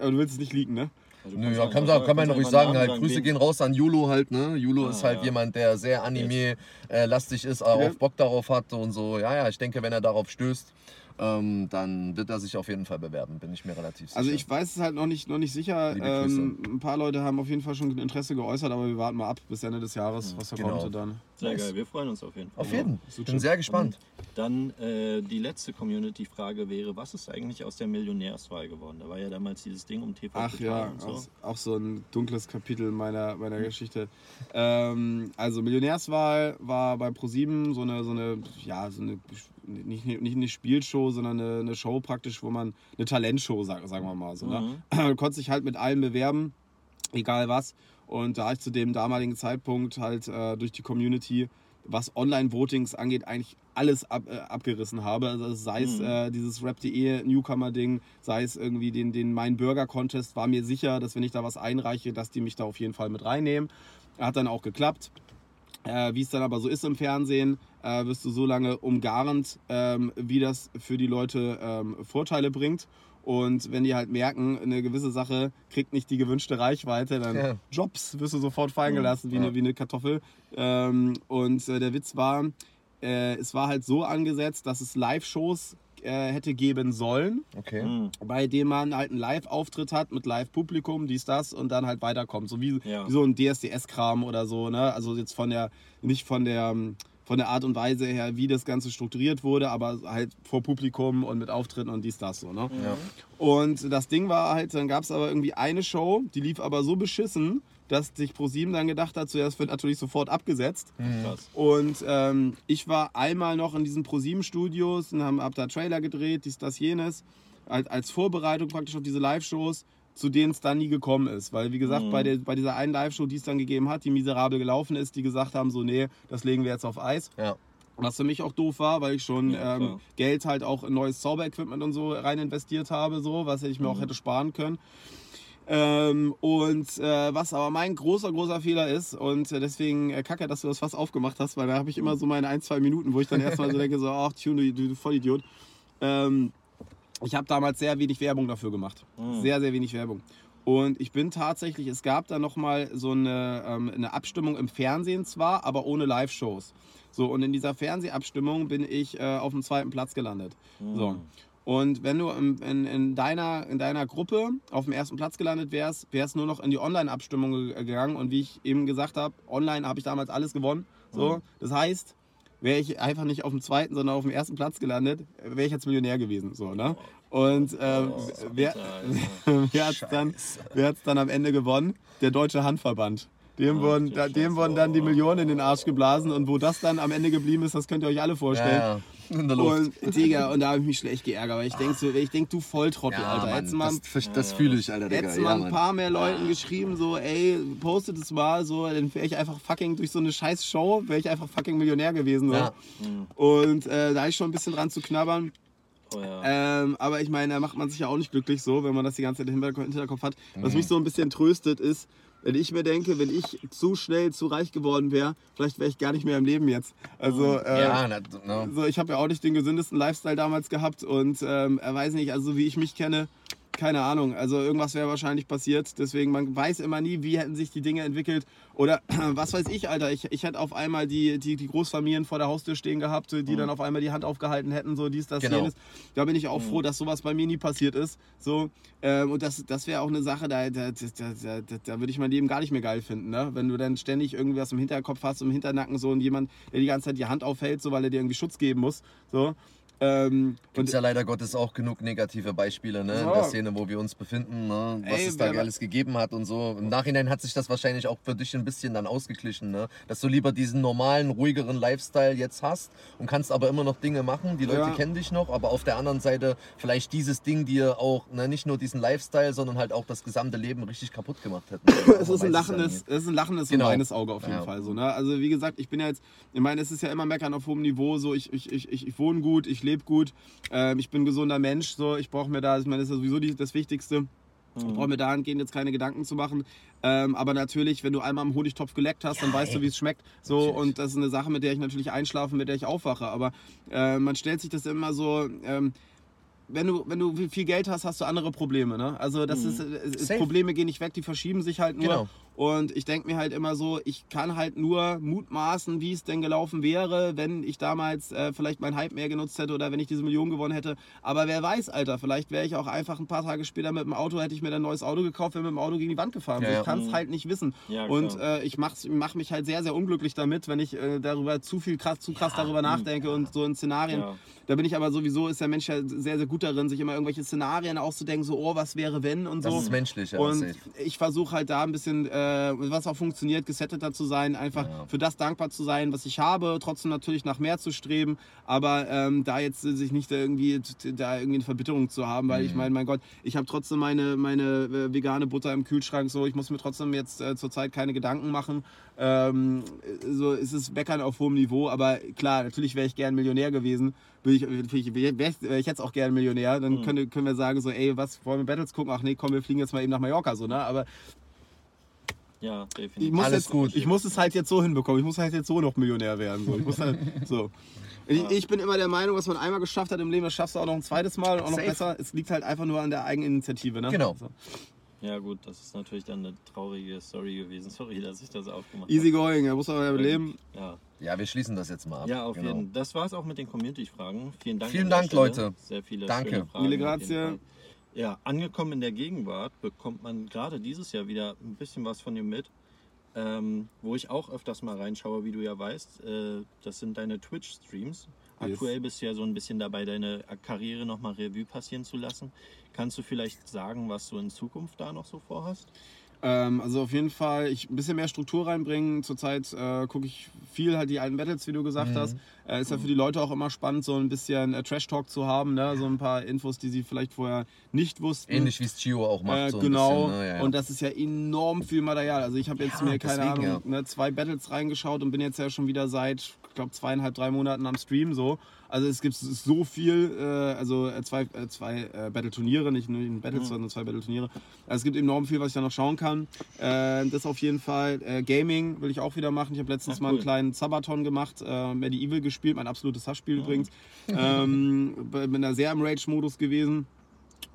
Aber du willst es nicht liegen, ne? Also Nö, ja, kann, kann man ruhig sagen, halt. Grüße gehen raus an Julo halt, ne? Julo Ah, ist halt ja. jemand, der sehr Anime-lastig ist, auch Okay. Bock darauf hat und so. Ja, ja, ich denke, wenn er darauf stößt, ähm, dann wird er sich auf jeden Fall bewerben, bin ich mir relativ sicher. Also ich weiß es halt noch nicht, noch nicht sicher. Ähm, ein paar Leute haben auf jeden Fall schon Interesse geäußert, aber wir warten mal ab bis Ende des Jahres, was da Genau. kommt und dann. Sehr Nice. geil, wir freuen uns auf jeden Fall. auf jeden. so Ich bin chill. sehr gespannt. Dann äh, die letzte Community-Frage wäre, was ist eigentlich aus der Millionärswahl geworden? Da war ja damals dieses Ding um TV Ach ja, und so. auch, auch so ein dunkles Kapitel meiner, meiner Geschichte. Ähm, also Millionärswahl war bei ProSieben so eine, so eine, ja, so eine nicht, nicht eine Spielshow, sondern eine, eine Show praktisch, wo man eine Talentshow, sag, sagen wir mal so. Ne? [clears throat] Du konntest dich halt mit allem bewerben, egal was. Und da ich zu dem damaligen Zeitpunkt halt äh, durch die Community, was Online-Votings angeht, eigentlich alles ab, äh, abgerissen habe. Also sei es Mhm. äh, dieses Rap.de Newcomer-Ding, sei es irgendwie den, den Mein Burger-Contest, war mir sicher, dass wenn ich da was einreiche, dass die mich da auf jeden Fall mit reinnehmen. Hat dann auch geklappt. Äh, Wie es dann aber so ist im Fernsehen, äh, wirst du so lange umgarnt, ähm, wie das für die Leute ähm, Vorteile bringt. Und wenn die halt merken, eine gewisse Sache kriegt nicht die gewünschte Reichweite, dann Ja. Jobs wirst du sofort fallen gelassen wie, Ja. eine, wie eine Kartoffel. Ähm, und äh, der Witz war, äh, es war halt so angesetzt, dass es Live-Shows äh, hätte geben sollen, Okay. Mhm. bei denen man halt einen Live-Auftritt hat mit Live-Publikum, dies, das und dann halt weiterkommt. So wie, Ja. wie so ein DSDS-Kram oder so, ne? Also jetzt von der, nicht von der, ähm, von der Art und Weise her, wie das Ganze strukturiert wurde, aber halt vor Publikum und mit Auftritten und dies, das so, ne? Ja. Und das Ding war halt, dann gab es aber irgendwie eine Show, die lief aber so beschissen, dass sich ProSieben dann gedacht hat, zuerst wird natürlich sofort abgesetzt. Krass. Und ähm, ich war einmal noch in diesen ProSieben-Studios und habe hab da Trailer gedreht, dies, das, jenes, als, als Vorbereitung praktisch auf diese Live-Shows, zu denen es dann nie gekommen ist. Weil, wie gesagt, Mhm. bei, der, bei dieser einen Live-Show, die es dann gegeben hat, die miserabel gelaufen ist, die gesagt haben, so, nee, das legen wir jetzt auf Eis. Ja. Was für mich auch doof war, weil ich schon Ja, ähm. Geld halt auch in neues Zauberequipment und so rein investiert habe, so, was ich mir auch Mhm. hätte sparen können. Ähm, und äh, was aber mein großer, großer Fehler ist, und äh, deswegen äh, kacke, dass du das fast aufgemacht hast, weil da habe ich immer so meine ein, zwei Minuten, wo ich dann erstmal so denke, so, ach, Tune, du, du Vollidiot. Ähm, ich habe damals sehr wenig Werbung dafür gemacht. Mhm. Sehr, sehr wenig Werbung. Und ich bin tatsächlich, es gab da nochmal so eine, ähm, eine Abstimmung im Fernsehen zwar, aber ohne Live-Shows. So, und in dieser Fernsehabstimmung bin ich äh, auf dem zweiten Platz gelandet. So. Und wenn du in, in, in, deiner, in deiner Gruppe auf dem ersten Platz gelandet wärst, wärst nur noch in die Online-Abstimmung ge- gegangen. Und wie ich eben gesagt habe, online habe ich damals alles gewonnen. So, Mhm. das heißt, wäre ich einfach nicht auf dem zweiten, sondern auf dem ersten Platz gelandet, wäre ich jetzt Millionär gewesen. So, ne? Und ähm, Oh, wer, [laughs] wer hat es dann, wer dann am Ende gewonnen? Der Deutsche Handverband. Dem, Ach, wurden, dem wurden dann die Millionen in den Arsch geblasen. Und wo das dann am Ende geblieben ist, das könnt ihr euch alle vorstellen. Ja, ja. In der Luft. Und Digga, und da habe ich mich schlecht geärgert, weil ich denke so, ich denk, du Volltrottel, ja, Alter. Mann, Hättest mal, das, das fühle ich, Alter, Digga. hättest Ja, mal ein paar mehr Leuten geschrieben, so, ey, postet es mal, so, dann wäre ich einfach fucking durch so eine scheiß Show, wäre ich einfach fucking Millionär gewesen. So. Ja. Und äh, da ist schon ein bisschen dran zu knabbern. Oh, ja. Ähm, aber ich meine, da macht man sich ja auch nicht glücklich so, wenn man das die ganze Zeit im Hinterkopf hat. Mhm. Was mich so ein bisschen tröstet ist, wenn ich mir denke, wenn ich zu schnell zu reich geworden wäre, vielleicht wäre ich gar nicht mehr im Leben jetzt. Also, äh, Ja, na, na, so, ich habe ja auch nicht den gesündesten Lifestyle damals gehabt und ähm, er weiß nicht, also so wie ich mich kenne, keine Ahnung. Also irgendwas wäre wahrscheinlich passiert. Deswegen, man weiß immer nie, wie hätten sich die Dinge entwickelt. Oder [clears throat] was weiß ich, Alter. Ich, ich hätte auf einmal die, die, die Großfamilien vor der Haustür stehen gehabt, die dann auf einmal die Hand aufgehalten hätten, so dies, das, Genau. jenes. Da bin ich auch froh, dass sowas bei mir nie passiert ist. So, ähm, und das, das wäre auch eine Sache, da, da, da, da, da, da würde ich mein Leben gar nicht mehr geil finden. Ne? Wenn du dann ständig irgendwas im Hinterkopf hast, im Hinternacken so und jemand, der die ganze Zeit die Hand aufhält, so weil er dir irgendwie Schutz geben muss. So. Ähm, Gibt es ja leider Gottes auch genug negative Beispiele ne? in So. der Szene, wo wir uns befinden, ne? was Ey, es da alles gegeben hat und so. Im Nachhinein hat sich das wahrscheinlich auch für dich ein bisschen dann ausgeglichen, ne? dass du lieber diesen normalen, ruhigeren Lifestyle jetzt hast und kannst aber immer noch Dinge machen. Die Leute Ja. kennen dich noch, aber auf der anderen Seite vielleicht dieses Ding dir auch ne, nicht nur diesen Lifestyle, sondern halt auch das gesamte Leben richtig kaputt gemacht hätten. [coughs] es ist ein ja lachendes, es ist ein lachendes Genau. und weines Auge auf jeden Ja. Fall. So, ne? Also wie gesagt, ich bin ja jetzt, ich meine, es ist ja immer meckern auf hohem Niveau. So, ich, ich, ich, ich wohne gut, ich lebe gut, ähm, ich bin ein gesunder Mensch. So, ich brauche mir da, ich meine, das ist ja sowieso die, das Wichtigste. Ich brauche mir dahingehend jetzt keine Gedanken zu machen. Ähm, aber natürlich, wenn du einmal im Honigtopf geleckt hast, dann Ja, weißt du, ey. wie es schmeckt. So, Natürlich. und das ist eine Sache, mit der ich natürlich einschlafe, mit der ich aufwache. Aber äh, man stellt sich das immer so. Ähm, wenn du, wenn du viel Geld hast, hast du andere Probleme. Ne? Also das ist, äh, Safe. Probleme gehen nicht weg, die verschieben sich halt nur. Genau. Und ich denke mir halt immer so, ich kann halt nur mutmaßen, wie es denn gelaufen wäre, wenn ich damals äh, vielleicht mein Hype mehr genutzt hätte oder wenn ich diese Million gewonnen hätte. Aber wer weiß, Alter, vielleicht wäre ich auch einfach ein paar Tage später mit dem Auto, hätte ich mir dann ein neues Auto gekauft, wäre mit dem Auto gegen die Wand gefahren. Ja, so, ich kann es halt nicht wissen. Ja, und äh, ich mach's, mach mich halt sehr, sehr unglücklich damit, wenn ich äh, darüber zu viel krass, zu krass darüber nachdenke und so in Szenarien. Da bin ich aber sowieso, ist der Mensch ja sehr, sehr gut darin, sich immer irgendwelche Szenarien auszudenken, so, oh, was wäre wenn und Das so. ist menschlich, ja. Und ich versuche halt da ein bisschen, äh, was auch funktioniert, gesetteter zu sein, einfach Ja. für das dankbar zu sein, was ich habe, trotzdem natürlich nach mehr zu streben, aber ähm, da jetzt äh, sich nicht irgendwie, da irgendwie eine Verbitterung zu haben, weil Mhm. ich meine, mein Gott, ich habe trotzdem meine, meine äh, vegane Butter im Kühlschrank, so, ich muss mir trotzdem jetzt äh, zurzeit keine Gedanken machen. Ähm, so es ist Meckern auf hohem Niveau, aber klar, natürlich wäre ich gern Millionär gewesen. Will ich, ich, wäre wär ich jetzt auch gern Millionär, dann Mhm. können, können wir sagen, so, ey, was wollen wir Battles gucken? Ach nee, komm, wir fliegen jetzt mal eben nach Mallorca, so, ne? Aber Ja, definitiv. ich muss, Alles jetzt, gut. ich muss es halt jetzt so hinbekommen. Ich muss halt jetzt so noch Millionär werden. So. Ich, muss halt, [laughs] so. Ich, ich bin immer der Meinung, was man einmal geschafft hat im Leben, das schaffst du auch noch ein zweites Mal und auch noch Safe. besser. Es liegt halt einfach nur an der Eigeninitiative. Ne? Genau. So. Ja gut, das ist natürlich dann eine traurige Story gewesen. [laughs] Sorry, dass ich das aufgemacht Easy habe. going, er muss aber leben. Ja, Ja, wir schließen das jetzt mal ab. ja auf Genau. jeden Fall. Das war es auch mit den Community-Fragen. Vielen Dank. Vielen Dank, Stelle. Leute. Sehr viele Danke. schöne Fragen. Jeden grazie. Ja, angekommen in der Gegenwart bekommt man gerade dieses Jahr wieder ein bisschen was von dir mit. Ähm, wo ich auch öfters mal reinschaue, wie du ja weißt. Äh, das sind deine Twitch-Streams. Yes. Aktuell bist du ja so ein bisschen dabei, deine Karriere nochmal Revue passieren zu lassen. Kannst du vielleicht sagen, was du in Zukunft da noch so vorhast? Ähm, also auf jeden Fall ich ein bisschen mehr Struktur reinbringen. Zurzeit äh, gucke ich viel halt die alten Battles, wie du gesagt hast. Äh, ist ja für die Leute auch immer spannend, so ein bisschen äh, Trash-Talk zu haben, ne? so ein paar Infos, die sie vielleicht vorher nicht wussten. Ähnlich wie es Chio auch macht. Äh, so ein genau. Bisschen, ne? ja, ja. Und das ist ja enorm viel Material. Also ich habe jetzt mir, keine deswegen, Ahnung, ne, zwei Battles reingeschaut und bin jetzt ja schon wieder seit, glaube, zweieinhalb, drei Monaten am Stream so. Also es gibt so viel, äh, also äh, zwei, äh, zwei äh, Battle-Turniere, nicht nur ein Battle, Mhm. sondern zwei Battle-Turniere. Also es gibt enorm viel, was ich da noch schauen kann. Äh, das auf jeden Fall. Gaming will ich auch wieder machen. Ich habe letztens Ach, mal einen cool. kleinen Sabaton gemacht, äh, Medieval gespielt, mein absolutes Hassspiel übrigens. [laughs] ähm, bin da sehr im Rage-Modus gewesen.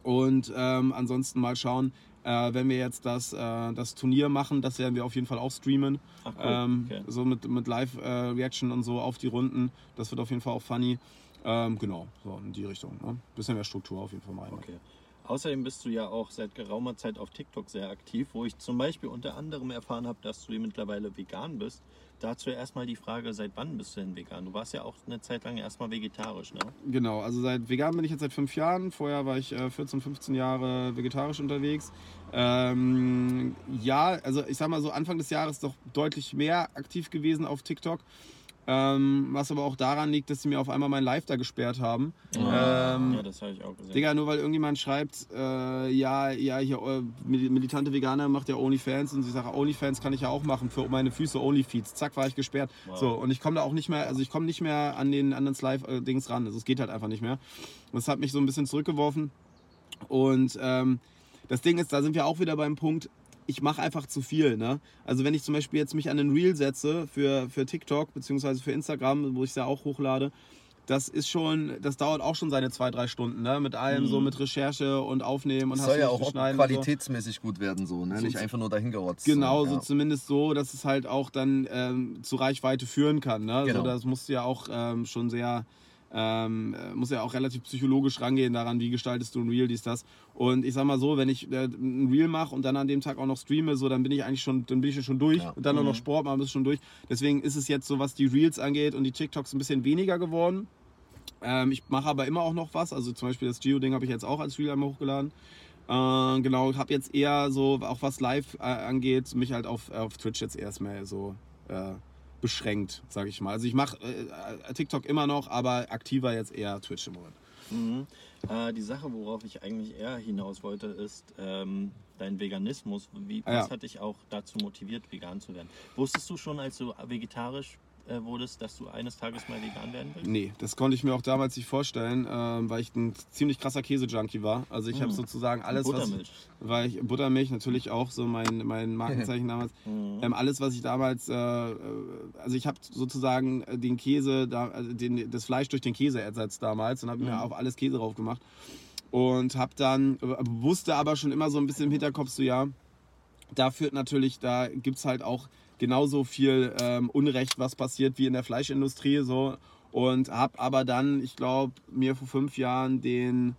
Und ähm, ansonsten mal schauen, äh, wenn wir jetzt das, äh, das Turnier machen, das werden wir auf jeden Fall auch streamen. Ach cool, Ähm, okay. So mit, mit Live-Reaction und so auf die Runden. Das wird auf jeden Fall auch funny. Ähm, genau, so in die Richtung. Ne? Bisschen mehr Struktur auf jeden Fall mal. Okay. Außerdem bist du ja auch seit geraumer Zeit auf TikTok sehr aktiv, wo ich zum Beispiel unter anderem erfahren habe, dass du mittlerweile vegan bist. Dazu erstmal die Frage, seit wann bist du denn vegan? Du warst ja auch eine Zeit lang erstmal vegetarisch, ne? Genau, also seit vegan bin ich jetzt seit fünf Jahren. Vorher war ich äh, 14, 15 Jahre vegetarisch unterwegs. Ähm, ja, also ich sag mal so, Anfang des Jahres doch deutlich mehr aktiv gewesen auf TikTok. Ähm, was aber auch daran liegt, dass sie mir auf einmal mein Live da gesperrt haben. Ähm, ja, das habe ich auch gesehen. Digga, nur weil irgendjemand schreibt, äh, ja, ja, hier, äh, mil- militante Veganer macht ja OnlyFans und sie sagt, OnlyFans kann ich ja auch machen für meine Füße OnlyFeeds. Zack, war ich gesperrt. Wow. So, und ich komme da auch nicht mehr, also ich komme nicht mehr an den anderen Live-Dings ran. Also es geht halt einfach nicht mehr. Das hat mich so ein bisschen zurückgeworfen. Und ähm, das Ding ist, da sind wir auch wieder beim Punkt, ich mache einfach zu viel. Ne? Also wenn ich zum Beispiel jetzt mich an den Reel setze für, für TikTok beziehungsweise für Instagram, wo ich es ja auch hochlade, das ist schon, das dauert auch schon seine zwei, drei Stunden, ne? Mit allem, so Mhm. mit Recherche und Aufnehmen und Es hast soll du ja auch und so. qualitätsmäßig gut werden, so, ne? So- Nicht einfach nur dahin gerotzt. Genau, so, so ja. zumindest so, dass es halt auch dann ähm, zu Reichweite führen kann. Ne? Genau. So, das musst du ja auch ähm, schon sehr, ähm, äh, muss ja auch relativ psychologisch rangehen daran, wie gestaltest du ein Reel, dies, das. Und ich sag mal so, wenn ich äh, ein Reel mache und dann an dem Tag auch noch streame, so, dann bin ich eigentlich schon, dann bin ich ja schon durch. Ja. Und dann auch noch Mhm. Sport machen, bist schon durch. Deswegen ist es jetzt so, was die Reels angeht und die TikToks ein bisschen weniger geworden. Ähm, ich mache aber immer auch noch was. Also zum Beispiel das Geo-Ding habe ich jetzt auch als Reel einmal hochgeladen. Äh, genau, habe jetzt eher so, auch was live äh, angeht, mich halt auf, auf Twitch jetzt erstmal so äh, beschränkt, sage ich mal. Also ich mache äh, TikTok immer noch, aber aktiver jetzt eher Twitch im Moment. Mhm. Äh, die Sache, worauf ich eigentlich eher hinaus wollte, ist ähm, dein Veganismus. Wie, Ah, ja. was hat dich auch dazu motiviert, vegan zu werden? Wusstest du schon, als du vegetarisch äh, wurdest, dass du eines Tages mal vegan werden willst? Nee, das konnte ich mir auch damals nicht vorstellen, ähm, weil ich ein ziemlich krasser Käse-Junkie war. Also ich habe Mm. sozusagen alles, was... Buttermilch. Weil ich, Buttermilch natürlich auch so mein, mein Markenzeichen [laughs] damals. Mhm. Ähm, alles, was ich damals, äh, äh, also ich habe sozusagen äh, den Käse, also den, das Fleisch durch den Käse ersetzt damals und habe mir Mhm. auf alles Käse drauf gemacht. Und habe dann, äh, wusste aber schon immer so ein bisschen im Hinterkopf so, ja, da führt natürlich, da gibt es halt auch genauso viel ähm, Unrecht, was passiert wie in der Fleischindustrie so. Und habe aber dann, ich glaube, mir vor fünf Jahren den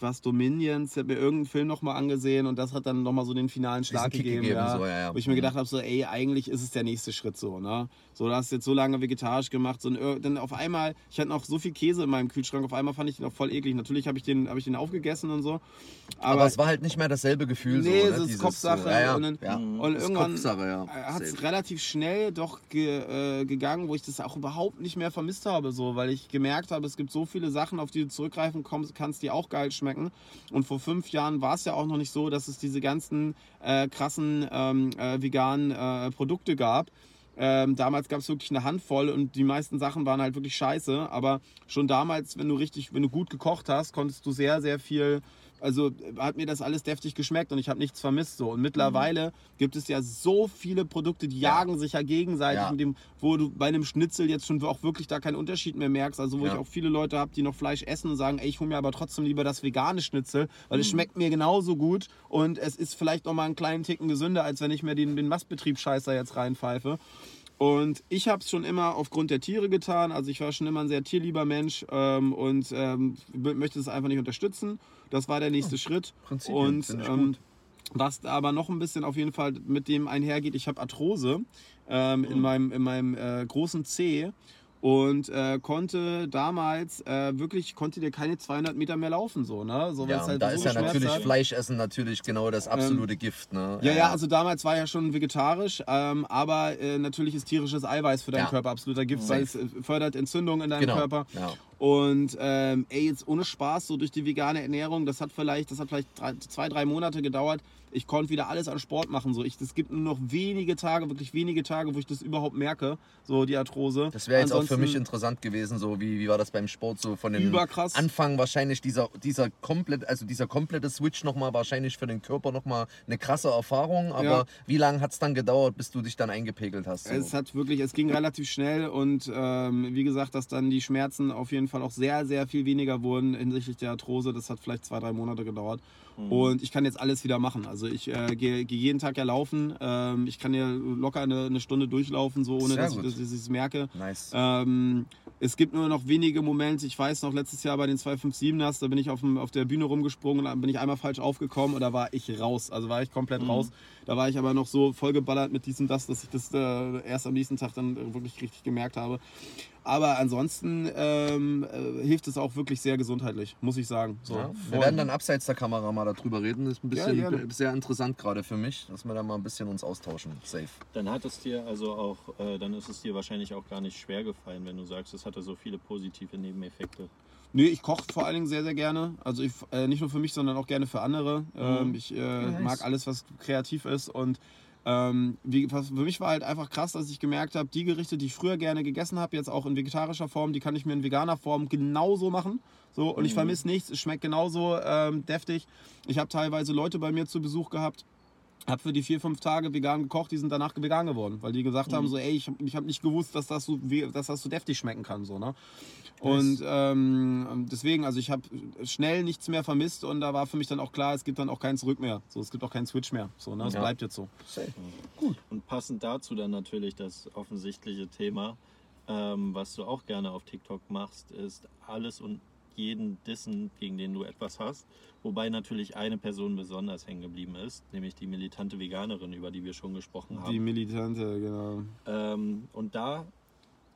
was Dominions, ich habe mir irgendeinen Film nochmal angesehen und das hat dann nochmal so den finalen Schlag gegeben. gegeben, ja. so, ja, ja. Wo ich mir Mhm. gedacht habe, so, ey, eigentlich ist es der nächste Schritt so, ne? So, du hast jetzt so lange vegetarisch gemacht, so, Ir- dann auf einmal, ich hatte noch so viel Käse in meinem Kühlschrank, auf einmal fand ich den auch voll eklig. Natürlich habe ich, den- hab ich den aufgegessen und so. Aber, Aber, es war halt nicht mehr dasselbe Gefühl. Nee, so, es ne? ist Dieses Kopfsache ja, und dann- ja. Mhm. und ist irgendwann ja. hat es relativ schnell doch ge, äh, gegangen, wo ich das auch überhaupt nicht mehr vermisst habe, so, weil ich gemerkt habe, es gibt so viele Sachen, auf die du zurückgreifen kommst, kannst, die auch geil schmecken. Und vor fünf Jahren war es ja auch noch nicht so, dass es diese ganzen äh, krassen ähm, äh, veganen äh, Produkte gab. Ähm, damals gab es wirklich eine Handvoll und die meisten Sachen waren halt wirklich scheiße. Aber schon damals, wenn du richtig, wenn du gut gekocht hast, konntest du sehr, sehr viel. Also hat mir das alles deftig geschmeckt und ich habe nichts vermisst so. Und mittlerweile gibt es ja so viele Produkte, die Ja. jagen sich ja gegenseitig, Ja. mit dem, wo du bei einem Schnitzel jetzt schon auch wirklich da keinen Unterschied mehr merkst. Also wo Ja. ich auch viele Leute habe, die noch Fleisch essen und sagen, ey, ich hole mir aber trotzdem lieber das vegane Schnitzel, weil Mhm. es schmeckt mir genauso gut und es ist vielleicht noch mal einen kleinen Ticken gesünder, als wenn ich mir den, den Mastbetriebsscheißer jetzt reinpfeife. Und ich habe es schon immer aufgrund der Tiere getan. Also ich war schon immer ein sehr tierlieber Mensch ähm, und ähm, möchte es einfach nicht unterstützen. Das war der nächste Schritt. Prinzipien, Und ähm, was aber noch ein bisschen auf jeden Fall mit dem einhergeht, ich habe Arthrose ähm, in meinem, in meinem äh, großen Zeh und äh, konnte damals äh, wirklich, konnte dir keine 200 Meter mehr laufen, so, ne? So, Ja, halt da so ist ja Schmerz natürlich hat. Fleischessen natürlich genau das absolute Gift. Ne? Ja, ja, also damals war ja schon vegetarisch, ähm, aber äh, natürlich ist tierisches Eiweiß für deinen Ja. Körper absoluter Gift, Safe. weil es äh, fördert Entzündungen in deinem genau. Körper. Ja. Und ähm, ey, jetzt ohne Spaß, so durch die vegane Ernährung, das hat vielleicht, das hat vielleicht drei, zwei, drei Monate gedauert. Ich konnte wieder alles an Sport machen. So. Ich, es gibt nur noch wenige Tage, wirklich wenige Tage, wo ich das überhaupt merke, so die Arthrose. Das wäre jetzt auch für mich interessant gewesen, so wie, wie war das beim Sport, so von den Überkrass. Anfang wahrscheinlich dieser, dieser komplett, also dieser komplette Switch nochmal wahrscheinlich für den Körper nochmal eine krasse Erfahrung, aber Ja. wie lange hat es dann gedauert, bis du dich dann eingepegelt hast? So? Es hat wirklich, es ging relativ schnell und ähm, wie gesagt, dass dann die Schmerzen auf jeden Fall auch sehr, sehr viel weniger wurden hinsichtlich der Arthrose. Das hat vielleicht zwei, drei Monate gedauert. Mhm. Und ich kann jetzt alles wieder machen. Also ich äh, gehe gehe jeden Tag ja laufen. Ähm, ich kann ja locker eine, eine Stunde durchlaufen, so ohne dass ich, dass ich es merke. nice. Ähm, es gibt nur noch wenige Momente. Ich weiß noch, letztes Jahr bei den 257ers, da bin ich auf, dem, auf der Bühne rumgesprungen und bin ich einmal falsch aufgekommen und da war ich raus. Also war ich komplett Mhm. raus. Da war ich aber noch so vollgeballert mit diesem das, dass ich das äh, erst am nächsten Tag dann wirklich richtig gemerkt habe. Aber ansonsten ähm, äh, hilft es auch wirklich sehr gesundheitlich, muss ich sagen. So, ja, wir werden dann abseits der Kamera mal darüber reden. Das ist ein Ja, bisschen gerne. sehr interessant gerade für mich, dass wir da mal ein bisschen uns austauschen. Safe. Dann hat es dir also auch, äh, dann ist es dir wahrscheinlich auch gar nicht schwer gefallen, wenn du sagst, es hatte so viele positive Nebeneffekte. Nee, ich koche vor allen Dingen sehr, sehr gerne. Also ich, äh, nicht nur für mich, sondern auch gerne für andere. Ähm, ich äh, nice. mag alles, was kreativ ist. Und ähm, wie, was für mich war halt einfach krass, dass ich gemerkt habe, die Gerichte, die ich früher gerne gegessen habe, jetzt auch in vegetarischer Form, die kann ich mir in veganer Form genauso machen. So, und ich Mhm. vermisse nichts, es schmeckt genauso ähm, deftig. Ich habe teilweise Leute bei mir zu Besuch gehabt, habe für die vier, fünf Tage vegan gekocht, die sind danach vegan geworden, weil die gesagt haben, so, ey, ich, ich habe nicht gewusst, dass das, so, dass das so deftig schmecken kann. So, ne? Und ähm, deswegen, also ich habe schnell nichts mehr vermisst und da war für mich dann auch klar, es gibt dann auch keinen Zurück mehr. So, es gibt auch keinen Switch mehr. So, ne? Es Ja. bleibt jetzt so. Und passend dazu dann natürlich das offensichtliche Thema, ähm, was du auch gerne auf TikTok machst, ist alles und jeden dissen, gegen den du etwas hast. Wobei natürlich eine Person besonders hängen geblieben ist, nämlich die militante Veganerin, über die wir schon gesprochen haben. Die Militante, genau. Ähm, und da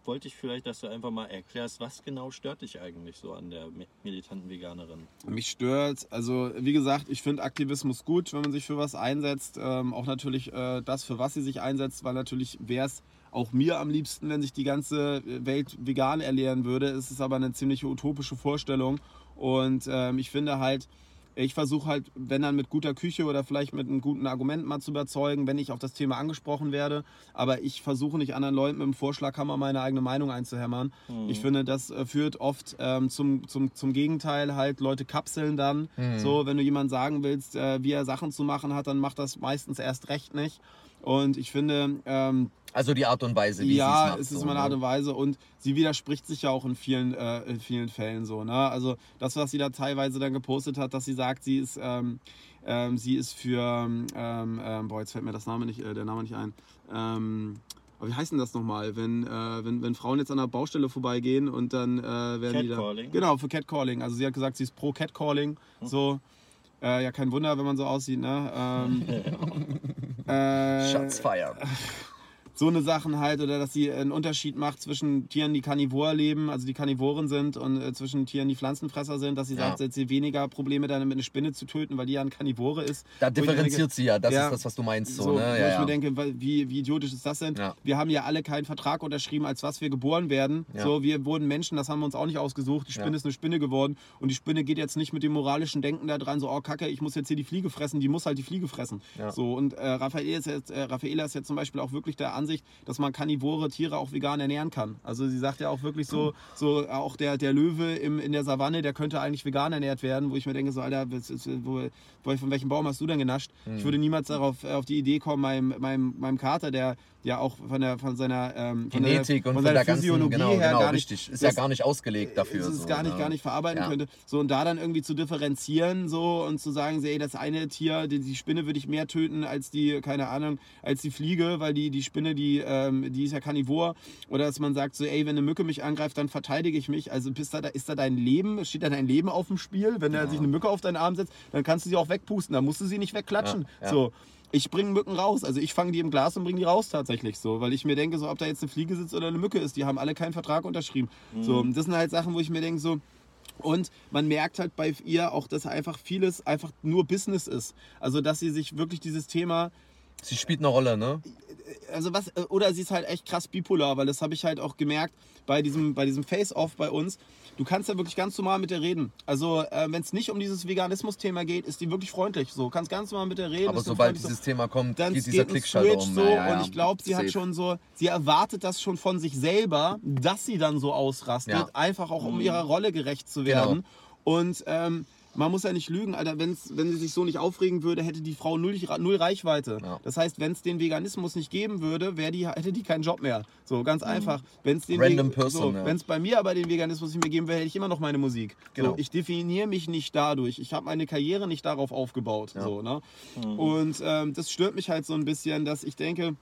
wollte ich vielleicht, dass du einfach mal erklärst, was genau stört dich eigentlich so an der mi- militanten Veganerin? Mich stört, also wie gesagt, ich finde Aktivismus gut, wenn man sich für was einsetzt. Ähm, auch natürlich äh, das, für was sie sich einsetzt, weil natürlich wäre es auch mir am liebsten, wenn sich die ganze Welt vegan ernähren würde. Es ist aber eine ziemlich utopische Vorstellung. Und ähm, ich finde halt, ich versuche halt, wenn dann mit guter Küche oder vielleicht mit einem guten Argument mal zu überzeugen, wenn ich auf das Thema angesprochen werde. Aber ich versuche nicht anderen Leuten mit dem Vorschlaghammer meine eigene Meinung einzuhämmern. Ich finde, das äh, führt oft ähm, zum, zum, zum Gegenteil, halt Leute kapseln dann. So, wenn du jemand sagen willst, äh, wie er Sachen zu machen hat, dann macht das meistens erst recht nicht. Und ich finde, ähm, Also die Art und Weise, wie ja, sie macht, es ist so, immer eine ne? Art und Weise und sie widerspricht sich ja auch in vielen, äh, in vielen Fällen so. Ne? Also das, was sie da teilweise dann gepostet hat, dass sie sagt, sie ist, ähm, ähm, sie ist für, ähm, ähm, boah, jetzt fällt mir das Name nicht, äh, der Name nicht ein. Ähm, aber wie heißt denn das nochmal, wenn, äh, wenn, wenn Frauen jetzt an der Baustelle vorbeigehen und dann äh, werden die da... Catcalling? Genau, für Catcalling. Also sie hat gesagt, sie ist pro Catcalling. So, äh, ja, kein Wunder, wenn man so aussieht, ne? Ähm, [laughs] äh, Shots feiern. So eine Sachen halt oder dass sie einen Unterschied macht zwischen Tieren, die Karnivor leben, also die Karnivoren sind und äh, zwischen Tieren, die Pflanzenfresser sind, dass sie Ja. sagt, dass sie weniger Probleme dann mit einer Spinne zu töten, weil die ja ein Karnivore ist. Da Wo ich differenziert denke, sie ja, das Ja. ist das, was du meinst. So, so, ne? wo ja, ich ja. mir denke, wie, wie idiotisch ist das denn? Wir haben ja alle keinen Vertrag unterschrieben, als was wir geboren werden. So, wir wurden Menschen, das haben wir uns auch nicht ausgesucht. Die Spinne ist eine Spinne geworden und die Spinne geht jetzt nicht mit dem moralischen Denken da dran, so, oh Kacke, ich muss jetzt hier die Fliege fressen, die muss halt die Fliege fressen. So, und äh, Raffaele ist jetzt, äh, Raffaela ist jetzt zum Beispiel auch wirklich der Ansicht, dass man karnivore Tiere auch vegan ernähren kann. Also sie sagt ja auch wirklich so, so auch der, der Löwe im, in der Savanne, der könnte eigentlich vegan ernährt werden, wo ich mir denke, so, Alter, ist, wo, wo, von welchem Baum hast du denn genascht? Hm. Ich würde niemals darauf äh, auf die Idee kommen, meinem, meinem, meinem Kater, der ja auch von, der, von seiner ähm, von Genetik der, und von von seiner der ganzen, Physiologie genau, her genau, gar nicht, richtig. Ist das- ja gar nicht ausgelegt dafür. ist es so, gar nicht, ne? gar nicht verarbeiten Ja. könnte. So und da dann irgendwie zu differenzieren so und zu sagen, ey, das eine Tier, die, die Spinne würde ich mehr töten als die, keine Ahnung, als die Fliege, weil die, die Spinne, die, ähm, die ist ja Karnivor. Oder dass man sagt, so, ey, wenn eine Mücke mich angreift, dann verteidige ich mich. Also bist da, ist da dein Leben, steht da dein Leben auf dem Spiel. Wenn da sich eine Mücke auf deinen Arm setzt, dann kannst du sie auch wegpusten, dann musst du sie nicht wegklatschen. Ja, ja. So. Ich bringe Mücken raus. Also ich fange die im Glas und bringe die raus tatsächlich so. Weil ich mir denke, so ob da jetzt eine Fliege sitzt oder eine Mücke ist, die haben alle keinen Vertrag unterschrieben. So, und das sind halt Sachen, wo ich mir denke, so. Und man merkt halt bei ihr auch, dass einfach vieles einfach nur Business ist. Also dass sie sich wirklich dieses Thema Sie spielt eine Rolle, ne? Also was, äh, oder sie ist halt echt krass bipolar, weil das habe ich halt auch gemerkt bei diesem, bei diesem Face-Off bei uns. Du kannst ja wirklich ganz normal mit der reden. Also, äh, wenn es nicht um dieses Veganismus-Thema geht, ist die wirklich freundlich. So, kannst ganz normal mit der reden. Aber sobald dieses Thema kommt, dann geht dieser Klickschalter um. so Ja, ja, und ich glaube, sie hat Safe. schon so, sie erwartet das schon von sich selber, dass sie dann so ausrastet, einfach auch Mhm. um ihrer Rolle gerecht zu Genau. werden. Und ähm, man muss ja nicht lügen, Alter, wenn's, wenn sie sich so nicht aufregen würde, hätte die Frau null, null Reichweite. Ja. Das heißt, wenn es den Veganismus nicht geben würde, wär die, hätte die keinen Job mehr. So, ganz einfach. Wenn's den Mhm. Random Ve- person, so, ja. Wenn es bei mir aber den Veganismus nicht mehr geben würde, hätte ich immer noch meine Musik. Genau. So, ich definiere mich nicht dadurch. Ich habe meine Karriere nicht darauf aufgebaut. Ja. So, ne? Mhm. Und ähm, das stört mich halt so ein bisschen, dass ich denke,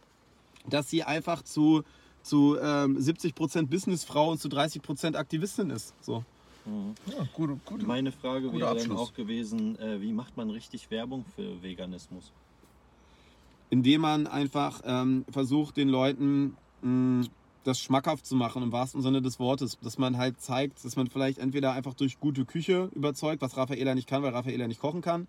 dass sie einfach zu, zu ähm, 70% Businessfrau und zu 30% Aktivistin ist. So. Ja, gut, gut. Meine Frage wäre dann Abschluss. auch gewesen, äh, wie macht man richtig Werbung für Veganismus? Indem man einfach ähm, versucht, den Leuten mh, das schmackhaft zu machen, im wahrsten Sinne des Wortes. Dass man halt zeigt, dass man vielleicht entweder einfach durch gute Küche überzeugt, was Raffaela nicht kann, weil Raffaela nicht kochen kann.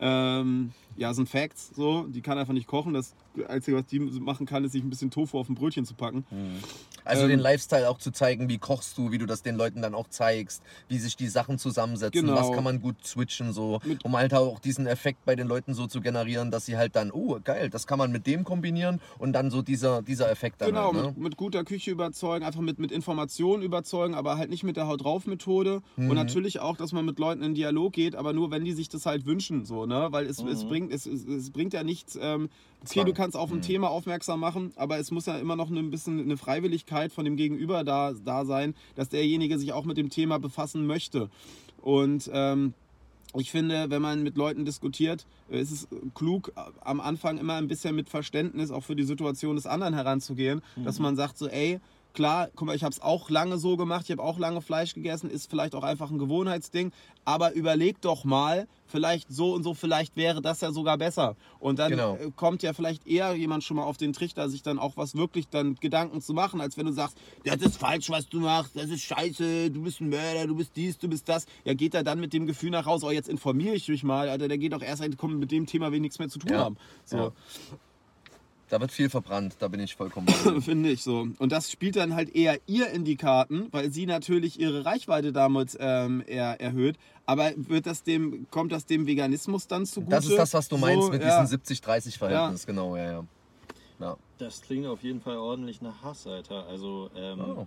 Ähm, ja, sind Facts so. Die kann einfach nicht kochen. Das Einzige, was die machen kann, ist sich ein bisschen Tofu auf ein Brötchen zu packen. Also Ähm, den Lifestyle auch zu zeigen, wie kochst du, wie du das den Leuten dann auch zeigst, wie sich die Sachen zusammensetzen, Genau. was kann man gut switchen, so, Mit- um halt auch diesen Effekt bei den Leuten so zu generieren, dass sie halt dann, oh geil, das kann man mit dem kombinieren und dann so dieser, dieser Effekt dann Genau, halt, ne? mit, mit guter Küche überzeugen, einfach mit, mit Informationen überzeugen, aber halt nicht mit der Haut drauf Methode. Mhm. Und natürlich auch, dass man mit Leuten in Dialog geht, aber nur wenn die sich das halt wünschen. So, ne? Weil es, es, Mhm. bringt, es, es, es bringt ja nichts. Ähm, okay, du kannst auf ein Mhm. Thema aufmerksam machen, aber es muss ja immer noch ein bisschen eine Freiwilligkeit von dem Gegenüber da, da sein, dass derjenige sich auch mit dem Thema befassen möchte. Und ähm, ich finde, wenn man mit Leuten diskutiert, ist es klug, am Anfang immer ein bisschen mit Verständnis auch für die Situation des anderen heranzugehen, dass man sagt so, ey, klar, guck mal, ich habe es auch lange so gemacht, ich habe auch lange Fleisch gegessen, ist vielleicht auch einfach ein Gewohnheitsding, aber überleg doch mal, vielleicht so und so, vielleicht wäre das ja sogar besser. Und dann Genau. äh, kommt ja vielleicht eher jemand schon mal auf den Trichter, sich dann auch was wirklich dann Gedanken zu machen, als wenn du sagst, das ist falsch, was du machst, das ist scheiße, du bist ein Mörder, du bist dies, du bist das. Ja, geht er dann mit dem Gefühl nach Hause, oh, jetzt informiere ich mich mal, Alter, der geht doch erst, kommt mit dem Thema will nichts mehr zu tun Ja. haben. So. Ja. Da wird viel verbrannt, da bin ich vollkommen. [coughs] Finde ich so. Und das spielt dann halt eher ihr in die Karten, weil sie natürlich ihre Reichweite damit ähm, er, erhöht. Aber wird das dem, kommt das dem Veganismus dann zugute? Das ist das, was du meinst So, mit ja. diesem 70-30-Verhältnis, genau, ja, ja. ja. Das klingt auf jeden Fall ordentlich nach Hass, Alter. Also ähm, Oh.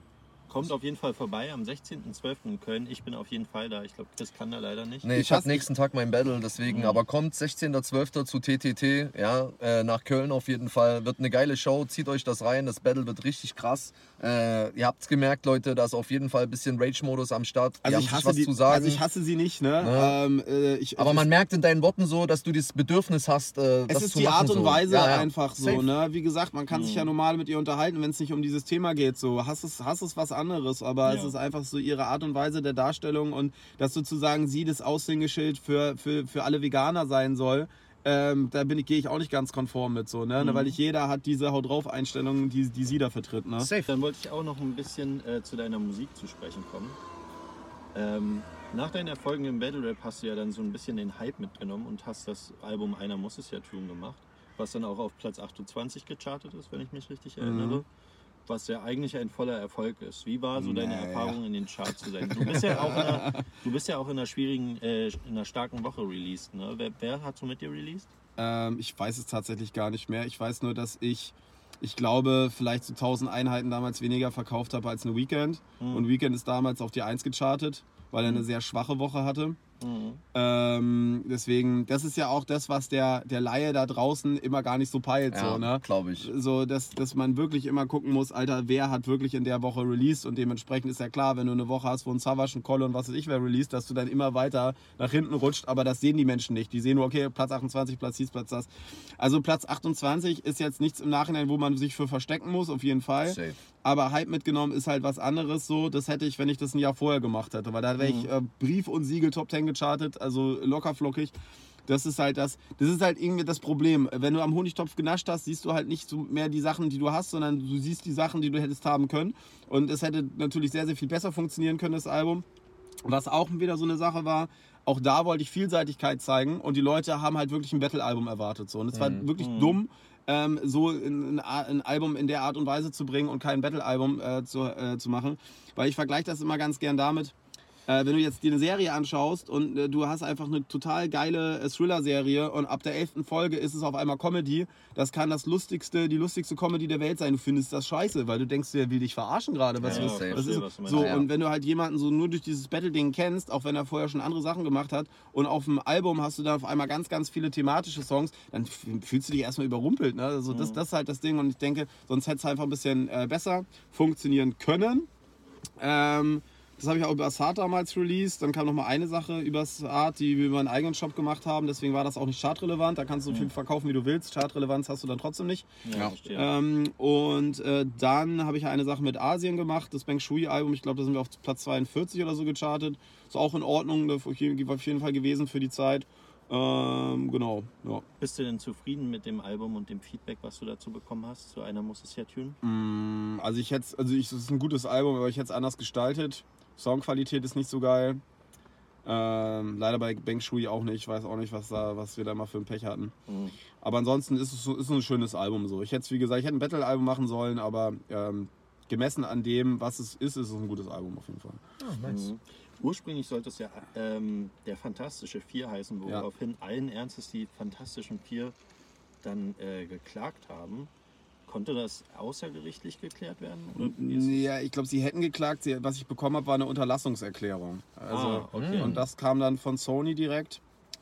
Kommt auf jeden Fall vorbei am 16.12. in Köln. Ich bin auf jeden Fall da. Ich glaube, Chris kann da leider nicht. Nee, Ich ich habe nächsten Tag mein Battle, deswegen, Mhm. aber kommt 16.12. zu TTT, ja, äh, nach Köln auf jeden Fall. Wird eine geile Show, zieht euch das rein, das Battle wird richtig krass. Äh, ihr habt's gemerkt, Leute, da ist auf jeden Fall ein bisschen Rage-Modus am Start. Also ich, sich hasse was die, zu sagen. also ich hasse sie nicht, ne? Ja. Ähm, äh, ich, aber man merkt in deinen Worten so, dass du das Bedürfnis hast, äh, es ist die machen, Art und so. Weise Ja, ja. einfach so, ne? Wie gesagt, man kann sich Mhm. ja normal mit ihr unterhalten, wenn es nicht um dieses Thema geht. So, Hass ist, Hass ist was anderes, aber es ist einfach so ihre Art und Weise der Darstellung und dass sozusagen sie das Aushängeschild für, für, für alle Veganer sein soll. Ähm, da bin ich, gehe ich auch nicht ganz konform mit so, ne? Mhm. Weil nicht jeder hat diese Haut drauf Einstellungen, die, die sie da vertritt, ne? Safe. Dann wollte ich auch noch ein bisschen äh, zu deiner Musik zu sprechen kommen. Ähm, nach deinen Erfolgen im Battle Rap hast du ja dann so ein bisschen den Hype mitgenommen und hast das Album Einer muss es ja tun gemacht, was dann auch auf Platz 28 gechartet ist, wenn ich mich richtig erinnere. Was ja eigentlich ein voller Erfolg ist. Wie war so deine Naja. Erfahrung in den Charts zu sein? Du bist ja auch in einer, du bist ja auch in einer schwierigen, äh, in einer starken Woche released. Ne? Wer, wer hat so mit dir released? Ähm, ich weiß es tatsächlich gar nicht mehr. Ich weiß nur, dass ich, ich glaube, vielleicht so 1000 Einheiten damals weniger verkauft habe als eine Weekend. Mhm. Und Weekend ist damals auf die 1 gechartet, weil er eine sehr schwache Woche hatte. Mhm. Ähm, deswegen, das ist ja auch das, was der, der Laie da draußen immer gar nicht so peilt. Ja, so, ne? glaube ich. So, dass, dass man wirklich immer gucken muss, Alter, wer hat wirklich in der Woche released und dementsprechend ist ja klar, wenn du eine Woche hast, wo ein Savage, ein Kolle und was weiß ich wer released, dass du dann immer weiter nach hinten rutscht, aber das sehen die Menschen nicht. Die sehen nur, okay, Platz 28, Platz dies, Platz das. Also Platz 28 ist jetzt nichts im Nachhinein, wo man sich für verstecken muss, auf jeden Fall. Safe. Aber Hype mitgenommen ist halt was anderes so. Das hätte ich, wenn ich das ein Jahr vorher gemacht hätte. Weil da wäre ich äh, Brief und Siegel Top 10 gechartet, also locker flockig. Das ist halt das, das ist halt irgendwie das Problem. Wenn du am Honigtopf genascht hast, siehst du halt nicht mehr die Sachen, die du hast, sondern du siehst die Sachen, die du hättest haben können. Und es hätte natürlich sehr, sehr viel besser funktionieren können, das Album. Was auch wieder so eine Sache war, auch da wollte ich Vielseitigkeit zeigen und die Leute haben halt wirklich ein Battle-Album erwartet. So. Und es war wirklich dumm, ähm, so ein, ein, Album in der Art und Weise zu bringen und kein Battle-Album äh, zu, äh, zu machen. Weil ich vergleiche das immer ganz gern damit, äh, wenn du jetzt dir eine Serie anschaust und äh, du hast einfach eine total geile äh, Thriller-Serie und ab der elften Folge ist es auf einmal Comedy, das kann das lustigste, die lustigste Comedy der Welt sein. Du findest das scheiße, weil du denkst, der will dich verarschen gerade. Was, Ja, was, safe. was ist was so? Ja. Und wenn du halt jemanden so nur durch dieses Battle-Ding kennst, auch wenn er vorher schon andere Sachen gemacht hat und auf dem Album hast du dann auf einmal ganz, ganz viele thematische Songs, dann fühlst du dich erstmal überrumpelt. Ne? Also das, das ist halt das Ding und ich denke, sonst hätte es einfach ein bisschen äh, besser funktionieren können. Ähm, das habe ich auch über Saat damals released. Dann kam noch mal eine Sache über Saat, die wir über einen eigenen Shop gemacht haben. Deswegen war das auch nicht chartrelevant. Da kannst du so viel verkaufen, wie du willst. Chartrelevanz hast du dann trotzdem nicht. Ja. Ähm, und äh, dann habe ich eine Sache mit Asien gemacht, das Bang Shui-Album. Ich glaube, da sind wir auf Platz 42 oder so gechartet. Ist auch in Ordnung, das war auf jeden auf jeden Fall gewesen für die Zeit. Ähm, genau, ja. Bist du denn zufrieden mit dem Album und dem Feedback, was du dazu bekommen hast? Zu einer muss es ja tun. Mm, Also ich hätte, also ich, es ist ein gutes Album, aber ich hätte es anders gestaltet. Soundqualität ist nicht so geil. Ähm, leider bei Bang Shui auch nicht. Ich weiß auch nicht, was, da, was wir da mal für ein Pech hatten. Mhm. Aber ansonsten ist es so, ist ein schönes Album so. Ich hätte es, wie gesagt, ich hätte ein Battle-Album machen sollen, aber ähm, gemessen an dem, was es ist, ist es ein gutes Album auf jeden Fall. Ah, nice. Mhm. Ursprünglich sollte es ja ähm, der Fantastische Vier heißen, Ja. woraufhin allen Ernstes die Fantastischen Vier dann äh, geklagt haben. Konnte das außergerichtlich geklärt werden? Ja, ich glaube, sie hätten geklagt. Sie, was ich bekommen habe, war eine Unterlassungserklärung. Also, ah, okay. Und das kam dann von Sony direkt.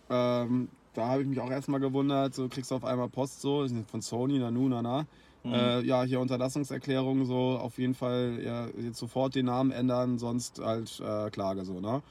Ähm, da habe ich mich auch erstmal gewundert, so kriegst du auf einmal Post so, von Sony, Nanu, Nana. Mhm. Äh, ja, hier Unterlassungserklärung, so auf jeden Fall ja, jetzt sofort den Namen ändern, sonst halt äh, Klage so, ne?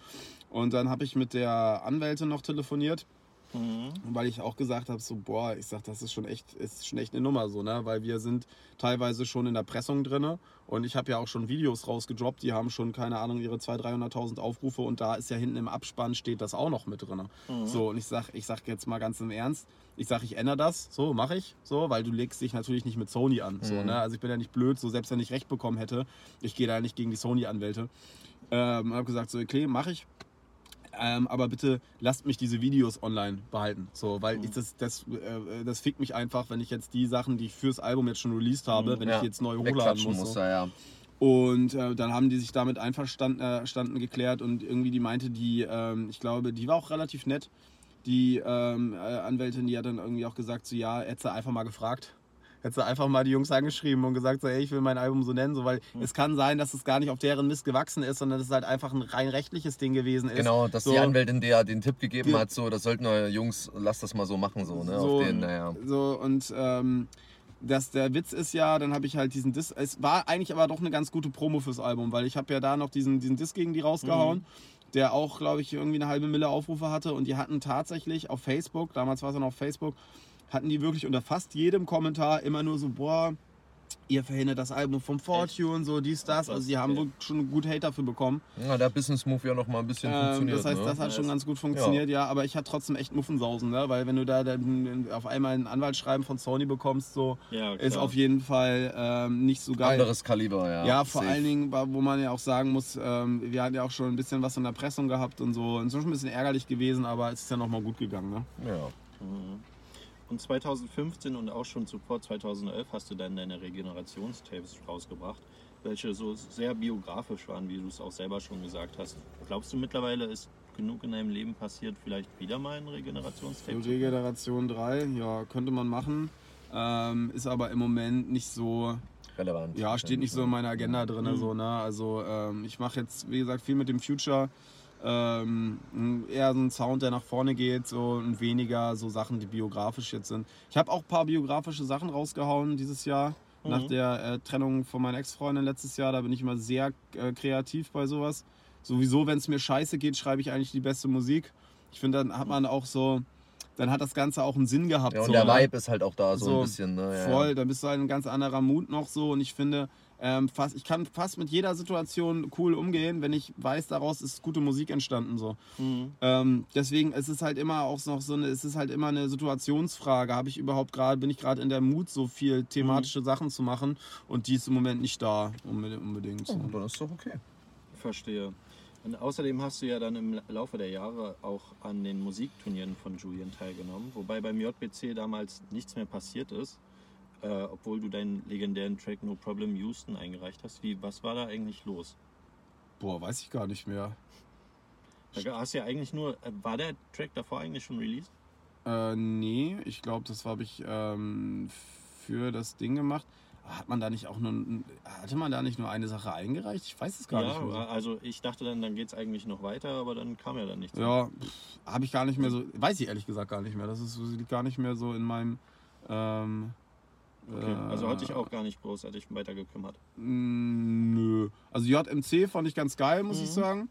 Und dann habe ich mit der Anwältin noch telefoniert, Mhm. weil ich auch gesagt habe, so, boah, ich sag, das ist schon echt, ist schon echt eine Nummer so, ne? Weil wir sind teilweise schon in der Pressung drinne und ich habe ja auch schon Videos rausgedroppt, die haben schon, keine Ahnung, ihre 200.000, 300.000 Aufrufe und da ist ja hinten im Abspann steht das auch noch mit drinne. Mhm. So, und ich sag, ich sag jetzt mal ganz im Ernst, ich sag, ich ändere das, so, mache ich, so, weil du legst dich natürlich nicht mit Sony an, so, Mhm. ne? Also ich bin ja nicht blöd, so, selbst wenn ich Recht bekommen hätte, ich gehe da nicht gegen die Sony-Anwälte. Ähm, habe gesagt, so, okay, mache ich. Ähm, aber bitte lasst mich diese Videos online behalten. So, weil Mhm. ich das, das, äh, das fickt mich einfach, wenn ich jetzt die Sachen, die ich fürs Album jetzt schon released habe, Mhm. wenn Ja, ich jetzt neu hochladen muss. muss so. er, ja. Und äh, dann haben die sich damit einverstanden äh, standen geklärt und irgendwie die meinte, die, ähm, ich glaube, die war auch relativ nett. Die ähm, äh, Anwältin, die hat dann irgendwie auch gesagt, so ja, hätte sie einfach mal gefragt. Hätte sie einfach mal die Jungs angeschrieben und gesagt, so, ey, ich will mein Album so nennen, so, weil Hm. es kann sein, dass es gar nicht auf deren Mist gewachsen ist, sondern dass es halt einfach ein rein rechtliches Ding gewesen ist. Genau, dass so, die Anwältin dir den Tipp gegeben Ge- hat, so, das sollten eure Jungs, lasst das mal so machen, so, ne? So, Auf den, naja. So, und ähm, das, der Witz ist ja, dann habe ich halt diesen Disc. Es war eigentlich aber doch eine ganz gute Promo fürs Album, weil ich habe ja da noch diesen, diesen Disc gegen die rausgehauen, der auch, glaube ich, irgendwie eine halbe Mille Aufrufe hatte. Und die hatten tatsächlich auf Facebook, damals war es ja noch auf Facebook, hatten die wirklich unter fast jedem Kommentar immer nur so, boah, ihr verhindert das Album vom Fortune, so dies, das. Also die haben Okay. wohl schon gut Hate dafür bekommen. Ja, der Business Move ja noch mal ein bisschen Ähm, funktioniert. das heißt, ne? das hat Ja, schon ganz gut funktioniert, ja. aber ich hatte trotzdem echt Muffensausen, ne? weil wenn du da dann auf einmal ein Anwaltsschreiben von Sony bekommst, so Ja, ist auf jeden Fall ähm, nicht so geil. Anderes Kaliber, ja. ja, vor Safe. allen Dingen, wo man ja auch sagen muss, ähm, wir hatten ja auch schon ein bisschen was in der Pressung gehabt und so. Es ist schon ein bisschen ärgerlich gewesen, aber es ist ja nochmal gut gegangen. Ne? Ja. Mhm. Und 2015 und auch schon zuvor 2011 hast du dann deine Regenerationstapes rausgebracht, welche so sehr biografisch waren, wie du es auch selber schon gesagt hast. Glaubst du mittlerweile ist genug in deinem Leben passiert, vielleicht wieder mal ein Regenerationstape? zu- Regeneration 3, ja, könnte man machen. Ähm, ist aber im Moment nicht so, Relevant. Ja, steht nicht so in meiner Agenda drin. Mhm. So, ne? Also ähm, ich mache jetzt, wie gesagt, viel mit dem Future. Ähm, eher so ein Sound, der nach vorne geht, so und weniger so Sachen, die biografisch jetzt sind. Ich habe auch ein paar biografische Sachen rausgehauen dieses Jahr. Mhm. Nach der äh, Trennung von meiner Ex-Freundin letztes Jahr, da bin ich immer sehr äh, kreativ bei sowas. Sowieso, wenn es mir scheiße geht, schreibe ich eigentlich die beste Musik. Ich finde, dann hat man auch so, dann hat das Ganze auch einen Sinn gehabt. Ja, und so, der ne? Vibe ist halt auch da so, So, ein bisschen, ne? Ja, Voll, Ja. da bist du halt ein ganz anderer Mut noch so und ich finde, ähm, fast, ich kann fast mit jeder Situation cool umgehen, wenn ich weiß, daraus ist gute Musik entstanden so. Mhm. Ähm, deswegen es ist halt immer auch noch so eine, es ist halt immer eine Situationsfrage. Habe ich überhaupt gerade, bin ich gerade in der Mut, so viel thematische Sachen zu machen und die ist im Moment nicht da unbedingt. unbedingt so. Oh, dann ist doch okay. Verstehe. Und außerdem hast du ja dann im Laufe der Jahre auch an den Musikturnieren von Julian teilgenommen, wobei beim JBC damals nichts mehr passiert ist, äh, obwohl du deinen legendären Track No Problem Houston eingereicht hast. Wie, was war da eigentlich los? Boah, weiß ich gar nicht mehr. Da hast ja eigentlich nur, äh, war der Track davor eigentlich schon released? Äh, nee, ich glaube, das habe ich ähm, für das Ding gemacht. Hat man da nicht auch nur, hatte man da nicht nur eine Sache eingereicht? Ich weiß es gar nicht mehr. so. Ja, also ich dachte dann, dann geht es eigentlich noch weiter, aber dann kam ja dann nichts. Ja, habe ich gar nicht mehr so, weiß ich ehrlich gesagt gar nicht mehr. Das ist liegt gar nicht mehr so in meinem. Ähm, Okay. Also äh, hat dich auch gar nicht großartig weiter gekümmert. Mm, Nö. Also JMC fand ich ganz geil, muss ich Mhm. sagen.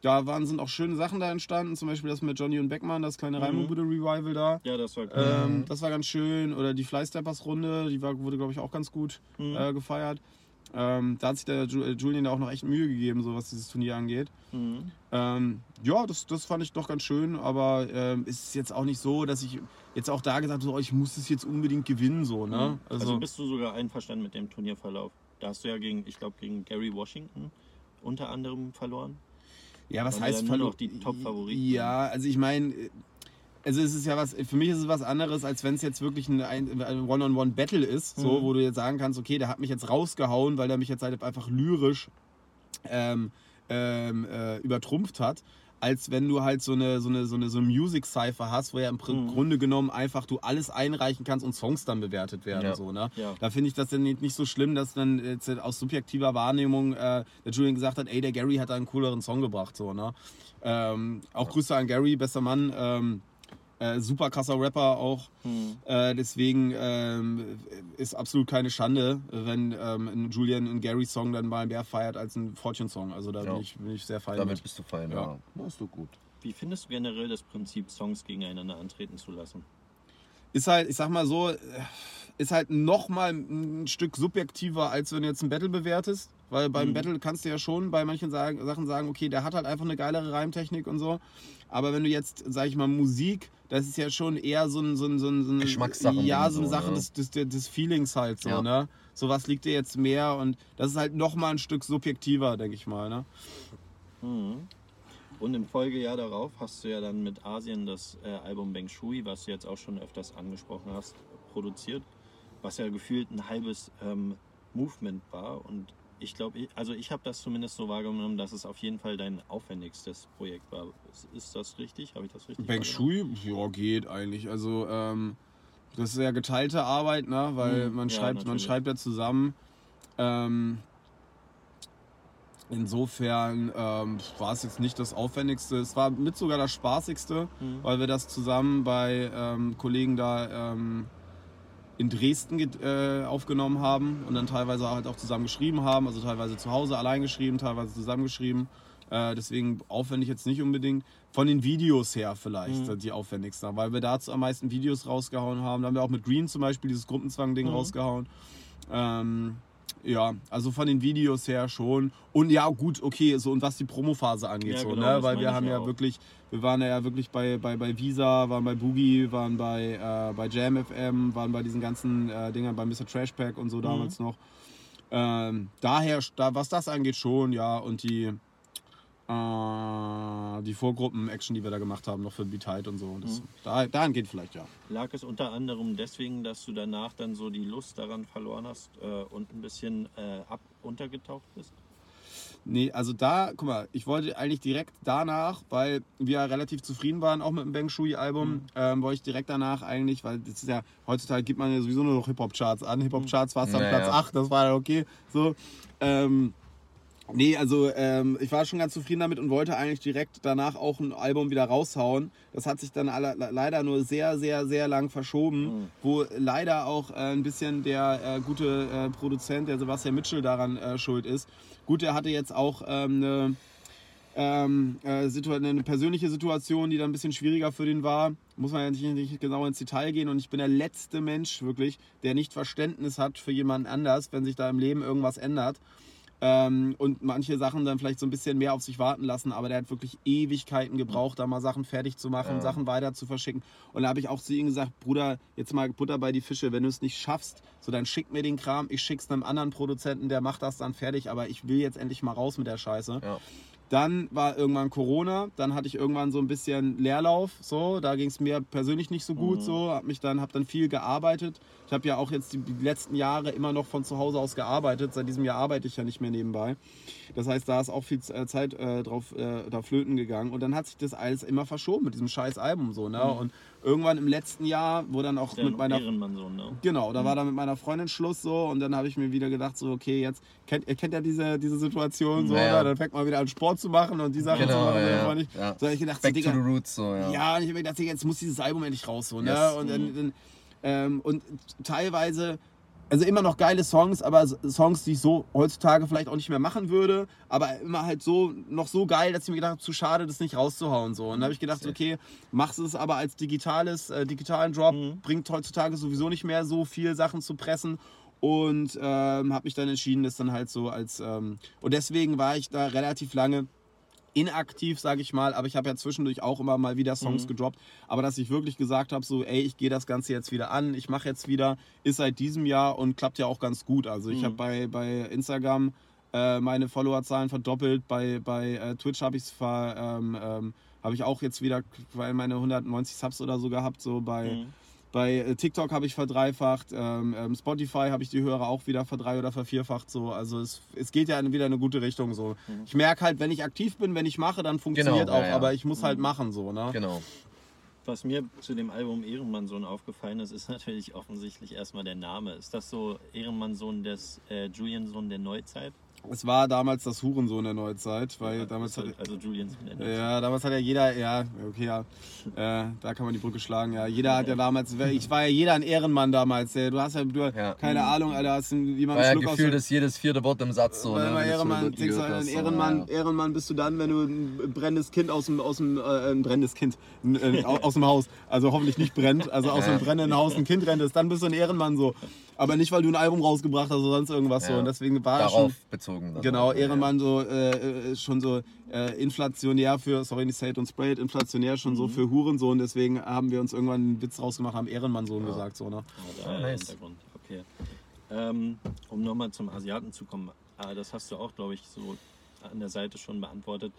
Da waren, sind auch schöne Sachen da entstanden, zum Beispiel das mit Johnny und Beckmann, das kleine Mhm. Reimenbude Revival da. Ja, das war cool. Ähm, das war ganz schön. Oder die Flysteppers Runde, die war, wurde, glaube ich, auch ganz gut Mhm. äh, gefeiert. Ähm, da hat sich der äh, Julian ja auch noch echt Mühe gegeben, so was dieses Turnier angeht. Mhm. Ähm, ja, das, das fand ich doch ganz schön, aber ähm, es ist jetzt auch nicht so, dass ich jetzt auch da gesagt habe, so, ich muss es jetzt unbedingt gewinnen, so, ne? Mhm. Also, bist du sogar einverstanden mit dem Turnierverlauf? Da hast du ja gegen, ich glaube, gegen Gary Washington unter anderem verloren. ja, was ja heißt dann nur verlo- noch die Top-Favoriten. Ja, also ich meine, also es ist ja was, für mich ist es was anderes, als wenn es jetzt wirklich ein, One-on-One-Battle ist, so, Mhm. wo du jetzt sagen kannst, okay, der hat mich jetzt rausgehauen, weil der mich jetzt halt einfach lyrisch ähm, ähm, äh, übertrumpft hat. Als wenn du halt so eine, so eine, so eine, so eine Music-Cypher hast, wo ja im Mhm. Grunde genommen einfach du alles einreichen kannst und Songs dann bewertet werden. Ja. So, ne? Ja. Da finde ich das dann nicht so schlimm, dass dann jetzt aus subjektiver Wahrnehmung äh, der Julian gesagt hat, ey, der Gary hat da einen cooleren Song gebracht. So, ne? ähm, auch Grüße an Gary, bester Mann. Ähm, Äh, super krasser Rapper auch. Hm. Äh, deswegen ähm, ist absolut keine Schande, wenn ähm, ein Julian einen Gary-Song dann mal mehr feiert als ein Fortune-Song. Also da Ja. bin, ich, bin ich sehr fein Damit mit. bist du fein, Ja. ja. Das ist doch gut. Wie findest du generell das Prinzip, Songs gegeneinander antreten zu lassen? Ist halt, ich sag mal so, äh, ist halt noch mal ein Stück subjektiver, als wenn du jetzt ein Battle bewertest. Weil beim Mhm. Battle kannst du ja schon bei manchen sagen, Sachen sagen, okay, der hat halt einfach eine geilere Reimtechnik und so. Aber wenn du jetzt, sag ich mal, Musik, das ist ja schon eher so ein, so ein, so ein, so ein Geschmackssachen Ja, so eine so, Sache ne? des, des, des Feelings halt so, Ja. ne? So was liegt dir jetzt mehr und das ist halt noch mal ein Stück subjektiver, denke ich mal, ne? Mhm. Und im Folgejahr darauf hast du ja dann mit Asien das äh, Album Beng Shui, was du jetzt auch schon öfters angesprochen hast, produziert, was ja gefühlt ein halbes ähm, Movement war. Und ich glaube, ich, also ich habe das zumindest so wahrgenommen, dass es auf jeden Fall dein aufwendigstes Projekt war. Ist, das richtig? Habe ich das richtig Beng? Shui, ja, geht eigentlich. Also, ähm, das ist ja geteilte Arbeit, ne? weil Mhm, man, ja, schreibt, man natürlich. schreibt ja zusammen. Ähm, insofern ähm, war es jetzt nicht das Aufwendigste. Es war mit sogar das Spaßigste, Mhm. weil wir das zusammen bei ähm, Kollegen da ähm, in Dresden äh, aufgenommen haben und dann teilweise halt auch zusammen geschrieben haben. Also teilweise zu Hause allein geschrieben, teilweise zusammengeschrieben. Äh, deswegen aufwendig jetzt nicht unbedingt. Von den Videos her vielleicht Mhm. die aufwendigsten, weil wir dazu am meisten Videos rausgehauen haben. Da haben wir auch mit Green zum Beispiel dieses Gruppenzwang-Ding Mhm. rausgehauen. Ähm, ja, also von den Videos her schon. Und ja, gut, okay, so und was die Promophase angeht, Ja, so, genau, ne? Weil wir haben ja auch. wirklich, wir waren ja wirklich bei, bei, bei Visa, waren bei Boogie, waren bei, äh, bei Jam FM, waren bei diesen ganzen äh, Dingern, bei Mr. Trashpack und so damals noch. Ähm, daher, da, was das angeht, schon, ja, und die, äh, die Vorgruppen-Action, die wir da gemacht haben, noch für Be Tight und so. Das, da, dahin geht vielleicht, ja. Lag es unter anderem deswegen, dass du danach dann so die Lust daran verloren hast äh, und ein bisschen äh, ab untergetaucht bist? Nee, also da, guck mal, ich wollte eigentlich direkt danach, weil wir ja relativ zufrieden waren, auch mit dem Bang Shui-Album, Mhm. ähm, wollte ich direkt danach eigentlich, weil das ist ja, heutzutage gibt man ja sowieso nur noch Hip-Hop-Charts an. Hip-Hop-Charts war es dann Ja, Platz ja. 8, das war ja okay. So. Ähm, nee, also ähm, ich war schon ganz zufrieden damit und wollte eigentlich direkt danach auch ein Album wieder raushauen. Das hat sich dann alle, le- leider nur sehr, sehr, sehr lang verschoben, Mhm. wo leider auch äh, ein bisschen der äh, gute äh, Produzent, der Sebastian Mitchell, daran äh, schuld ist. Gut, er hatte jetzt auch ähm, eine, ähm, äh, situa- eine persönliche Situation, die dann ein bisschen schwieriger für den war. Muss man ja nicht, nicht genau ins Detail gehen. Und ich bin der letzte Mensch wirklich, der nicht Verständnis hat für jemanden anders, wenn sich da im Leben irgendwas ändert. Ähm, und manche Sachen dann vielleicht so ein bisschen mehr auf sich warten lassen, aber der hat wirklich Ewigkeiten gebraucht, da mal Sachen fertig zu machen, Ja. Sachen weiter zu verschicken. Und da habe ich auch zu ihm gesagt, Bruder, jetzt mal Butter bei die Fische, wenn du es nicht schaffst, so dann schick mir den Kram, ich schick's einem anderen Produzenten, der macht das dann fertig, aber ich will jetzt endlich mal raus mit der Scheiße. Ja. Dann war irgendwann Corona, dann hatte ich irgendwann so ein bisschen Leerlauf, so, da ging es mir persönlich nicht so gut, Mhm. so, hab mich dann, hab dann viel gearbeitet. Ich habe ja auch jetzt die, letzten Jahre immer noch von zu Hause aus gearbeitet. Seit diesem Jahr arbeite ich ja nicht mehr nebenbei. Das heißt, da ist auch viel äh, Zeit äh, drauf äh, da flöten gegangen und dann hat sich das alles immer verschoben mit diesem scheiß Album so, ne? Mhm. Und irgendwann im letzten Jahr, wo dann auch Der mit meiner Ehrenmann so, ne? Genau, da war dann mit meiner Freundin Schluss so und dann habe ich mir wieder gedacht, so, okay, jetzt kennt ihr kennt ja diese, diese Situation so, Ja, ja. oder? dann fängt man wieder an Sport zu machen und die Sachen zu Genau, machen. ja, Ja, ja. nicht. Ja. So ich gedacht, so, Back to Digga, the roots, so, ja. ja, und ich habe mir gedacht, jetzt muss dieses Album endlich raus, so, ne? Yes. Und, dann, dann, ähm, und teilweise, also immer noch geile Songs, aber Songs, die ich so heutzutage vielleicht auch nicht mehr machen würde, aber immer halt so, noch so geil, dass ich mir gedacht habe, zu schade, das nicht rauszuhauen, so. Und da habe ich gedacht, okay, machst es aber als digitales, äh, digitalen Drop, Mhm. bringt heutzutage sowieso nicht mehr so viel Sachen zu pressen und ähm, habe mich dann entschieden, das dann halt so als ähm, und deswegen war ich da relativ lange inaktiv, sage ich mal, aber ich habe ja zwischendurch auch immer mal wieder Songs Mhm. gedroppt, aber dass ich wirklich gesagt habe, so, ey, ich gehe das Ganze jetzt wieder an, ich mache jetzt wieder, ist seit diesem Jahr und klappt ja auch ganz gut. Also ich Mhm. habe bei, bei Instagram äh, meine Followerzahlen verdoppelt, bei, bei äh, Twitch habe ich es ver, ähm, ähm, habe ich auch jetzt wieder weil meine 190 Subs oder so gehabt, so bei Mhm. Bei äh, TikTok habe ich verdreifacht, ähm, ähm, Spotify habe ich die Hörer auch wieder verdrei- oder vervierfacht. So. Also es, es geht ja in- wieder in eine gute Richtung. So. Mhm. Ich merke halt, wenn ich aktiv bin, wenn ich mache, dann funktioniert Genau, auch, ja, ja. aber ich muss halt Mhm. machen. So, ne? Genau. Was mir zu dem Album Ehrenmann-Sohn aufgefallen ist, ist natürlich offensichtlich erstmal der Name. Ist das so Ehrenmann-Sohn des äh, Julian-Sohn der Neuzeit? Es war damals das Hurensohn der Neuzeit, weil damals hat, also Julians ja, damals hat ja jeder, ja, okay, ja, äh, da kann man die Brücke schlagen, ja. Jeder hat ja damals, ich war ja jeder ein Ehrenmann damals, ja. du hast ja, du, Ja. keine Ahnung, Alter, hast jemand War ja Schluck aus gefühlt ist jedes vierte Wort im Satz so. ne, du Ehrenmann, du, gehört ein Ehrenmann, ja. Ehrenmann bist du dann, wenn du ein brennendes Kind aus dem, aus dem äh, ein brennendes Kind äh, au- aus dem Haus, also hoffentlich nicht brennt, also aus einem brennenden Haus ein Kind renntest, dann bist du ein Ehrenmann so. Aber nicht, weil du ein Album rausgebracht hast oder sonst irgendwas so. Ja. Und deswegen war er schon Darauf bezogen. Genau, auch, ja. Ehrenmann so äh, äh, schon so äh, inflationär für, sorry, nicht State und Sprayed, inflationär schon so für Hurensohn. Deswegen haben wir uns irgendwann einen Witz rausgemacht, haben Ehrenmannsohn gesagt. So, ne? Da Ah, nice. Hintergrund. Okay. Ähm, um nochmal zum Asiaten zu kommen, ah, das hast du auch, glaube ich, so an der Seite schon beantwortet.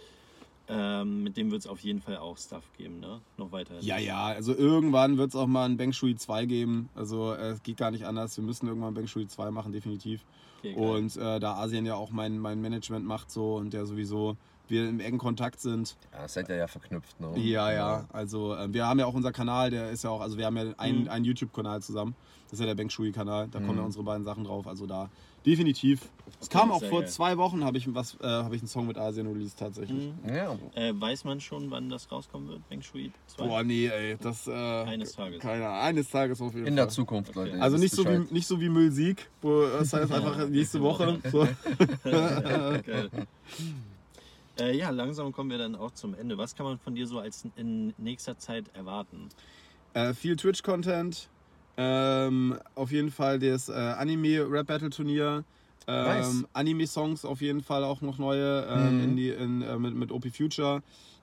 Ähm, mit dem wird es auf jeden Fall auch Stuff geben, ne? Noch weiter. Ja, ja, also irgendwann wird es auch mal ein Beng Shui 2 geben. Also äh, es geht gar nicht anders. Wir müssen irgendwann Beng Shui 2 machen, definitiv. Okay. Und äh, da Asien ja auch mein, mein Management macht so und der sowieso wir im engen Kontakt sind. Ja, seid ihr ja verknüpft, ne? Ja, ja. Also äh, wir haben ja auch unser Kanal, der ist ja auch, also wir haben ja einen, Mhm. einen YouTube-Kanal zusammen. Das ist ja der Beng Shui-Kanal. Da kommen Mhm. ja unsere beiden Sachen drauf. Also da definitiv. Es kam auch vor geil. zwei Wochen, habe ich was, äh, habe ich einen Song mit Asien released tatsächlich. Mhm. Ja. Äh, weiß man schon, wann das rauskommen wird, Beng Shui 2? Boah, nee, ey, das äh, Eines Tages. Keine Ahnung, eines Tages auf jeden In Fall. der Zukunft, Leute. ihr also nicht so, wie, nicht so wie Müllsieg, wo das heißt einfach [laughs] nächste Woche. So. [laughs] Geil. Äh, ja, langsam kommen wir dann auch zum Ende. Was kann man von dir so als in nächster Zeit erwarten? Äh, viel Twitch-Content. Ähm, auf jeden Fall das äh, Anime-Rap-Battle-Turnier. Ähm, Nice. Anime-Songs auf jeden Fall auch noch neue ähm, Mhm. in die, in, äh, mit, mit OP Future.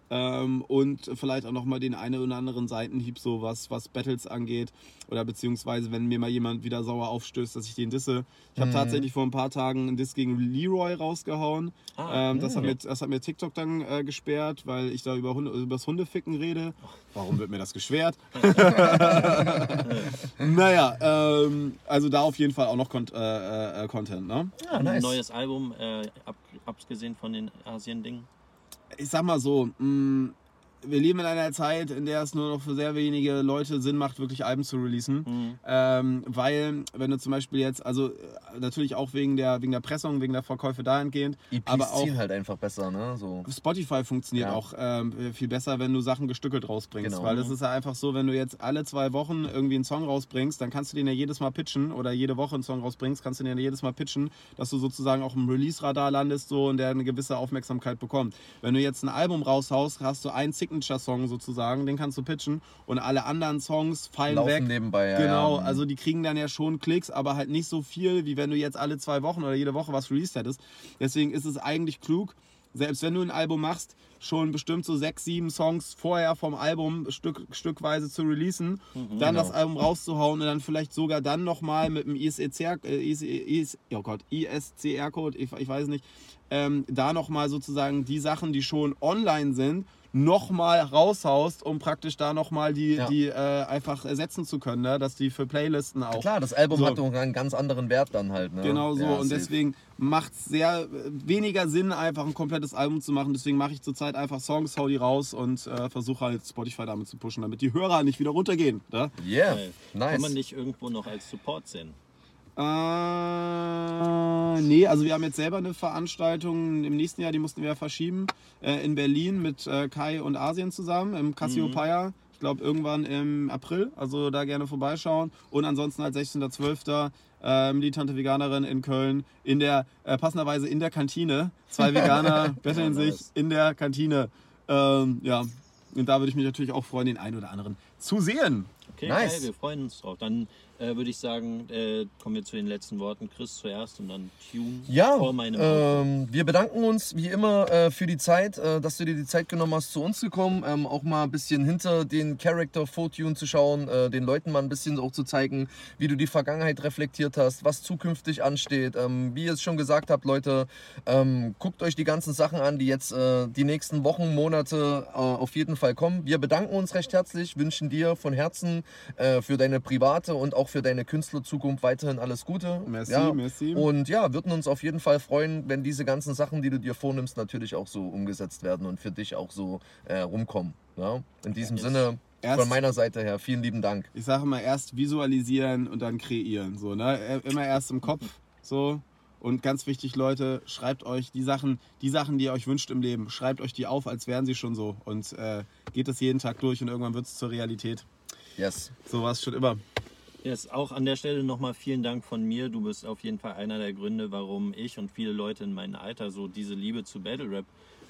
Ähm, und vielleicht auch nochmal den einen oder anderen Seitenhieb, so was, was Battles angeht. Oder beziehungsweise, wenn mir mal jemand wieder sauer aufstößt, dass ich den disse. Ich habe Mhm. tatsächlich vor ein paar Tagen einen Diss gegen Leroy rausgehauen. Ah, ähm, das, hat mhm. mir, das hat mir TikTok dann äh, gesperrt, weil ich da über, Hunde, über das Hundeficken rede. Warum wird mir das geschwert? [laughs] naja, ähm, also da auf jeden Fall auch noch Con äh, äh, Content, ne? Ja, Ein nice. neues Album, äh, ab, abgesehen von den Asien-Dingen. Ich sag mal so, mh, wir leben in einer Zeit, in der es nur noch für sehr wenige Leute Sinn macht, wirklich Alben zu releasen. Mhm. Ähm, weil, wenn du zum Beispiel jetzt, also äh, natürlich auch wegen der, wegen der Pressung, wegen der Verkäufe dahingehend, EPs aber auch halt einfach besser, ne? So. Spotify funktioniert Ja. auch ähm, viel besser, wenn du Sachen gestückelt rausbringst. Genau. Weil es ist ja einfach so, wenn du jetzt alle zwei Wochen irgendwie einen Song rausbringst, dann kannst du den ja jedes Mal pitchen oder jede Woche einen Song rausbringst, kannst du den ja jedes Mal pitchen, dass du sozusagen auch im Release-Radar landest so und der eine gewisse Aufmerksamkeit bekommt. Wenn du jetzt ein Album raushaust, hast du einen Signature-Song sozusagen, den kannst du pitchen und alle anderen Songs fallen Laufen weg. nebenbei, ja. Genau, also die kriegen dann ja schon Klicks, aber halt nicht so viel, wie wenn du jetzt alle zwei Wochen oder jede Woche was released hättest. Deswegen ist es eigentlich klug, selbst wenn du ein Album machst, schon bestimmt so sechs, sieben Songs vorher vom Album Stück, stückweise zu releasen, dann Genau. das Album rauszuhauen und dann vielleicht sogar dann nochmal mit dem ISCR, äh, IS, oh Gott, ISCR-Code, ich, ich weiß nicht, ähm, da nochmal sozusagen die Sachen, die schon online sind, nochmal raushaust, um praktisch da nochmal die, Ja. die äh, einfach ersetzen zu können, ne? dass die für Playlisten auch. Klar, das Album So. hat doch einen ganz anderen Wert dann halt, ne? Genau so. Ja, und deswegen macht es sehr äh, weniger Sinn, einfach ein komplettes Album zu machen. Deswegen mache ich zurzeit einfach Songs, hau die raus und äh, versuche halt Spotify damit zu pushen, damit die Hörer nicht wieder runtergehen. Ne? Yeah, nice. Kann man dich irgendwo noch als Support sehen? Äh, nee, also wir haben jetzt selber eine Veranstaltung im nächsten Jahr, die mussten wir ja verschieben, äh, in Berlin mit äh, Kai und Asien zusammen im Cassiopeia. Ich glaube irgendwann im April, also da gerne vorbeischauen. Und ansonsten halt 16.12. Äh, militante Veganerin in Köln, in der, äh, passenderweise in der Kantine. Zwei Veganer [laughs] betteln Ja, nice. sich in der Kantine. Ähm, ja, und da würde ich mich natürlich auch freuen, den einen oder anderen zu sehen. Okay, Nice. geil, wir freuen uns drauf. Dann äh, würde ich sagen, äh, kommen wir zu den letzten Worten. Chris zuerst und dann Tune Ja, vor meinem ähm, wir bedanken uns wie immer äh, für die Zeit, äh, dass du dir die Zeit genommen hast, zu uns zu kommen, ähm, auch mal ein bisschen hinter den Character Fortune zu schauen, äh, den Leuten mal ein bisschen auch zu zeigen, wie du die Vergangenheit reflektiert hast, was zukünftig ansteht. Ähm, wie ihr es schon gesagt habt, Leute, ähm, guckt euch die ganzen Sachen an, die jetzt äh, die nächsten Wochen, Monate auf jeden Fall kommen. Wir bedanken uns recht herzlich, wünschen dir von Herzen für deine private und auch für deine Künstlerzukunft weiterhin alles Gute. Merci, ja. merci. Und ja, würden uns auf jeden Fall freuen, wenn diese ganzen Sachen, die du dir vornimmst, natürlich auch so umgesetzt werden und für dich auch so äh, rumkommen. Ja? In diesem. Sinne, Erst- von meiner Seite her, vielen lieben Dank. ich sage immer erst visualisieren und dann kreieren. So, ne? Immer erst im Kopf so Und ganz wichtig, Leute, schreibt euch die Sachen, die Sachen, die ihr euch wünscht im Leben, schreibt euch die auf, als wären sie schon so. Und äh, geht es jeden Tag durch und irgendwann wird es zur Realität. Yes. So war es schon immer. Yes, auch an der Stelle nochmal vielen Dank von mir. Du bist auf jeden Fall einer der Gründe, warum ich und viele Leute in meinem Alter so diese Liebe zu Battle Rap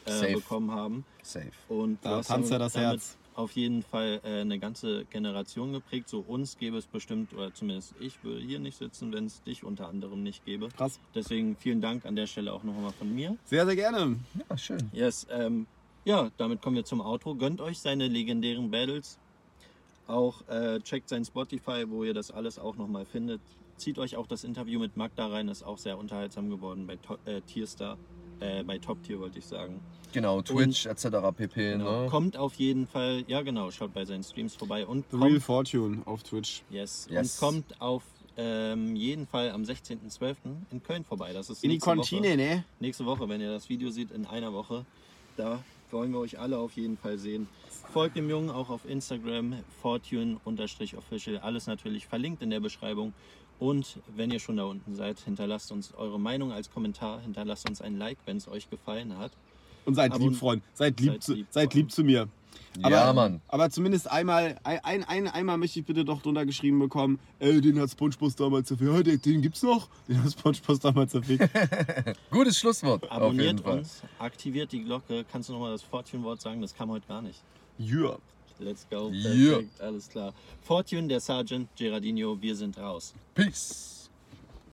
äh, Safe. bekommen haben. Safe. Und du Da hast tanzt ja das Herz. auf jeden Fall äh, eine ganze Generation geprägt. So uns gäbe es bestimmt, oder zumindest ich würde hier nicht sitzen, wenn es dich unter anderem nicht gäbe. Krass. Deswegen vielen Dank an der Stelle auch nochmal von mir. Sehr, sehr gerne. Ja, schön. Yes, ähm, ja, damit kommen wir zum Outro. Gönnt euch seine legendären Battles. Auch äh, checkt sein Spotify, wo ihr das alles auch nochmal findet. Zieht euch auch das Interview mit Magda rein, ist auch sehr unterhaltsam geworden bei to äh, Tierstar, äh, bei Top Tier wollte ich sagen. Genau, Twitch etc. pp. Genau. Ne? Kommt auf jeden Fall, ja genau, schaut bei seinen Streams vorbei und The Real kommt, Fortune auf Twitch. yes, Yes. und kommt auf ähm, jeden Fall am 16.12. in Köln vorbei. Das ist In die. Kantine, ne? nächste Woche, wenn ihr das Video seht, in einer Woche. Da wollen wir euch alle auf jeden Fall sehen. Folgt dem Jungen auch auf Instagram, fortune-official. Alles natürlich verlinkt in der Beschreibung. Und wenn ihr schon da unten seid, hinterlasst uns eure Meinung als Kommentar. Hinterlasst uns ein Like, wenn es euch gefallen hat. Und seid Abon- lieb, Freund. Seid lieb, Seid zu, lieb, seid lieb zu mir. Ja, Mann. Aber zumindest einmal, ein, ein, ein, einmal möchte ich bitte doch drunter geschrieben bekommen, ey, den hat SpongeBob damals zerfickt. Ja, den, den gibt's noch? [laughs] Den hat SpongeBob damals zerfickt. [laughs] Gutes Schlusswort. Abonniert uns, aktiviert die Glocke. Kannst du nochmal das Fortune-Wort sagen? Das kam heute gar nicht. yeah. Let's go. Yeah. Perfekt, alles klar. Fortune, der Sergeant, Gerardino, wir sind raus. Peace.